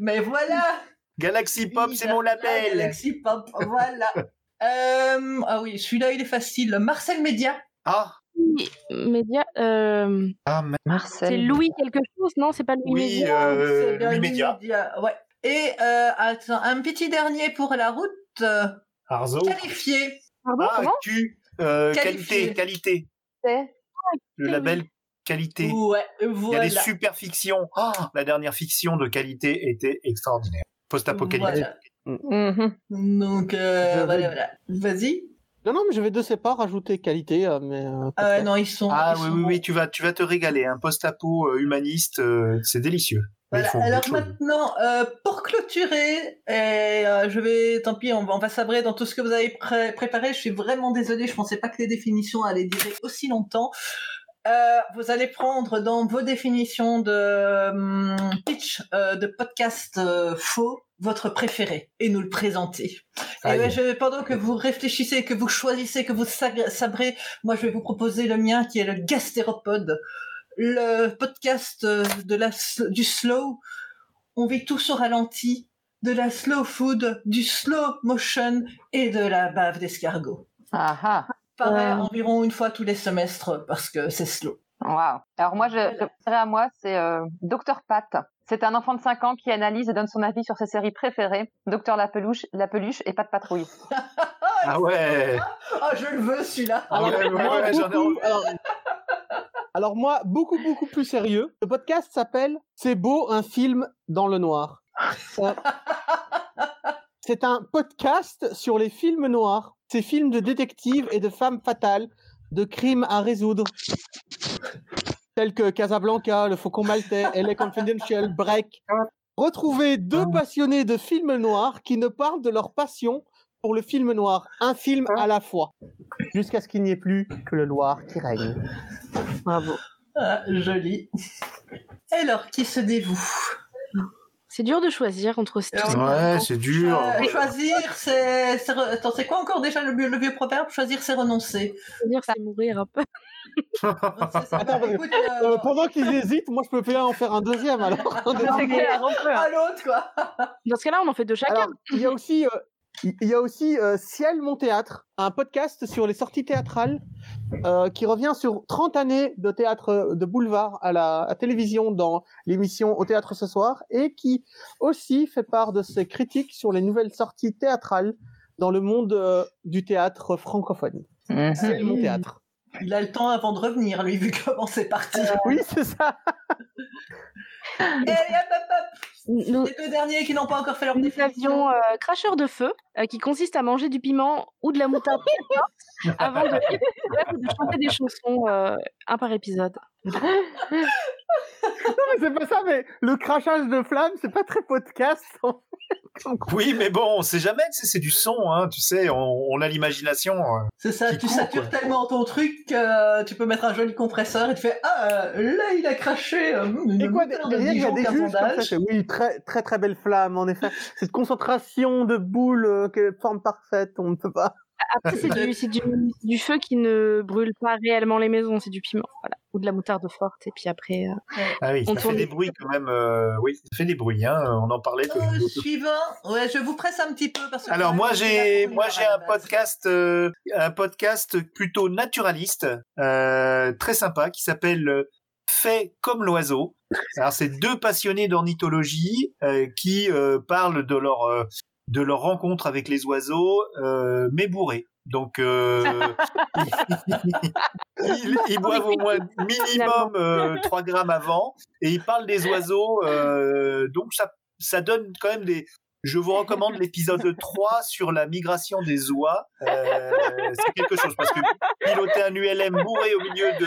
Mais voilà. Galaxy Pop, c'est mon label. Galaxy Pop, voilà. Euh, ah oui, celui-là il est facile. Marcel Média. Ah, Média. Euh... ah mais- Marcel. C'est Louis quelque chose Non, c'est pas Louis Oui, Média. euh, C'est Louis Média. Média, Ouais. Et euh, attends, un petit dernier pour la route. euh, Arzo. qualifié. Pardon, Ah, comment Q. Euh, Qualifié. qualité, qualité. C'est Le label qualité. Ouais, Il y a voilà. des super fictions. Ah, la dernière fiction de qualité était extraordinaire. Post-apocalyptique. Voilà. Mhm. Donc euh, voilà, voilà. Vas-y. Non, non, mais je vais de ces pas rajouter qualité, euh, mais... euh, Ah ouais, non, ils sont. Ah ils oui, sont oui, bons. oui, tu vas, tu vas te régaler. Un post-apo euh, humaniste, euh, c'est délicieux. Voilà. Alors maintenant, euh, pour clôturer, et euh, je vais, tant pis, on va, on va sabrer dans tout ce que vous avez pré- préparé. Je suis vraiment désolée, je pensais pas que les définitions allaient durer aussi longtemps. Euh, vous allez prendre dans vos définitions de hum, pitch euh, de podcast euh, faux votre préféré et nous le présenter. Et ben, je, pendant que vous réfléchissez, que vous choisissez, que vous sabrez, moi je vais vous proposer le mien qui est le Gastéropode, le podcast euh, de la, du slow. On vit tous au ralenti, de la slow food, du slow motion et de la bave d'escargot. Ah ah. Pareil, Euh. environ une fois tous les semestres parce que c'est slow. Waouh. Alors moi, je, je préférais à moi, c'est euh, Dr Pat. C'est un enfant de 5 ans qui analyse et donne son avis sur ses séries préférées, Docteur la peluche, la peluche et Pat Patrouille. Ah ouais. Ah, je le veux celui-là. Ah ouais, ouais, ouais, beaucoup- alors, alors moi, beaucoup, beaucoup plus sérieux. Le podcast s'appelle C'est beau un film dans le noir. C'est un podcast sur les films noirs, ces films de détectives et de femmes fatales, de crimes à résoudre, tels que Casablanca, Le Faucon Maltais, LA Confidential, Break. Retrouvez deux passionnés de films noirs qui ne parlent de leur passion pour le film noir, un film à la fois, jusqu'à ce qu'il n'y ait plus que le noir qui règne. Bravo. Ah, joli. Alors, qui se dévoue C'est dur de choisir entre ces Alors, Ouais, c'est dur. Euh, Choisir, c'est. Attends, c'est quoi encore déjà le, vieux- le vieux proverbe? Choisir, c'est renoncer. dire c'est mourir un peu. Écoute, euh, Euh, pendant qu'ils hésitent, moi je peux bien en faire un deuxième alors. C'est clair, on peut, à l'autre, quoi. Dans ce cas-là, on en fait deux chacun. Alors, il y a aussi, euh, il y a aussi euh, Ciel Mon Théâtre, un podcast sur les sorties théâtrales euh, qui revient sur 30 années de théâtre de boulevard à la à télévision dans l'émission Au théâtre ce soir et qui aussi fait part de ses critiques sur les nouvelles sorties théâtrales dans le monde euh, du théâtre francophone. Ciel Mon Théâtre. Il a le temps avant de revenir, lui, vu comment c'est parti. Oui, c'est ça. Et hop, hop, hop Nous, Les deux derniers qui n'ont pas encore fait leur nous avions euh, Cracheur de feu, euh, qui consiste à manger du piment ou de la moutarde avant de, de chanter des chansons, euh, un par épisode. Mais c'est pas ça, mais le crachage de flammes, c'est pas très podcast. en fait. Oui, mais bon, on sait jamais, tu sais, c'est du son, hein, tu sais, on, on a l'imagination. euh. C'est ça, tu court, satures quoi. tellement ton truc que tu peux mettre un joli compresseur et tu fais Ah, euh, là, il a craché euh, Et quoi, moutarde de il y a des 15 juges comme ça. Oui, très, très, très belle flamme, en effet. Cette concentration de boules, euh, que forme parfaite, on ne peut pas. Après, c'est du, c'est du, du feu qui ne brûle pas réellement les maisons, c'est du piment, voilà. Ou de la moutarde forte, et puis après... euh, Ah oui, On ça tourne fait des bruits quand même. euh, oui, ça fait des bruits, hein, on en parlait. que- Euh, suivant, ouais, je vous presse un petit peu parce que. Alors moi j'ai moi un podcast euh, un podcast plutôt naturaliste euh, très sympa qui s'appelle euh, Fait comme l'oiseau. Alors c'est deux passionnés d'ornithologie euh, qui euh, parlent de leur euh, de leur rencontre avec les oiseaux mais bourrés. Donc ils, ils boivent au moins minimum euh, 3 grammes avant et ils parlent des oiseaux donc ça ça donne quand même des je vous recommande l'épisode 3 sur la migration des oies. Euh, c'est quelque chose parce que piloter un ULM bourré au milieu de.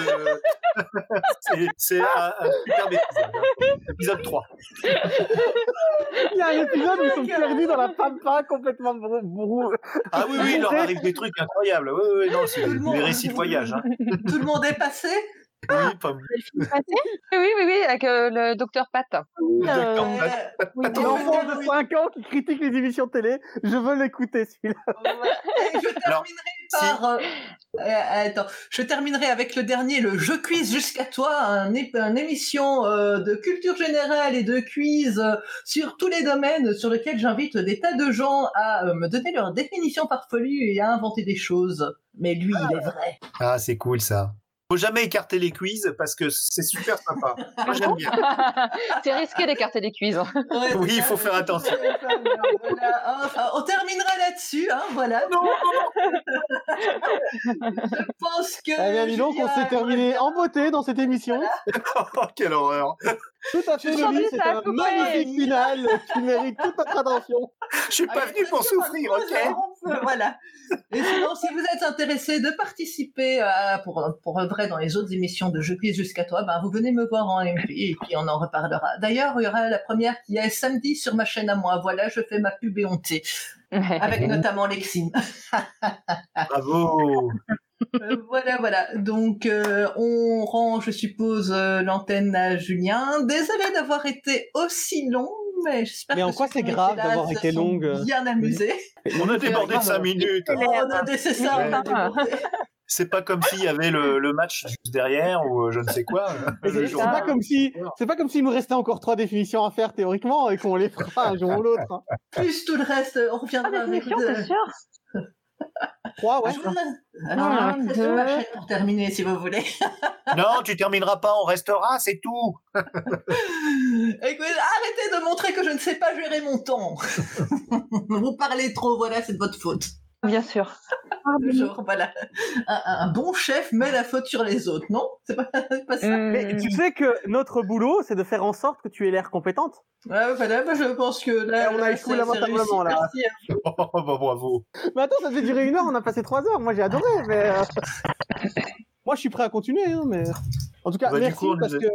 c'est, un, un superbe épisode. hein. Épisode 3. Il y a un épisode où ils sont perdus dans la pampa, complètement brou. brou- Ah oui, oui, il leur arrive des trucs incroyables. Oui, oui, non, c'est des récits de voyage. Hein. Tout le monde est passé? Oui, pas- le film passé? Oui, oui, oui, avec euh, le docteur Pat. Euh, oui, non, L'enfant de 5 ans qui critique les émissions télé, je veux l'écouter celui-là. Et je Alors, terminerai par. euh, euh, attends, je terminerai avec le dernier, le jeu quiz jusqu'à toi, un, émission euh, de culture générale et de quiz euh, sur tous les domaines sur lesquels j'invite des tas de gens à euh, me donner leur définition farfelue et à inventer des choses. Mais lui, il est vrai. Ah, c'est cool ça. Faut jamais écarter les quiz parce que c'est super sympa. Moi j'aime bien. C'est risqué d'écarter les quiz. Ouais, Oui, il faut faire attention. Voilà. Enfin, on terminera là-dessus, hein, voilà. Je pense que. Eh bien, dis donc, on s'est terminé en beauté dans cette émission. Oh, quelle horreur. Tout à fait, Je Loli, c'est un magnifique final qui mérite toute notre attention. Je suis pas Allez, venu pour souffrir, ok Voilà. Et sinon, si vous êtes intéressé de participer à, pour, pour vrai dans les autres émissions de Jeux Quiz jusqu'à toi, ben, vous venez me voir en MP et puis on en reparlera. D'ailleurs, il y aura la première qui est samedi sur ma chaîne à moi. Voilà, je fais ma pub et honté. Avec notamment Lexine. Bravo. Euh, voilà, voilà. Donc, euh, on rend, je suppose, euh, l'antenne à Julien. Désolé d'avoir été aussi long, mais j'espère Mais que en quoi c'est grave d'avoir été longue? Bien amusés. On a débordé de 5 minutes. Oh, on a- c'est ça, on a Ouais. débordé. C'est pas comme s'il y avait le, le match juste derrière ou je ne sais quoi. C'est pas comme si, c'est pas comme s'il nous restait encore trois définitions à faire théoriquement et qu'on les fera un jour ou l'autre. hein. Plus tout le reste, on Ah, reviendra avec définition, de- c'est sûr. Trois, ouais. Alors, Un, deux. ma chaîne pour terminer, si vous voulez. Non, tu termineras pas, on restera, c'est tout. Écoute, arrêtez de montrer que je ne sais pas gérer mon temps. vous parlez trop, voilà, c'est de votre faute. Bien sûr. Genre, voilà. Un, un bon chef met la faute sur les autres, non? C'est pas, ça Mais tu sais que notre boulot, c'est de faire en sorte que tu aies l'air compétente. Ouais, voilà, moi, je pense que là, on a échoué lamentablement, là. Merci, hein. Oh, bah, bravo. Mais attends, ça devait durer une heure, on a passé trois heures. Moi, j'ai adoré, mais. euh, Moi, je suis prêt à continuer, hein, mais. En tout cas, Bah, merci coup, parce que.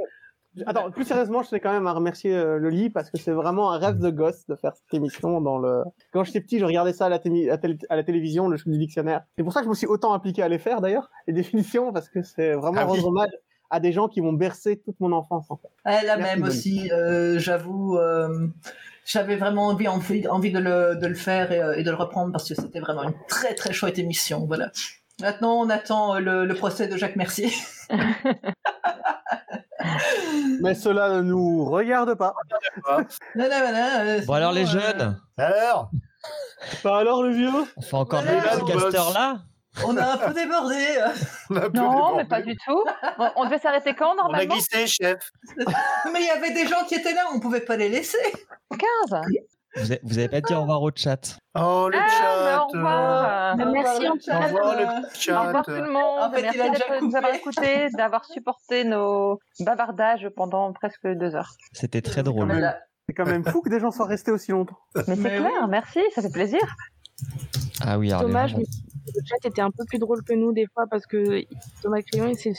Attends, plus sérieusement, je tenais quand même à remercier euh, Loli parce que c'est vraiment un rêve de gosse de faire cette émission dans le. Quand j'étais petit, je regardais ça à la, télé- à télé- à la télévision, le show du dictionnaire. C'est pour ça que je me suis autant impliqué à les faire d'ailleurs, les définitions, parce que c'est vraiment Ah oui. rendre hommage à des gens qui m'ont bercé toute mon enfance en fait. Merci, même aussi, euh, j'avoue. euh, J'avais vraiment envie, envie, envie de, le, de le faire et, euh, et de le reprendre parce que c'était vraiment une très très chouette émission. Voilà. Maintenant, on attend le, le procès de Jacques Mercier. Mais cela ne nous regarde pas. Voilà, voilà, euh, Bon alors les sinon, euh, jeunes, Alors Bah alors le vieux on fait encore Voilà, des on podcasters là on a un peu débordé. un peu Non, débordé. mais pas du tout. On, on devait s'arrêter quand On a normalement? glissé, chef. Mais il y avait des gens qui étaient là, on pouvait pas les laisser. 15. Vous avez, vous avez pas dit au revoir au chat Oh, le Ah, mais chat. au revoir. Bah, merci, Au en cas. Au revoir, le Au chat. revoir tout le monde. En fait, Merci il a déjà d'être- de nous avoir écoutés, d'avoir supporté nos bavardages pendant presque deux heures. C'était très drôle. C'est quand même fou que des gens soient restés aussi longtemps. Mais c'est clair, merci, ça fait plaisir. Ah oui, Dommage, mais le chat était un peu plus drôle que nous des fois parce que Thomas Crayon, c'est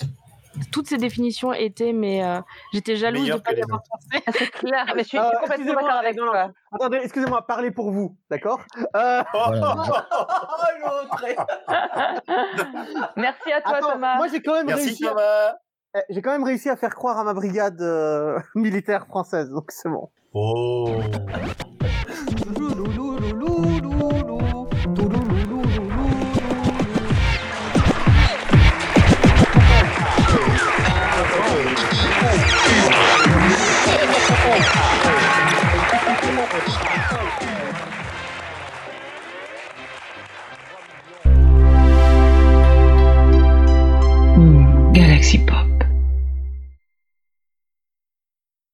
toutes ses définitions étaient, mais euh, j'étais jalouse de Meilleures ne pas les avoir pensé. Ah, C'est clair, mais je suis, je Ah, suis complètement d'accord avec toi. Attendez, excusez-moi, parlez pour vous, d'accord? Euh, Voilà. Merci à toi, attends, Thomas. Moi j'ai quand même Merci, réussi. à- Thomas. eh, J'ai quand même réussi à faire croire à ma brigade euh, militaire française, donc c'est bon. Oh. Galaxy Pop.